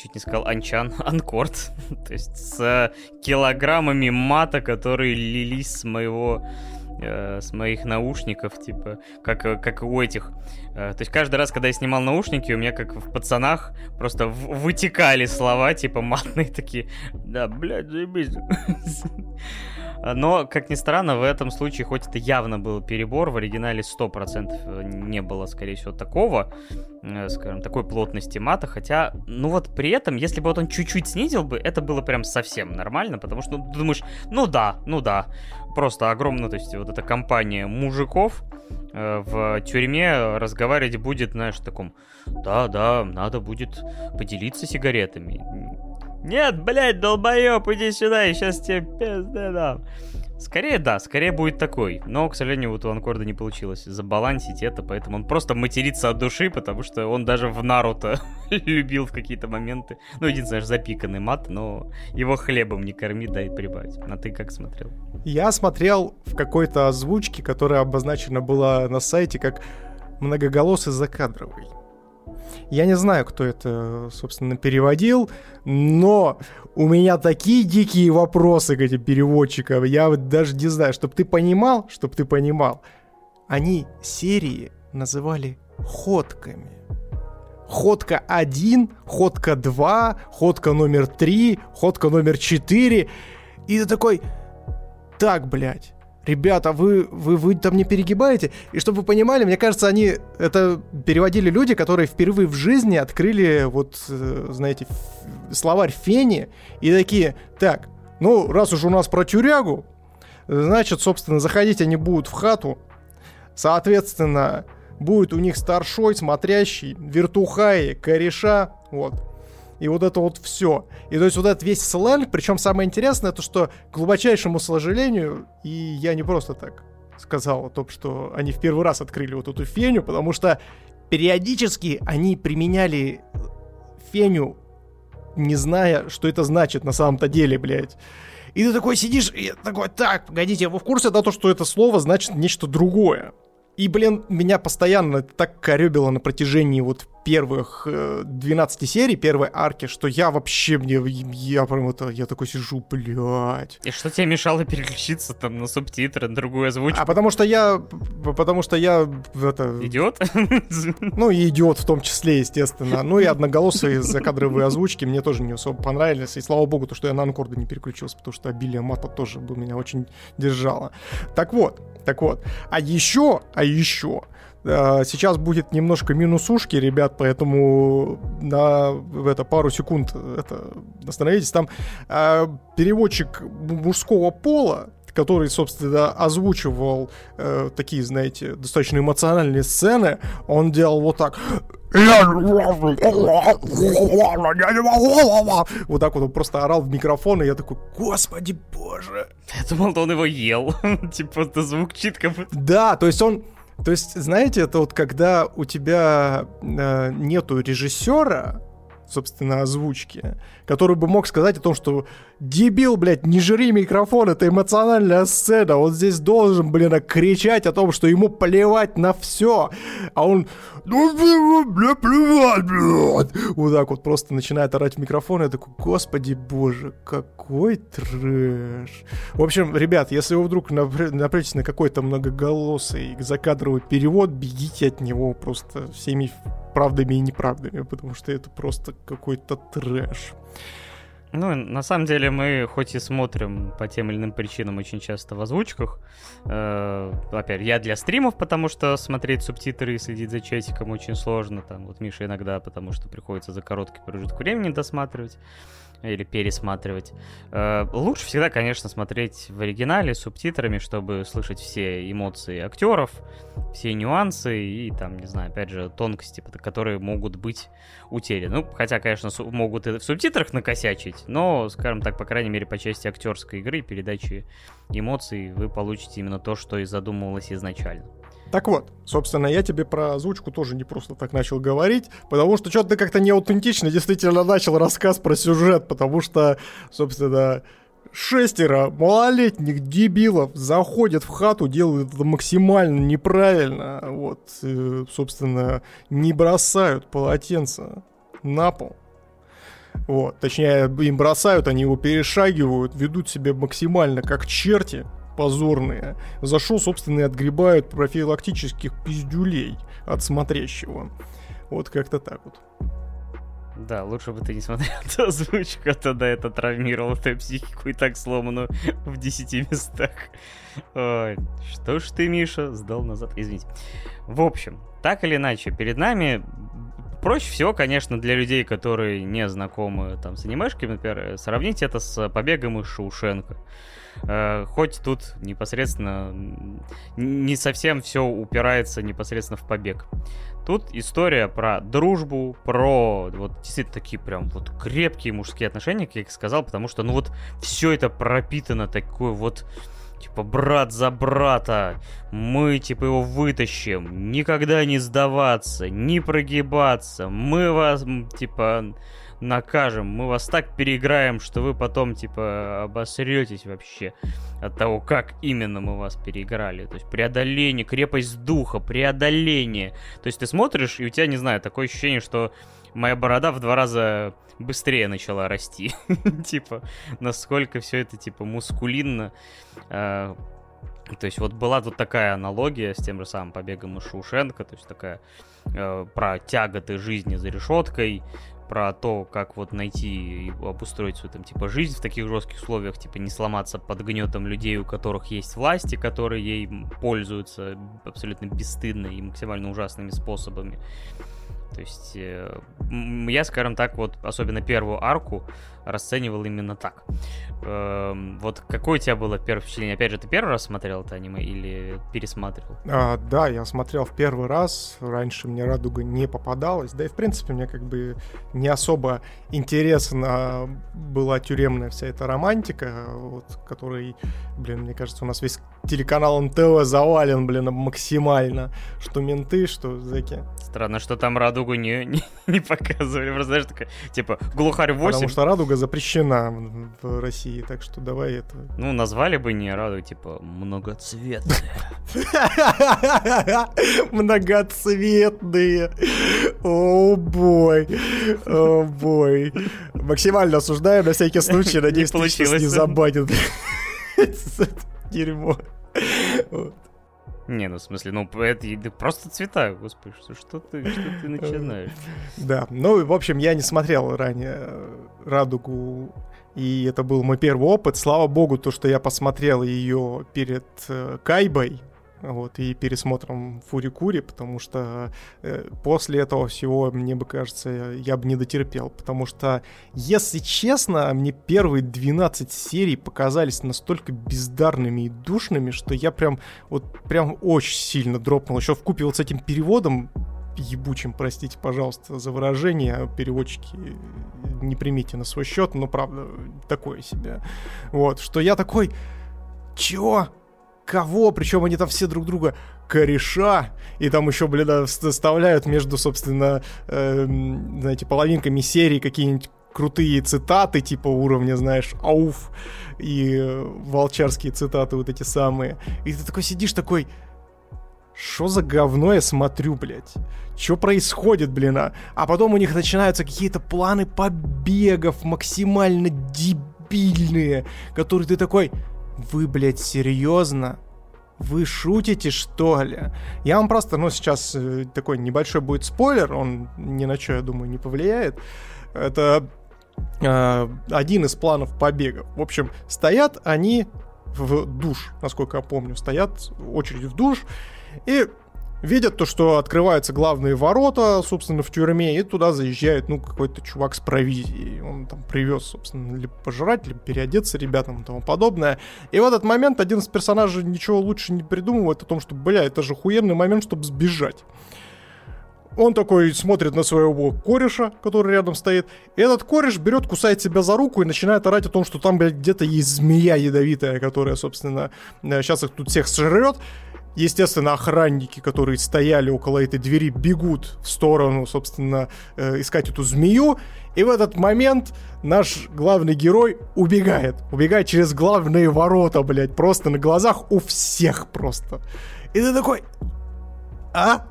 чуть не сказал анчан, *laughs* анкорд. То есть с килограммами мата, которые лились с моего э, с моих наушников, типа, как, как у этих. Э, то есть каждый раз, когда я снимал наушники, у меня, как в пацанах, просто вытекали слова, типа, матные такие. Да, блядь, заебись. *laughs* Но, как ни странно, в этом случае, хоть это явно был перебор, в оригинале 100% не было, скорее всего, такого, э, скажем, такой плотности мата, хотя, ну вот при этом, если бы вот он чуть-чуть снизил бы, это было прям совсем нормально, потому что ну, ты думаешь, ну да, ну да, просто огромно, то есть вот эта компания мужиков э, в тюрьме разговаривать будет, знаешь, в таком, да-да, надо будет поделиться сигаретами нет, блядь, долбоёб, иди сюда, и сейчас тебе пизды дам. Скорее, да, скорее будет такой. Но, к сожалению, вот у Анкорда не получилось забалансить это, поэтому он просто матерится от души, потому что он даже в Наруто *laughs* любил в какие-то моменты. Ну, единственное, запиканный мат, но его хлебом не корми, дай прибавить. А ты как смотрел? Я смотрел в какой-то озвучке, которая обозначена была на сайте как многоголосый закадровый. Я не знаю, кто это, собственно, переводил, но у меня такие дикие вопросы к этим переводчикам. Я даже не знаю, чтобы ты понимал, чтобы ты понимал. Они серии называли ходками. Ходка 1, ходка 2, ходка номер 3, ходка номер 4. И ты такой, так, блядь, ребята, вы, вы, вы там не перегибаете? И чтобы вы понимали, мне кажется, они это переводили люди, которые впервые в жизни открыли вот, э, знаете, словарь Фени и такие, так, ну, раз уж у нас про тюрягу, значит, собственно, заходить они будут в хату, соответственно, будет у них старшой, смотрящий, вертухаи, кореша, вот, и вот это вот все. И то есть вот этот весь сленг, причем самое интересное, то что, к глубочайшему сожалению, и я не просто так сказал о том, что они в первый раз открыли вот эту феню, потому что периодически они применяли феню, не зная, что это значит на самом-то деле, блядь. И ты такой сидишь и такой, так, погодите, вы в курсе да, то, что это слово значит нечто другое? И, блин, меня постоянно так коребило на протяжении вот первых э, 12 серий, первой арки, что я вообще мне, я прям это, я такой сижу, блядь. И что тебе мешало переключиться там на субтитры, на другую озвучку? А потому что я, потому что я, это... Идиот? *laughs* Ну и идиот в том числе, естественно. Ну и одноголосые закадровые озвучки мне тоже не особо понравились. И слава богу, то, что я на анкорды не переключился, потому что обилие мата тоже бы меня очень держало. Так вот, так вот. А еще, а еще, э, сейчас будет немножко минусушки, ребят, поэтому на это пару секунд это остановитесь. Там э, переводчик мужского пола, который, собственно, озвучивал э, такие, знаете, достаточно эмоциональные сцены, он делал вот так. Вот так вот он просто орал в микрофон, и я такой, господи боже. Я думал, он его ел. *laughs* типа, это звук читка. Да, то есть он... То есть, знаете, это вот когда у тебя э, нету режиссера, собственно, озвучки, который бы мог сказать о том, что дебил, блядь, не жри микрофон, это эмоциональная сцена, он здесь должен, блин, кричать о том, что ему плевать на все, а он, ну, бля, плевать, блядь, вот так вот просто начинает орать в микрофон, я такой, господи боже, какой трэш. В общем, ребят, если вы вдруг напрячетесь на какой-то многоголосый закадровый перевод, бегите от него просто всеми правдами и неправдами, потому что это просто какой-то трэш. Ну, на самом деле мы хоть и смотрим по тем или иным причинам очень часто в озвучках. Э, опять, я для стримов, потому что смотреть субтитры и следить за чатиком очень сложно. Там вот Миша иногда, потому что приходится за короткий промежуток времени досматривать или пересматривать. Э, лучше всегда, конечно, смотреть в оригинале с субтитрами, чтобы слышать все эмоции актеров, все нюансы и там, не знаю, опять же, тонкости, которые могут быть утеряны. Ну, хотя, конечно, могут и в субтитрах накосячить, но, скажем так, по крайней мере, по части актерской игры, передачи эмоций вы получите именно то, что и задумывалось изначально. Так вот, собственно, я тебе про озвучку тоже не просто так начал говорить, потому что что-то ты как-то неаутентично действительно начал рассказ про сюжет, потому что, собственно, шестеро малолетних дебилов заходят в хату, делают это максимально неправильно, вот, э, собственно, не бросают полотенце на пол. Вот, точнее, им бросают, они его перешагивают, ведут себя максимально как черти, позорные. Зашел, собственно, и отгребают профилактических пиздюлей от смотрящего. Вот как-то так вот. Да, лучше бы ты не смотрел эту озвучку, а тогда это травмировало твою психику и так сломанную в 10 местах. Ой, что ж ты, Миша, сдал назад. Извините. В общем, так или иначе, перед нами проще всего, конечно, для людей, которые не знакомы там с анимешками, например, сравнить это с побегом из Шоушенка. Э, хоть тут непосредственно не совсем все упирается непосредственно в побег. Тут история про дружбу, про вот действительно такие прям вот крепкие мужские отношения, как я сказал, потому что ну вот все это пропитано такой вот типа брат за брата, мы типа его вытащим, никогда не сдаваться, не прогибаться, мы вас типа накажем, мы вас так переиграем, что вы потом, типа, обосретесь вообще от того, как именно мы вас переиграли. То есть преодоление, крепость духа, преодоление. То есть ты смотришь, и у тебя, не знаю, такое ощущение, что моя борода в два раза быстрее начала расти. *laughs* Типа, насколько все это, типа, мускулинно. А, то есть вот была тут такая аналогия с тем же самым побегом из Шушенко, то есть такая э, про тяготы жизни за решеткой, про то, как вот найти и обустроить свою там типа жизнь в таких жестких условиях, типа не сломаться под гнетом людей, у которых есть власти, которые ей пользуются абсолютно бесстыдно и максимально ужасными способами. То есть э, я, скажем так, вот особенно первую арку расценивал именно так. Эм, вот какое у тебя было первое впечатление? Опять же, ты первый раз смотрел это аниме или пересматривал? А, да, я смотрел в первый раз. Раньше мне «Радуга» не попадалась. Да и, в принципе, мне как бы не особо интересна была тюремная вся эта романтика, вот, которой, блин, мне кажется, у нас весь телеканал НТВ завален, блин, максимально. Что менты, что зэки. Странно, что там «Радугу» не, не, не показывали. Просто, знаешь, такая, типа, «Глухарь 8». Потому что «Радуга» запрещена в России, так что давай это... Ну, назвали бы не «Радугу», типа, «Многоцветная». *laughs* Многоцветные. О, бой. О, бой. Максимально осуждаем на всякий случай. *laughs* Надеюсь, не забанит. *laughs* Дерьмо. Не, ну в смысле, ну это просто цвета, господи, что, что ты, что ты начинаешь? *laughs* Да, ну в общем, я не смотрел ранее э, «Радугу», и это был мой первый опыт. Слава богу, то, что я посмотрел ее перед э, Кайбой, вот, и пересмотром Фурикури, потому что э, после этого всего, мне бы кажется, я бы не дотерпел, потому что, если честно, мне первые 12 серий показались настолько бездарными и душными, что я прям, вот, прям очень сильно дропнул, еще в купе вот с этим переводом, ебучим, простите, пожалуйста, за выражение, переводчики не примите на свой счет, но правда, такое себе. Вот, что я такой, чё? Кого, причем они там все друг друга кореша, и там еще, блин, вставляют между, собственно, э, знаете, половинками серии какие-нибудь крутые цитаты, типа уровня, знаешь, ауф, и э, волчарские цитаты вот эти самые. И ты такой сидишь такой, что за говно я смотрю, блядь? Что происходит, блин, а? А потом у них начинаются какие-то планы побегов максимально дебильные, которые ты такой, вы, блядь, серьезно? Вы шутите, что ли? Я вам просто, ну, сейчас э, такой небольшой будет спойлер, он ни на что, я думаю, не повлияет. Это э, один из планов побега. В общем, стоят они в душ, насколько я помню, стоят очередь в душ, и видят то, что открываются главные ворота, собственно, в тюрьме, и туда заезжает, ну, какой-то чувак с провизией. Он там привез, собственно, либо пожрать, либо переодеться ребятам и тому подобное. И в этот момент один из персонажей ничего лучше не придумывает о том, что, бля, это же хуерный момент, чтобы сбежать. Он такой смотрит на своего кореша, который рядом стоит. И этот кореш берет, кусает себя за руку и начинает орать о том, что там, блядь, где-то есть змея ядовитая, которая, собственно, сейчас их тут всех сожрет. Естественно, охранники, которые стояли около этой двери, бегут в сторону, собственно, э, искать эту змею. И в этот момент наш главный герой убегает. Убегает через главные ворота, блядь, просто на глазах у всех просто. И ты такой... А?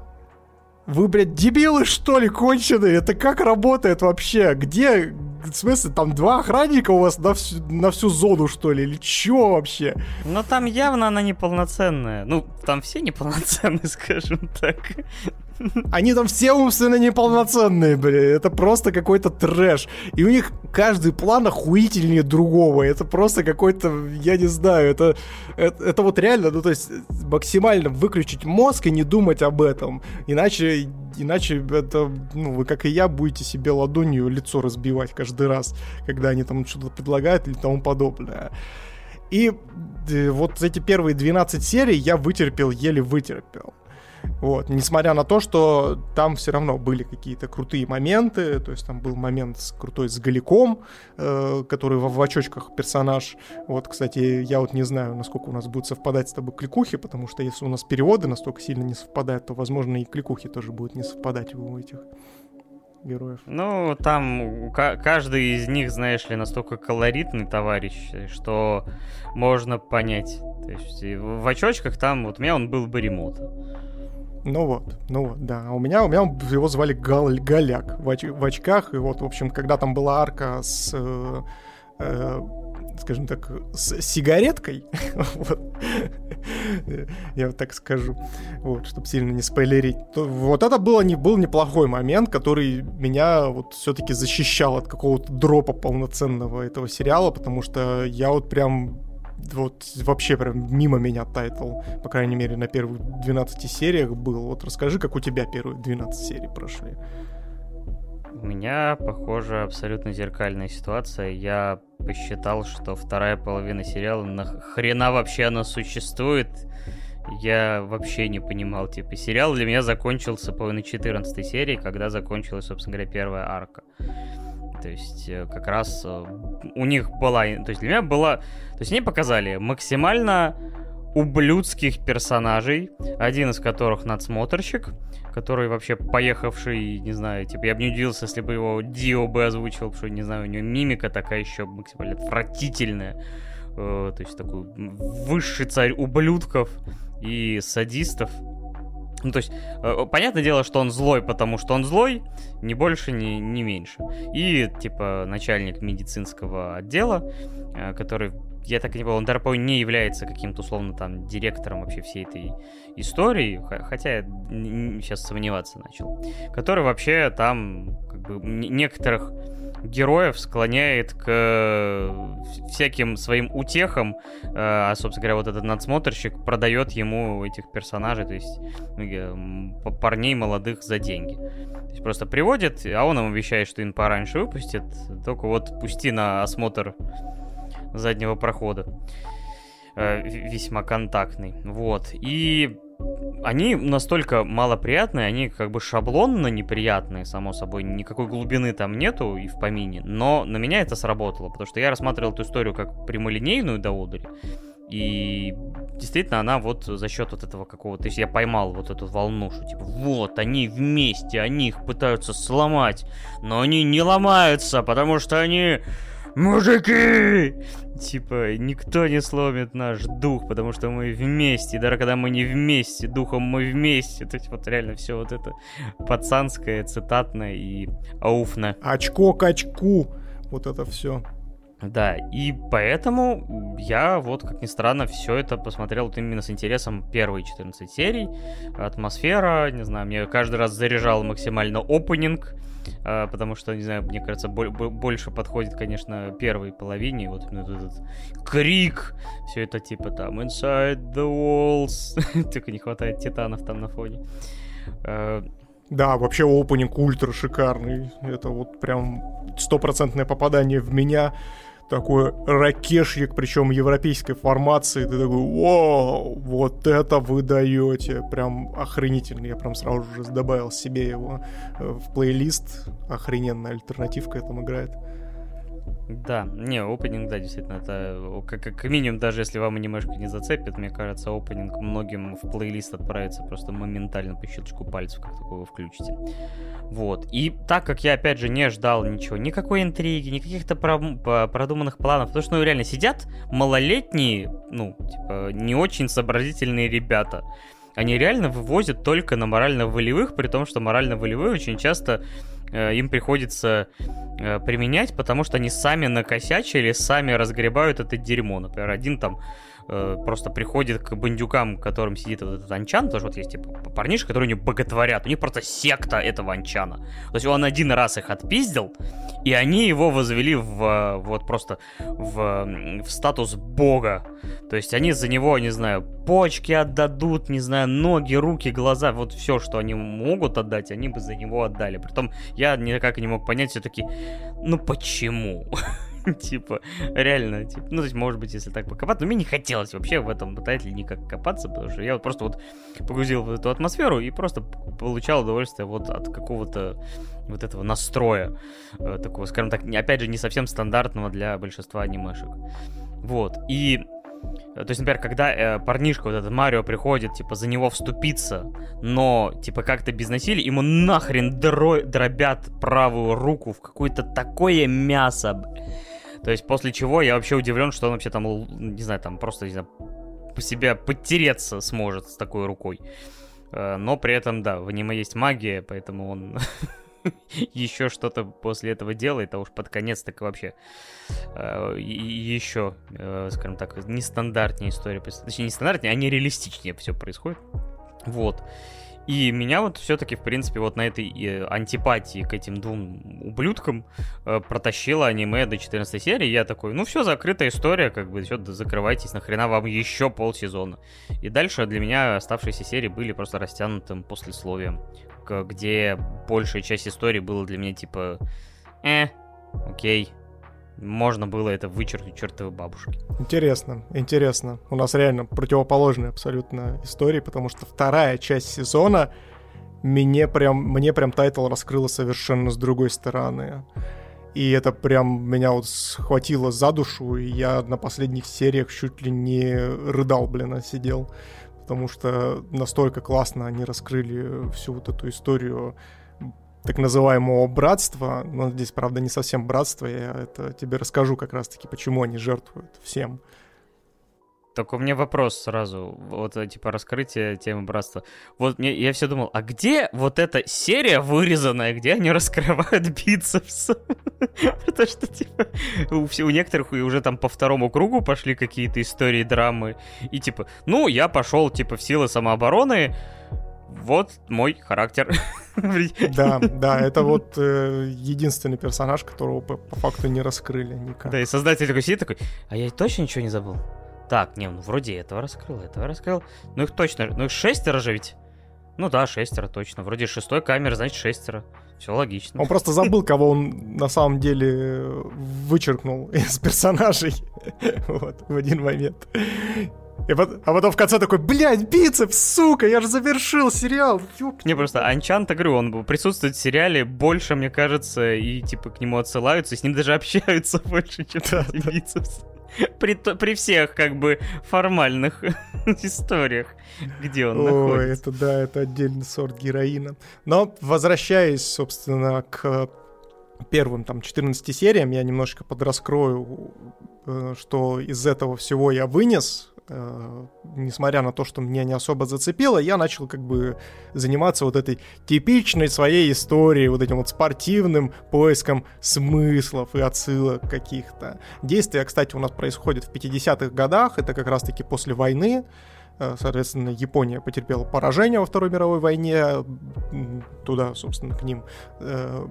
Вы, блядь, дебилы, что ли, конченые? Это как работает вообще? Где, в смысле, там два охранника у вас на всю, на всю зону, что ли? Или чё вообще? Ну, там явно она неполноценная. Ну, там все неполноценные, *laughs* скажем так. Они там все умственно неполноценные, бля. Это просто какой-то трэш. И у них каждый план охуительнее другого. Это просто какой-то, я не знаю, это, это, это вот реально, ну то есть максимально выключить мозг и не думать об этом. Иначе, иначе это, ну вы как и я будете себе ладонью лицо разбивать каждый раз, когда они там что-то предлагают или тому подобное. И э, вот эти первые 12 серий я вытерпел, еле вытерпел. Вот, несмотря на то, что там все равно были какие-то крутые моменты, то есть там был момент с, крутой с Галиком, э, который в, в очочках персонаж. Вот, кстати, я вот не знаю, насколько у нас будет совпадать с тобой кликухи, потому что если у нас переводы настолько сильно не совпадают, то, возможно, и кликухи тоже будут не совпадать у этих героев. Ну, там каждый из них, знаешь ли, настолько колоритный товарищ, что можно понять. То есть в очочках там, вот у меня он был Баримота. Ну вот, ну вот, да. А у меня, у меня его звали Гал, Галяк в, оч, в очках. И вот, в общем, когда там была арка с, э, э, скажем так, с сигареткой, *laughs* вот, я вот так скажу, вот, чтобы сильно не спойлерить, то вот это было не, был неплохой момент, который меня вот все-таки защищал от какого-то дропа полноценного этого сериала, потому что я вот прям вот вообще прям мимо меня title, по крайней мере, на первых 12 сериях был. Вот расскажи, как у тебя первые 12 серий прошли. У меня, похоже, абсолютно зеркальная ситуация. Я посчитал, что вторая половина сериала нахрена вообще она существует. Я вообще не понимал, типа, сериал для меня закончился по на 14 серии, когда закончилась, собственно говоря, первая арка. То есть э, как раз э, у них была... То есть для меня была... То есть они показали максимально ублюдских персонажей, один из которых надсмотрщик, который вообще поехавший, не знаю, типа, я бы не удивился, если бы его Дио бы озвучил, потому что, не знаю, у него мимика такая еще максимально отвратительная, э, то есть такой высший царь ублюдков и садистов, ну, то есть, э, понятное дело, что он злой, потому что он злой, ни больше, ни, ни меньше. И, типа, начальник медицинского отдела, э, который, я так и не понял, он, даже, не является каким-то, условно, там, директором вообще всей этой истории, хотя я сейчас сомневаться начал, который вообще там, как бы, некоторых героев склоняет к всяким своим утехам, э, а, собственно говоря, вот этот надсмотрщик продает ему этих персонажей, то есть ну, парней молодых за деньги. То есть просто приводит, а он ему обещает, что им пораньше выпустит, только вот пусти на осмотр заднего прохода. Э, весьма контактный. Вот. И они настолько малоприятные, они как бы шаблонно неприятные, само собой, никакой глубины там нету и в помине, но на меня это сработало, потому что я рассматривал эту историю как прямолинейную до одури, И действительно, она вот за счет вот этого какого-то... То есть я поймал вот эту волну, что типа, вот, они вместе, они их пытаются сломать, но они не ломаются, потому что они мужики! Типа, никто не сломит наш дух, потому что мы вместе. И даже когда мы не вместе, духом мы вместе. То есть вот реально все вот это пацанское, цитатное и ауфное. Очко к очку. Вот это все. Да, и поэтому я вот, как ни странно, все это посмотрел вот именно с интересом первые 14 серий. Атмосфера, не знаю, мне каждый раз заряжал максимально опенинг, потому что, не знаю, мне кажется, больше подходит, конечно, первой половине, вот именно этот крик, все это типа там Inside the Walls, *laughs* только не хватает титанов там на фоне. А, да, вообще опенинг ультра шикарный. Это вот прям стопроцентное попадание в меня такой ракешник, причем европейской формации, ты такой, вау, вот это вы даете, прям охренительно, я прям сразу же добавил себе его э, в плейлист, охрененная альтернативка этому играет. Да, не, опенинг, да, действительно, это как, как минимум, даже если вам немножко не зацепит, мне кажется, опенинг многим в плейлист отправится просто моментально по щелчку пальцев, как такого включите. Вот. И так как я, опять же, не ждал ничего, никакой интриги, никаких-то про- продуманных планов, потому что, ну, реально, сидят малолетние, ну, типа, не очень сообразительные ребята, они реально вывозят только на морально-волевых, при том, что морально-волевые очень часто э, им приходится э, применять, потому что они сами накосячили, сами разгребают это дерьмо. Например, один там э, просто приходит к бандюкам, которым сидит вот этот анчан, тоже вот есть типа парнишки, которые него боготворят, у них просто секта этого анчана. То есть он один раз их отпиздил, и они его возвели в вот просто в, в статус бога. То есть они за него, не знаю, почки отдадут, не знаю, ноги, руки, глаза, вот все, что они могут отдать, они бы за него отдали. Притом я никак не мог понять все-таки, ну почему? *laughs* *laughs* типа, реально, типа, ну, то есть, может быть, если так покопаться, но мне не хотелось вообще в этом тайтле никак копаться, потому что я вот просто вот погрузил в эту атмосферу и просто получал удовольствие вот от какого-то вот этого настроя, э, такого, скажем так, опять же, не совсем стандартного для большинства анимешек. Вот, и то есть, например, когда э, парнишка, вот этот Марио, приходит, типа, за него вступиться, но, типа, как-то без насилия, ему нахрен дро- дробят правую руку в какое-то такое мясо. То есть после чего я вообще удивлен, что он вообще там, не знаю, там просто, не знаю, по себе подтереться сможет с такой рукой. Э, но при этом, да, в аниме есть магия, поэтому он *laughs* еще что-то после этого делает, а уж под конец так вообще э, еще, э, скажем так, нестандартнее история. Точнее, не стандартнее, а не реалистичнее все происходит. Вот. И меня вот все-таки, в принципе, вот на этой э, антипатии к этим двум ублюдкам э, протащило аниме до 14 серии. Я такой, ну все, закрытая история, как бы, все, закрывайтесь, нахрена вам еще полсезона. И дальше для меня оставшиеся серии были просто растянутым послесловием, где большая часть истории была для меня типа, э, окей, можно было это вычеркнуть к чертовой бабушке. Интересно, интересно. У нас реально противоположные абсолютно истории, потому что вторая часть сезона мне прям, мне прям title раскрыла совершенно с другой стороны. И это прям меня вот схватило за душу, и я на последних сериях чуть ли не рыдал, блин, а сидел. Потому что настолько классно они раскрыли всю вот эту историю так называемого братства, но здесь, правда, не совсем братство, я это тебе расскажу как раз-таки, почему они жертвуют всем. Только у меня вопрос сразу, вот э, типа раскрытие темы братства. Вот мне, я все думал, а где вот эта серия вырезанная, где они раскрывают *laughs* бицепс? Потому что, типа, у некоторых уже там по второму кругу пошли какие-то истории, драмы. И типа, ну, я пошел, типа, в силы самообороны, вот мой характер. *laughs* Да, да, это вот э, единственный персонаж, которого по, по факту не раскрыли никак. Да, и создатель такой сидит такой, а я точно ничего не забыл? Так, не, ну вроде этого раскрыл, этого раскрыл. Ну их точно, ну их шестеро же ведь. Ну да, шестеро точно. Вроде шестой камер, значит шестеро. Все логично. Он просто забыл, кого он на самом деле вычеркнул из персонажей *laughs* вот, в один момент. И вот, а потом в конце такой, блядь, бицепс, сука, я же завершил сериал. Ёп. Не, просто Анчант, говорю, он присутствует в сериале больше, мне кажется, и типа к нему отсылаются, с ним даже общаются *laughs* больше, чем да, бицепс. При, при всех, как бы, формальных *laughs* историях, где он Ой, находится. это да, это отдельный сорт героина. Но возвращаясь, собственно, к первым там 14 сериям, я немножко подраскрою, э, что из этого всего я вынес, э, несмотря на то, что меня не особо зацепило, я начал как бы заниматься вот этой типичной своей историей, вот этим вот спортивным поиском смыслов и отсылок каких-то. Действие, кстати, у нас происходит в 50-х годах, это как раз-таки после войны, Э, соответственно, Япония потерпела поражение во Второй мировой войне. Туда, собственно, к ним э,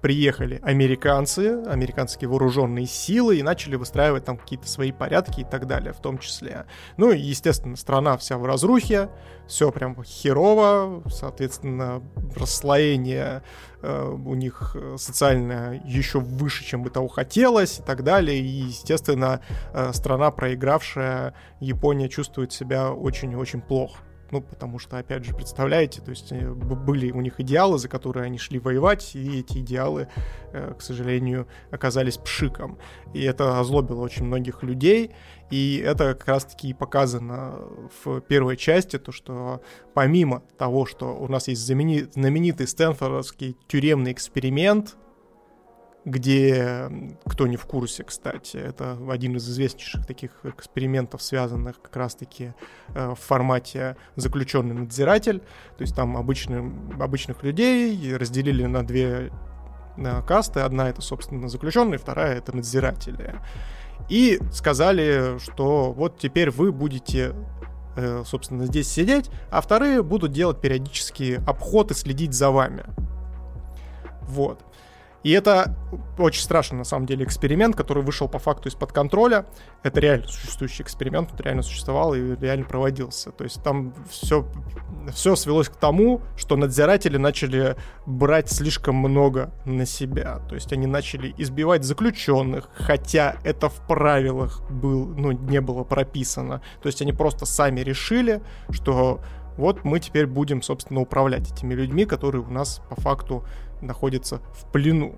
приехали американцы, американские вооруженные силы и начали выстраивать там какие-то свои порядки и так далее, в том числе. Ну и, естественно, страна вся в разрухе, все прям херово, соответственно, расслоение э, у них социальное еще выше, чем бы того хотелось и так далее. И, естественно, э, страна, проигравшая, Япония чувствует себя очень-очень плохо. Ну, потому что, опять же, представляете, то есть э, были у них идеалы, за которые они шли воевать, и эти идеалы, э, к сожалению, оказались пшиком. И это озлобило очень многих людей, и это как раз-таки показано в первой части, то, что помимо того, что у нас есть знаменитый Стэнфордский тюремный эксперимент, где, кто не в курсе, кстати, это один из известнейших таких экспериментов, связанных как раз-таки э, в формате заключенный надзиратель. То есть там обычным, обычных людей разделили на две на касты. Одна это, собственно, заключенные, вторая это надзиратели. И сказали, что вот теперь вы будете э, собственно, здесь сидеть, а вторые будут делать периодически обход и следить за вами. Вот. И это очень страшный, на самом деле, эксперимент, который вышел по факту из-под контроля. Это реально существующий эксперимент, он реально существовал и реально проводился. То есть там все, все свелось к тому, что надзиратели начали брать слишком много на себя. То есть они начали избивать заключенных, хотя это в правилах был, ну, не было прописано. То есть они просто сами решили, что вот мы теперь будем, собственно, управлять этими людьми, которые у нас по факту находится в плену.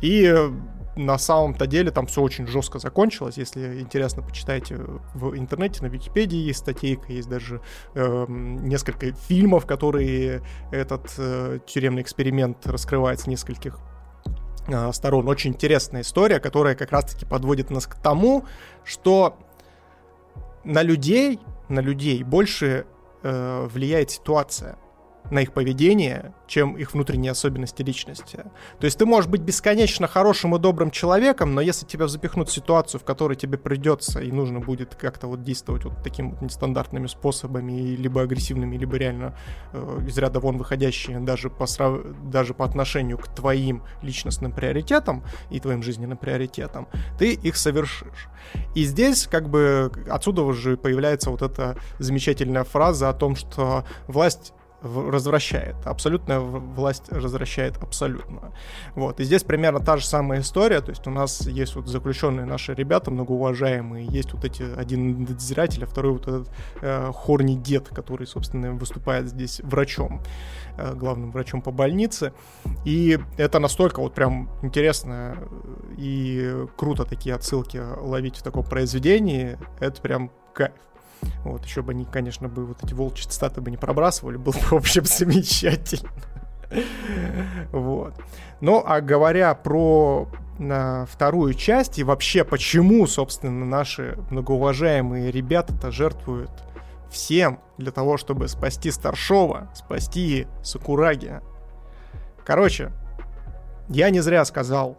И э, на самом-то деле там все очень жестко закончилось. Если интересно, почитайте в интернете, на Википедии есть статейка, есть даже э, несколько фильмов, которые этот э, тюремный эксперимент раскрывает с нескольких э, сторон. Очень интересная история, которая как раз-таки подводит нас к тому, что на людей, на людей больше э, влияет ситуация на их поведение, чем их внутренние особенности личности. То есть ты можешь быть бесконечно хорошим и добрым человеком, но если тебя запихнут в ситуацию, в которой тебе придется и нужно будет как-то вот действовать вот такими вот нестандартными способами, либо агрессивными, либо реально э, из ряда вон выходящие даже по, срав... даже по отношению к твоим личностным приоритетам и твоим жизненным приоритетам, ты их совершишь. И здесь как бы отсюда уже появляется вот эта замечательная фраза о том, что власть развращает. Абсолютная власть развращает абсолютно. Вот. И здесь примерно та же самая история. То есть у нас есть вот заключенные наши ребята, многоуважаемые, есть вот эти один надзиратель, а второй вот этот э, хорний дед, который, собственно, выступает здесь врачом, э, главным врачом по больнице. И это настолько вот прям интересно и круто такие отсылки ловить в таком произведении. Это прям кайф. Вот, еще бы они, конечно, бы вот эти волчьи цитаты бы не пробрасывали, было бы, в общем, замечательно. Вот. Ну, а говоря про на вторую часть и вообще почему, собственно, наши многоуважаемые ребята-то жертвуют всем для того, чтобы спасти Старшова, спасти Сакураги. Короче, я не зря сказал,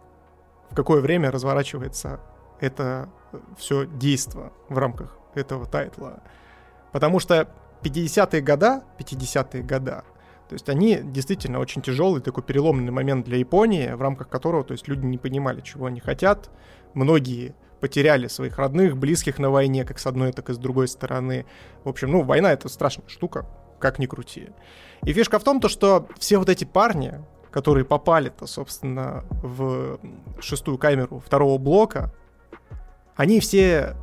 в какое время разворачивается это все действо в рамках этого тайтла. Потому что 50-е года, 50-е года, то есть они действительно очень тяжелый, такой переломный момент для Японии, в рамках которого то есть люди не понимали, чего они хотят. Многие потеряли своих родных, близких на войне, как с одной, так и с другой стороны. В общем, ну, война — это страшная штука, как ни крути. И фишка в том, то, что все вот эти парни, которые попали-то, собственно, в шестую камеру второго блока, они все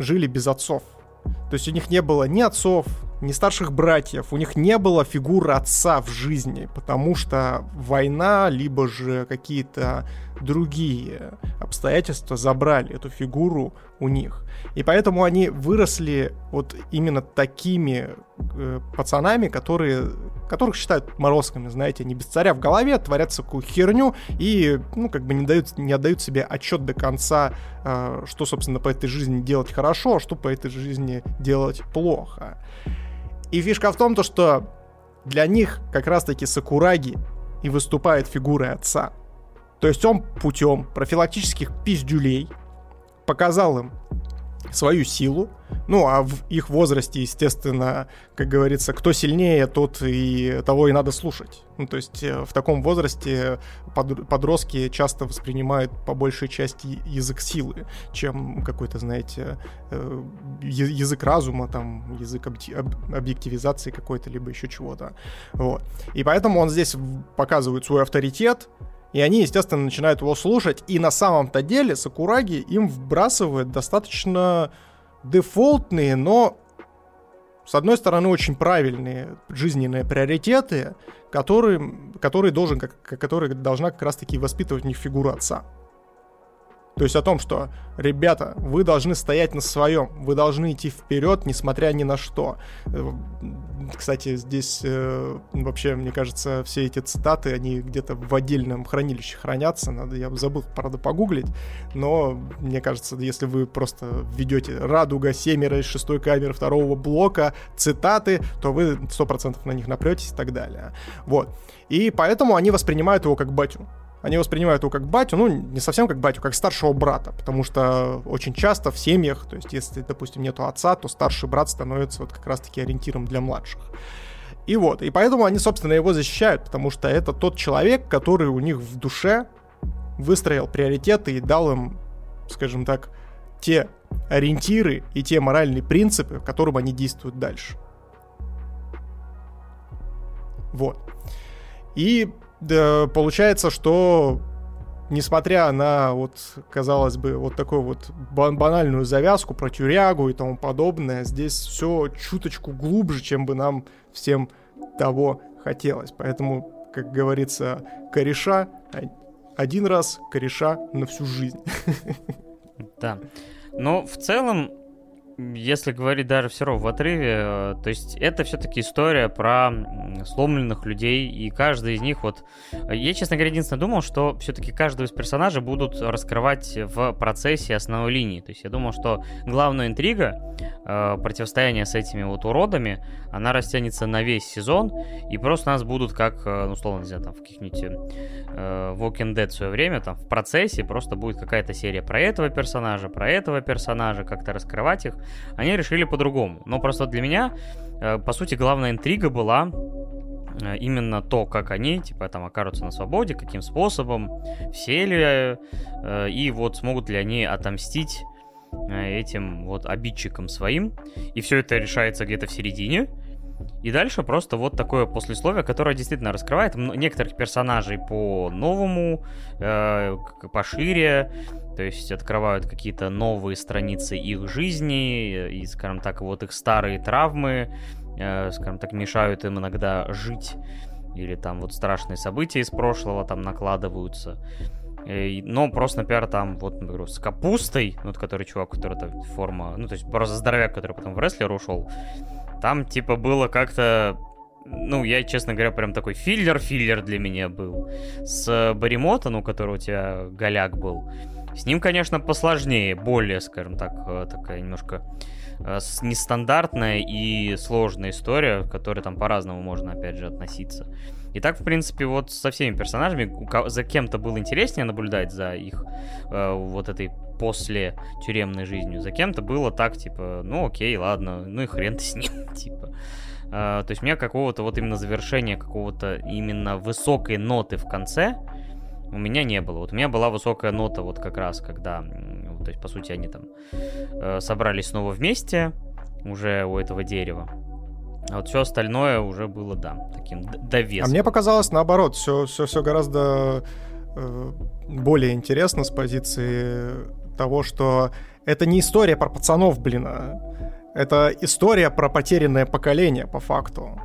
жили без отцов. То есть у них не было ни отцов, ни старших братьев, у них не было фигуры отца в жизни, потому что война, либо же какие-то другие обстоятельства забрали эту фигуру у них. И поэтому они выросли вот именно такими э, пацанами, которые, которых считают морозками, знаете, не без царя в голове, творят всякую херню и, ну, как бы не, дают, не отдают себе отчет до конца, э, что, собственно, по этой жизни делать хорошо, а что по этой жизни делать плохо. И фишка в том, то, что для них как раз-таки Сакураги и выступает фигурой отца. То есть он путем профилактических пиздюлей показал им свою силу. Ну, а в их возрасте, естественно, как говорится, кто сильнее, тот и того и надо слушать. Ну, то есть э, в таком возрасте подростки часто воспринимают по большей части язык силы, чем какой-то, знаете, э, язык разума, там, язык объективизации какой-то, либо еще чего-то. Вот. И поэтому он здесь показывает свой авторитет, и они, естественно, начинают его слушать. И на самом-то деле Сакураги им вбрасывает достаточно дефолтные, но с одной стороны, очень правильные жизненные приоритеты, которые, которые, должен, которые должна как раз-таки воспитывать в них фигура отца. То есть о том, что, ребята, вы должны стоять на своем, вы должны идти вперед, несмотря ни на что. Э, кстати, здесь э, вообще, мне кажется, все эти цитаты, они где-то в отдельном хранилище хранятся. Надо, я забыл, правда, погуглить. Но мне кажется, если вы просто введете «Радуга», «Семеро» из шестой камеры второго блока, цитаты, то вы 100% на них напретесь и так далее. Вот. И поэтому они воспринимают его как батю они воспринимают его как батю, ну, не совсем как батю, как старшего брата, потому что очень часто в семьях, то есть если, допустим, нету отца, то старший брат становится вот как раз-таки ориентиром для младших. И вот, и поэтому они, собственно, его защищают, потому что это тот человек, который у них в душе выстроил приоритеты и дал им, скажем так, те ориентиры и те моральные принципы, которым они действуют дальше. Вот. И да, получается, что несмотря на вот, казалось бы, вот такую вот банальную завязку про тюрягу и тому подобное, здесь все чуточку глубже, чем бы нам всем того хотелось. Поэтому, как говорится, кореша один раз, кореша на всю жизнь. *laughs* Да. Но в целом если говорить даже все равно в отрыве, э, то есть это все-таки история про сломленных людей, и каждый из них вот... Э, я, честно говоря, единственное думал, что все-таки каждого из персонажей будут раскрывать в процессе основной линии. То есть я думал, что главная интрига, э, противостояние с этими вот уродами, она растянется на весь сезон, и просто нас будут как, ну, условно, знаю, там в каких-нибудь Walking Dead в свое время, там в процессе просто будет какая-то серия про этого персонажа, про этого персонажа, как-то раскрывать их, они решили по-другому. Но просто для меня, э, по сути, главная интрига была э, именно то, как они, типа, там окажутся на свободе, каким способом, все ли, э, и вот смогут ли они отомстить этим вот обидчикам своим. И все это решается где-то в середине. И дальше просто вот такое послесловие, которое действительно раскрывает некоторых персонажей по-новому, э, пошире, то есть открывают какие-то новые страницы их жизни, и, скажем так, вот их старые травмы, э, скажем так, мешают им иногда жить, или там вот страшные события из прошлого там накладываются. Э, но просто, например, там, вот, например, с капустой, ну, вот, который чувак, который там форма, ну, то есть просто здоровяк, который потом в рестлер ушел, там, типа, было как-то ну, я, честно говоря, прям такой филлер-филлер для меня был. С Баримота, ну, который у тебя голяк был, с ним, конечно, посложнее, более, скажем так, э, такая немножко э, нестандартная и сложная история, к которой там по-разному можно, опять же, относиться. И так, в принципе, вот со всеми персонажами, за кем-то было интереснее наблюдать за их э, вот этой после тюремной жизнью, за кем-то было так, типа, ну окей, ладно, ну и хрен ты с ним, *laughs* типа. Э, то есть мне какого-то вот именно завершения, какого-то именно высокой ноты в конце, у меня не было. Вот у меня была высокая нота вот как раз, когда, то есть, по сути, они там э, собрались снова вместе уже у этого дерева. А вот все остальное уже было, да, таким довесом. А мне показалось наоборот, все, все, все гораздо э, более интересно с позиции того, что это не история про пацанов, блин, а Это история про потерянное поколение, по факту.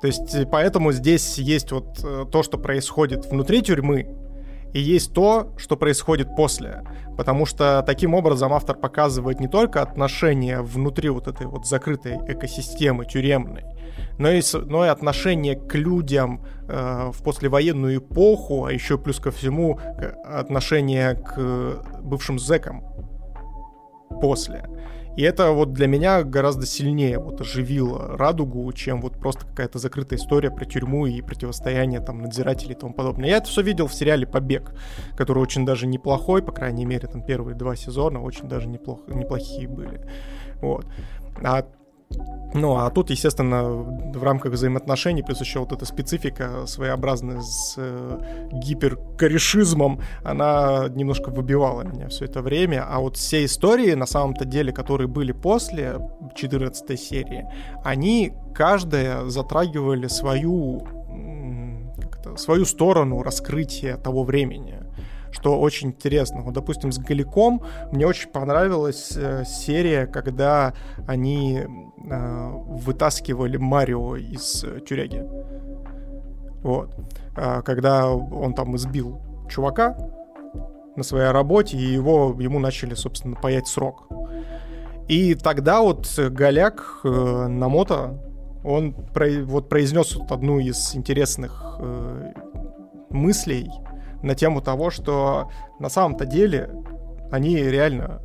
То есть, э, поэтому здесь есть вот э, то, что происходит внутри тюрьмы, и есть то, что происходит после. Потому что таким образом автор показывает не только отношения внутри вот этой вот закрытой экосистемы тюремной, но и, но и отношение к людям э, в послевоенную эпоху, а еще плюс ко всему отношение к бывшим зэкам после. И это вот для меня гораздо сильнее вот оживило радугу, чем вот просто какая-то закрытая история про тюрьму и противостояние там надзирателей и тому подобное. Я это все видел в сериале «Побег», который очень даже неплохой, по крайней мере, там первые два сезона очень даже неплохо, неплохие были. Вот. А ну, а тут, естественно, в рамках взаимоотношений, плюс еще вот эта специфика своеобразная с э, гиперкорешизмом, она немножко выбивала меня все это время. А вот все истории, на самом-то деле, которые были после 14 серии, они каждая затрагивали свою, свою сторону раскрытия того времени что очень интересно. Вот, допустим, с Галиком мне очень понравилась э, серия, когда они э, вытаскивали Марио из э, тюряги. Вот. Э, когда он там избил чувака на своей работе, и его, ему начали, собственно, паять срок. И тогда вот Голяк э, Намото, он про, вот произнес вот одну из интересных э, мыслей, на тему того, что на самом-то деле они реально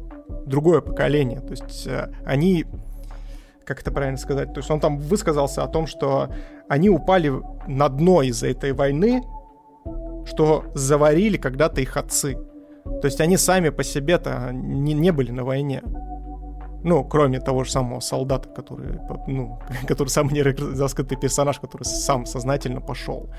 другое поколение. То есть э, они, как это правильно сказать, то есть он там высказался о том, что они упали на дно из-за этой войны, что заварили когда-то их отцы. То есть они сами по себе-то не, не были на войне. Ну, кроме того же самого солдата, который, ну, *laughs* который самый нераскрытый персонаж, который сам сознательно пошел.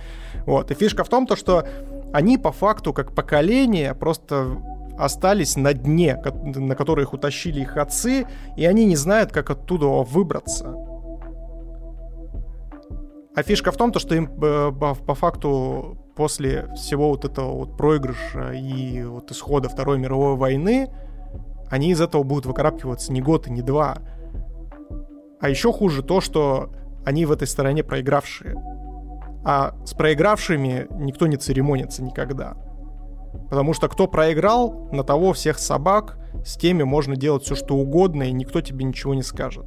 Вот. И фишка в том, то, что они по факту, как поколение, просто остались на дне, на который их утащили их отцы, и они не знают, как оттуда выбраться. А фишка в том, то, что им э, по факту после всего вот этого вот проигрыша и вот исхода Второй мировой войны, они из этого будут выкарабкиваться не год и не два. А еще хуже то, что они в этой стороне проигравшие. А с проигравшими никто не церемонится никогда. Потому что кто проиграл, на того всех собак, с теми можно делать все, что угодно, и никто тебе ничего не скажет.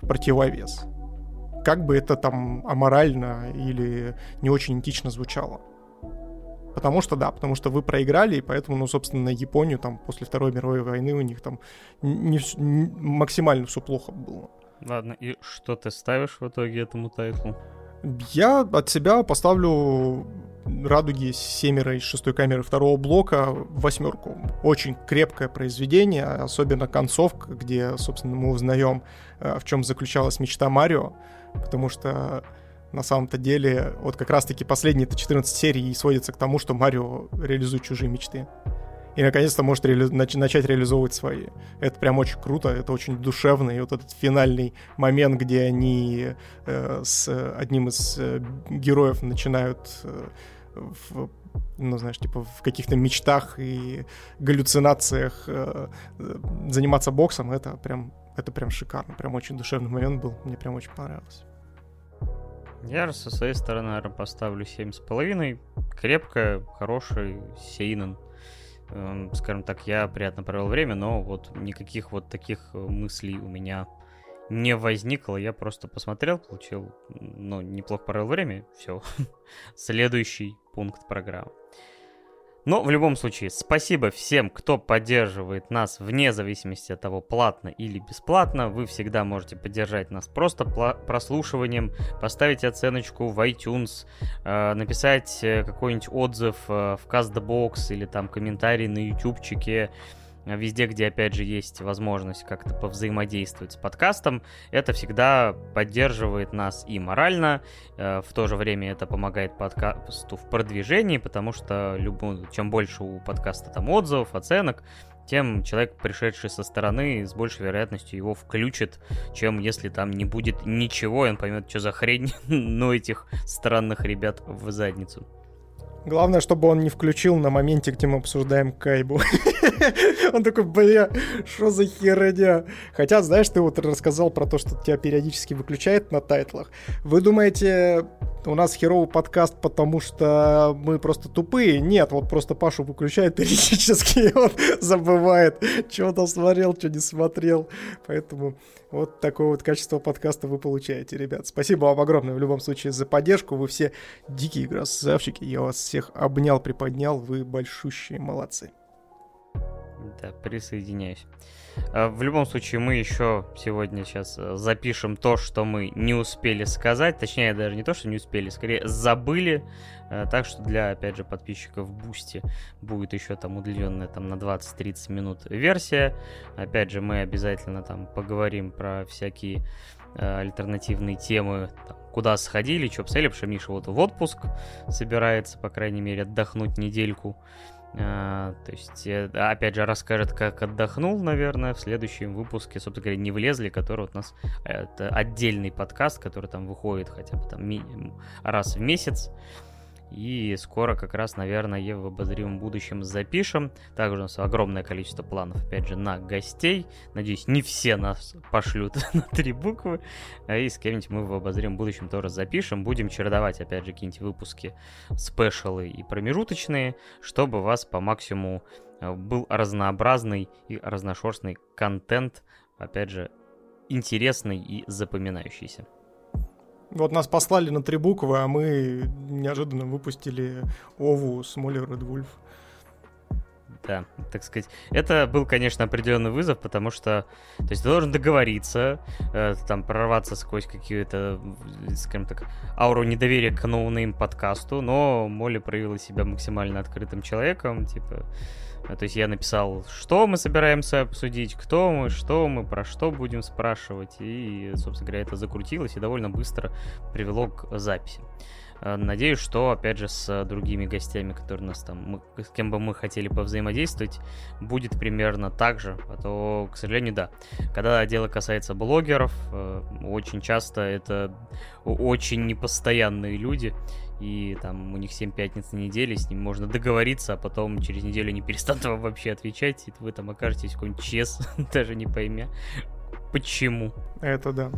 В противовес. Как бы это там аморально или не очень этично звучало. Потому что, да, потому что вы проиграли, и поэтому, ну, собственно, Японию там после Второй мировой войны у них там не, не, максимально все плохо было. Ладно, и что ты ставишь в итоге этому тайтлу? Я от себя поставлю радуги семеро из шестой камеры второго блока восьмерку. Очень крепкое произведение, особенно концовка, где, собственно, мы узнаем, э, в чем заключалась мечта Марио, потому что на самом-то деле вот как раз-таки последние 14 серий сводятся к тому, что Марио реализует чужие мечты и наконец-то может реали... нач... начать реализовывать свои. Это прям очень круто, это очень душевно, и вот этот финальный момент, где они э, с одним из э, героев начинают э, в ну, знаешь, типа в каких-то мечтах и галлюцинациях э, заниматься боксом, это прям, это прям шикарно, прям очень душевный момент был, мне прям очень понравилось. Я со своей стороны, наверное, поставлю 7,5. Крепкая, хороший сейнен. Эм, скажем так, я приятно провел время, но вот никаких вот таких э, мыслей у меня не возникло. Я просто посмотрел, получил, ну, неплохо провел время, все. *laughs* Следующий пункт программы. Но в любом случае, спасибо всем, кто поддерживает нас вне зависимости от того, платно или бесплатно. Вы всегда можете поддержать нас просто прослушиванием, поставить оценочку в iTunes, э, написать э, какой-нибудь отзыв э, в CastBox или там комментарий на ютубчике. А везде, где, опять же, есть возможность как-то повзаимодействовать с подкастом, это всегда поддерживает нас и морально, э, в то же время это помогает подкасту в продвижении, потому что любому, чем больше у подкаста там отзывов, оценок, тем человек, пришедший со стороны, с большей вероятностью его включит, чем если там не будет ничего, и он поймет, что за хрень, *laughs* но этих странных ребят в задницу. Главное, чтобы он не включил на моменте, где мы обсуждаем Кайбу. *laughs* Он такой, бля, что за херня? Хотя, знаешь, ты вот рассказал про то, что тебя периодически выключает на тайтлах. Вы думаете, у нас херовый подкаст, потому что мы просто тупые? Нет, вот просто Пашу выключает *laughs* периодически, и он забывает, что там смотрел, что не смотрел. Поэтому вот такое вот качество подкаста вы получаете, ребят. Спасибо вам огромное в любом случае за поддержку. Вы все дикие красавчики. Я вас всех обнял, приподнял. Вы большущие молодцы. Да, присоединяюсь. А, в любом случае, мы еще сегодня сейчас э, запишем то, что мы не успели сказать. Точнее, даже не то, что не успели, скорее забыли. Э, так что для, опять же, подписчиков Boosty будет еще там удлиненная там на 20-30 минут версия. Опять же, мы обязательно там поговорим про всякие э, альтернативные темы, там, куда сходили, что посмотрели, потому что Миша вот в отпуск собирается, по крайней мере, отдохнуть недельку. А, то есть, э, опять же, расскажет, как отдохнул, наверное, в следующем выпуске, собственно говоря, не влезли, который вот у нас это отдельный подкаст, который там выходит хотя бы там раз в месяц. И скоро как раз, наверное, в обозримом будущем запишем. Также у нас огромное количество планов, опять же, на гостей. Надеюсь, не все нас пошлют *laughs* на три буквы. А и с кем-нибудь мы в обозримом будущем тоже запишем. Будем чередовать, опять же, какие-нибудь выпуски спешалы и промежуточные, чтобы вас по максимуму э, был разнообразный и разношерстный контент, опять же, интересный и запоминающийся. Вот нас послали на три буквы, а мы неожиданно выпустили Ову Смолер Red Wolf. Да, так сказать. Это был, конечно, определенный вызов, потому что, то есть, ты должен договориться, э, там, прорваться сквозь какие-то, скажем так, ауру недоверия к no-name подкасту, но Молли проявила себя максимально открытым человеком, типа, то есть я написал, что мы собираемся обсудить, кто мы, что мы, про что будем спрашивать. И, собственно говоря, это закрутилось и довольно быстро привело к записи. А, надеюсь, что, опять же, с другими гостями, которые нас там, мы, с кем бы мы хотели повзаимодействовать, будет примерно так же. А то, к сожалению, да. Когда дело касается блогеров, э, очень часто это очень непостоянные люди, и там у них 7 пятниц на неделе, с ним можно договориться, а потом через неделю не перестанут *laughs* вам вообще отвечать, и вы там окажетесь в какой-нибудь чес, *laughs* даже не поймя, почему. Это да.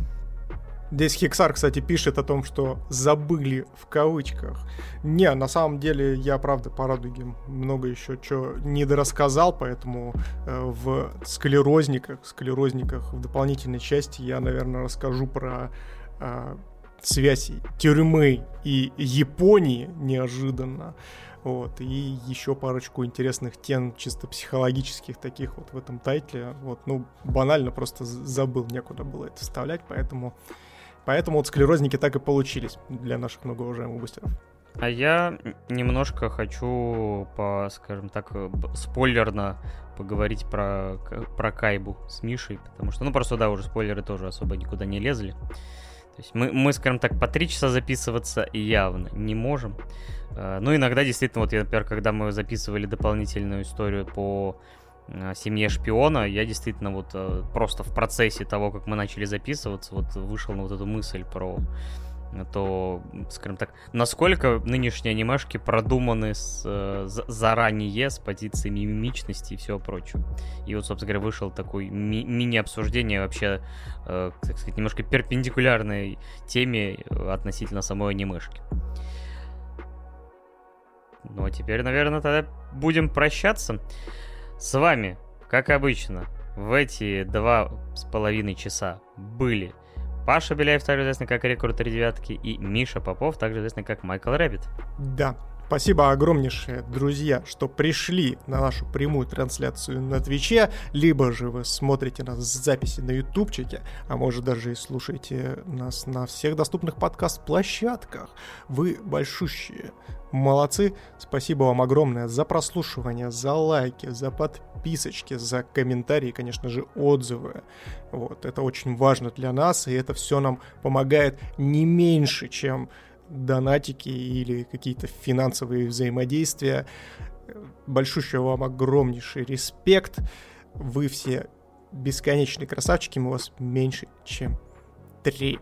Здесь Хиксар, кстати, пишет о том, что забыли в кавычках. Не, на самом деле я, правда, по радуге много еще что недорассказал, поэтому э, в склерозниках, склерозниках в дополнительной части я, наверное, расскажу про э, связь тюрьмы и Японии неожиданно. Вот, и еще парочку интересных тем чисто психологических таких вот в этом тайтле. Вот, ну, банально просто забыл, некуда было это вставлять, поэтому, поэтому вот склерозники так и получились для наших многоуважаемых бустеров. А я немножко хочу, по, скажем так, спойлерно поговорить про, про Кайбу с Мишей, потому что, ну, просто, да, уже спойлеры тоже особо никуда не лезли. То есть мы, мы, скажем так, по три часа записываться явно не можем. А, ну, иногда действительно, вот, я, например, когда мы записывали дополнительную историю по а, семье шпиона, я действительно вот а, просто в процессе того, как мы начали записываться, вот вышел на вот эту мысль про то, скажем так, насколько нынешние анимешки продуманы с, э, заранее с позиции мимичности и всего прочего. И вот, собственно говоря, вышел такой ми- мини-обсуждение вообще, э, так сказать, немножко перпендикулярной теме относительно самой анимешки. Ну а теперь, наверное, тогда будем прощаться. С вами, как обычно, в эти два с половиной часа были Паша Беляев, также известный как Рекорд 3 девятки, и Миша Попов, также известный как Майкл Рэббит. Да, Спасибо огромнейшее, друзья, что пришли на нашу прямую трансляцию на Твиче, либо же вы смотрите нас с записи на Ютубчике, а может даже и слушаете нас на всех доступных подкаст-площадках. Вы большущие. Молодцы. Спасибо вам огромное за прослушивание, за лайки, за подписочки, за комментарии, конечно же, отзывы. Вот, это очень важно для нас, и это все нам помогает не меньше, чем донатики или какие-то финансовые взаимодействия. Большущий вам огромнейший респект. Вы все бесконечные красавчики, мы вас меньше, чем три.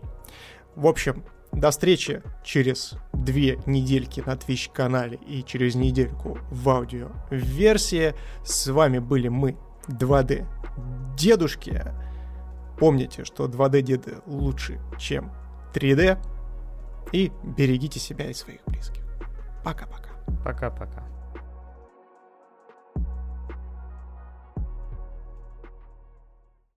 В общем, До встречи через две недельки на Twitch-канале и через недельку в аудио-версии. С вами были мы, 2D дедушки. Помните, что 2D-деды лучше, чем 3D. И берегите себя и своих близких. Пока-пока. Пока-пока.